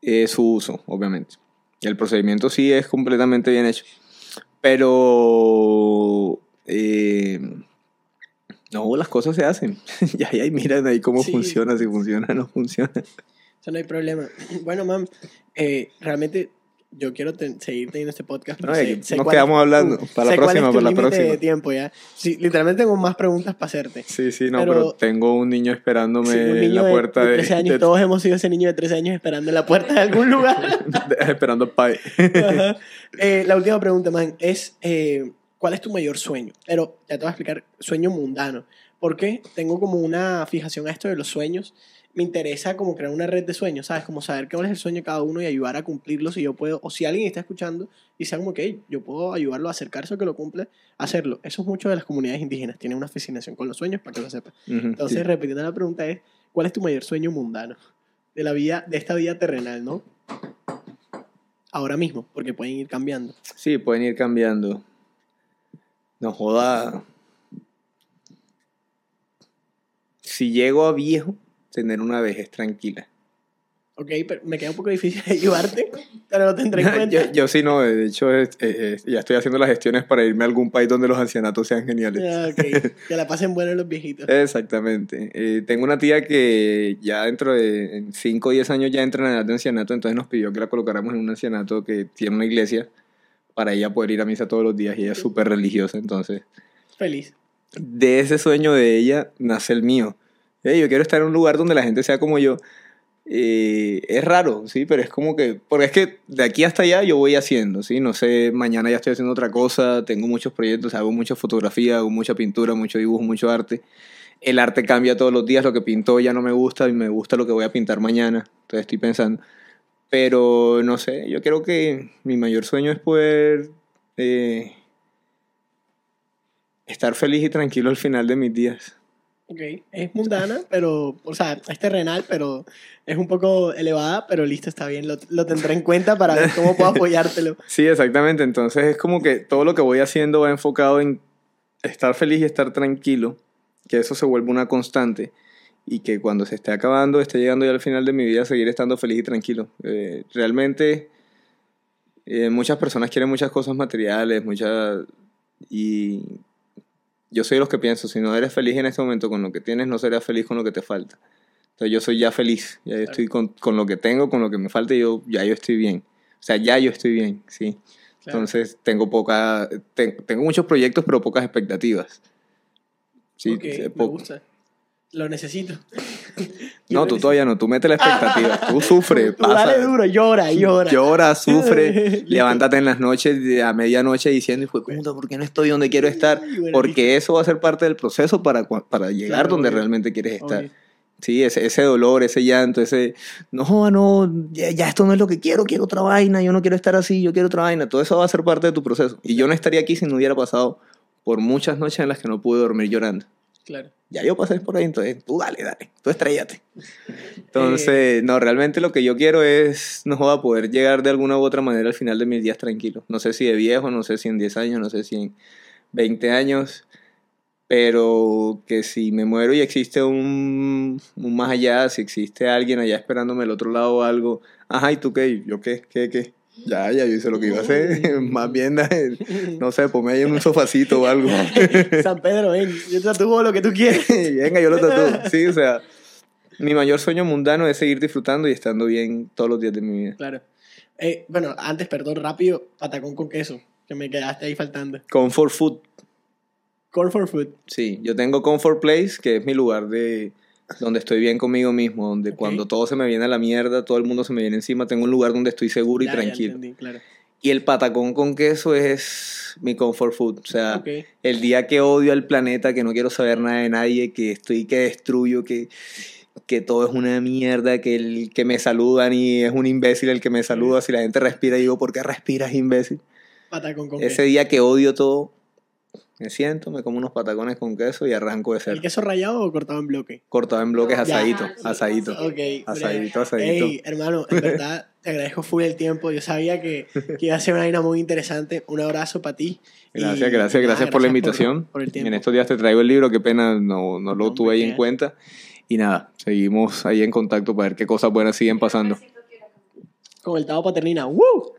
Eh, su uso, obviamente. El procedimiento sí es completamente bien hecho. Pero... eh, no, las cosas se hacen. ya, ya, miran ahí cómo Sí. funciona, si funciona o no funciona. Eso no hay problema. Bueno, mam, eh, realmente yo quiero ten- seguir teniendo este podcast. pero No, sé- sé nos quedamos es- hablando. Para la próxima, para la próxima. de tiempo ya. Sí, literalmente tengo más preguntas para hacerte. Sí, sí, no, Pero- pero, tengo un niño esperándome Sí, un en niño la de- puerta de de, 13 años, de- todos hemos sido ese niño de 13 años esperando en la puerta de algún lugar. esperando pie. Eh, la última pregunta, man, es eh, ¿cuál es tu mayor sueño? Pero ya te voy a explicar, sueño mundano. Porque tengo como una fijación a esto de los sueños. Me interesa como crear una red de sueños, ¿sabes? Como saber cuál es el sueño de cada uno y ayudar a cumplirlo si yo puedo. O si alguien está escuchando y sea como que yo puedo ayudarlo a acercarse a que lo cumple, hacerlo. Eso es mucho de las comunidades indígenas. Tienen una fascinación con los sueños, para que lo sepas. Entonces, sí. repitiendo la pregunta es, ¿cuál es tu mayor sueño mundano? De la vida, de esta vida terrenal, ¿no? Ahora mismo, porque pueden ir cambiando. Sí, pueden ir cambiando. No joda. Si llego a viejo, tener una vejez tranquila. Ok, pero me queda un poco difícil ayudarte, pero lo tendré en cuenta. yo, yo sí no, de hecho eh, eh, ya estoy haciendo las gestiones para irme a algún país donde los ancianatos sean geniales. Ah, ok, que la pasen bueno los viejitos. Exactamente. Eh, tengo una tía que ya dentro de 5 o 10 años ya entra en edad de ancianato, entonces nos pidió que la colocáramos en un ancianato que tiene una iglesia para ella poder ir a misa todos los días y ella es súper religiosa, entonces Feliz. de ese sueño de ella nace el mío. Eh, yo quiero estar en un lugar donde la gente sea como yo. Eh, es raro, sí, pero es como que, porque es que de aquí hasta allá yo voy haciendo, sí, no sé, mañana ya estoy haciendo otra cosa, tengo muchos proyectos, hago mucha fotografía, hago mucha pintura, mucho dibujo, mucho arte. El arte cambia todos los días, lo que pinto ya no me gusta y me gusta lo que voy a pintar mañana, entonces estoy pensando. Pero no sé, yo creo que mi mayor sueño es poder eh, estar feliz y tranquilo al final de mis días. Ok, es mundana, pero, o sea, es terrenal, pero es un poco elevada, pero listo, está bien, lo, lo tendré en cuenta para ver cómo puedo apoyártelo. Sí, exactamente. Entonces es como que todo lo que voy haciendo va enfocado en estar feliz y estar tranquilo, que eso se vuelva una constante y que cuando se esté acabando, esté llegando ya al final de mi vida, seguir estando feliz y tranquilo. Eh, realmente eh, muchas personas quieren muchas cosas materiales, muchas... Y yo soy de los que pienso, si no eres feliz en este momento con lo que tienes, no serás feliz con lo que te falta. Entonces yo soy ya feliz, ya yo estoy con, con lo que tengo, con lo que me falta, y yo, ya yo estoy bien. O sea, ya yo estoy bien, sí. Entonces tengo poca, te- tengo muchos proyectos pero pocas expectativas. Sí, Ok, eh, me gusta. Lo necesito. No, tú todavía no, tú metes la expectativa, tú sufres, Tú dale pasa, duro, llora, llora. llora, sufre, levántate en las noches a medianoche diciendo, hijo puta, ¿por qué no estoy donde quiero estar? Porque eso va a ser parte del proceso para, para llegar Claro, donde obvio. realmente quieres estar. Obvio. Sí, ese, ese dolor, ese llanto, ese, no, no, ya, ya esto no es lo que quiero, quiero otra vaina, yo no quiero estar así, yo quiero otra vaina. Todo eso va a ser parte de tu proceso. Y yo no estaría aquí si no hubiera pasado por muchas noches en las que no pude dormir llorando. Claro. Ya yo pasé por ahí, entonces tú dale, dale, tú estrellate. Entonces, no, realmente lo que yo quiero es, no joda, poder llegar de alguna u otra manera al final de mis días tranquilo. No sé si de viejo, no sé si en 10 años, no sé si en 20 años, pero que si me muero y existe un, un más allá, si existe alguien allá esperándome al otro lado o algo, ajá, ¿y tú qué? ¿Yo qué? ¿Qué? ¿Qué? Ya, ya, yo hice lo que iba a hacer. Más bien, no sé, ponme ahí en un sofacito o algo. San Pedro, ven, yo te tatúo lo que tú quieres. Venga, yo lo tatúo. Sí, o sea, mi mayor sueño mundano es seguir disfrutando y estando bien todos los días de mi vida. Claro. Eh, bueno, antes, perdón, rápido, patacón con queso, que me quedaste ahí faltando. Comfort Food. Core for food. Sí, yo tengo Comfort Place, que es mi lugar de donde estoy bien conmigo mismo, donde cuando todo se me viene a la mierda, todo el mundo se me viene encima, tengo un lugar donde estoy seguro y tranquilo. entendí, claro. y el patacón con queso es mi comfort food. O sea, el día que odio al planeta, que no quiero saber nada de nadie, que estoy que destruyo, que, que todo es una mierda, que el que me saludan y es un imbécil el que me saluda, si la gente respira, digo, ¿por qué respiras, imbécil? Patacón con Ese queso. día que odio todo, me siento, me como unos patacones con queso y arranco de ¿El ser. queso rayado o cortado en bloque? Cortado en bloques, Ya. asadito, Ah, sí, asadito. sí. Ok. Asadito, breve. asadito. Ey, hermano, en verdad te agradezco full el tiempo. Yo sabía que, que iba a ser una vaina muy interesante. Un abrazo para ti. Y Gracias, gracias, nada, gracias por la invitación. Por, el tiempo. en estos días te traigo el libro, qué pena no, no lo No, tuve ahí en cuenta. Y nada, seguimos ahí en contacto para ver qué cosas buenas siguen pasando. Con el Tavo Paternina. ¡Woo!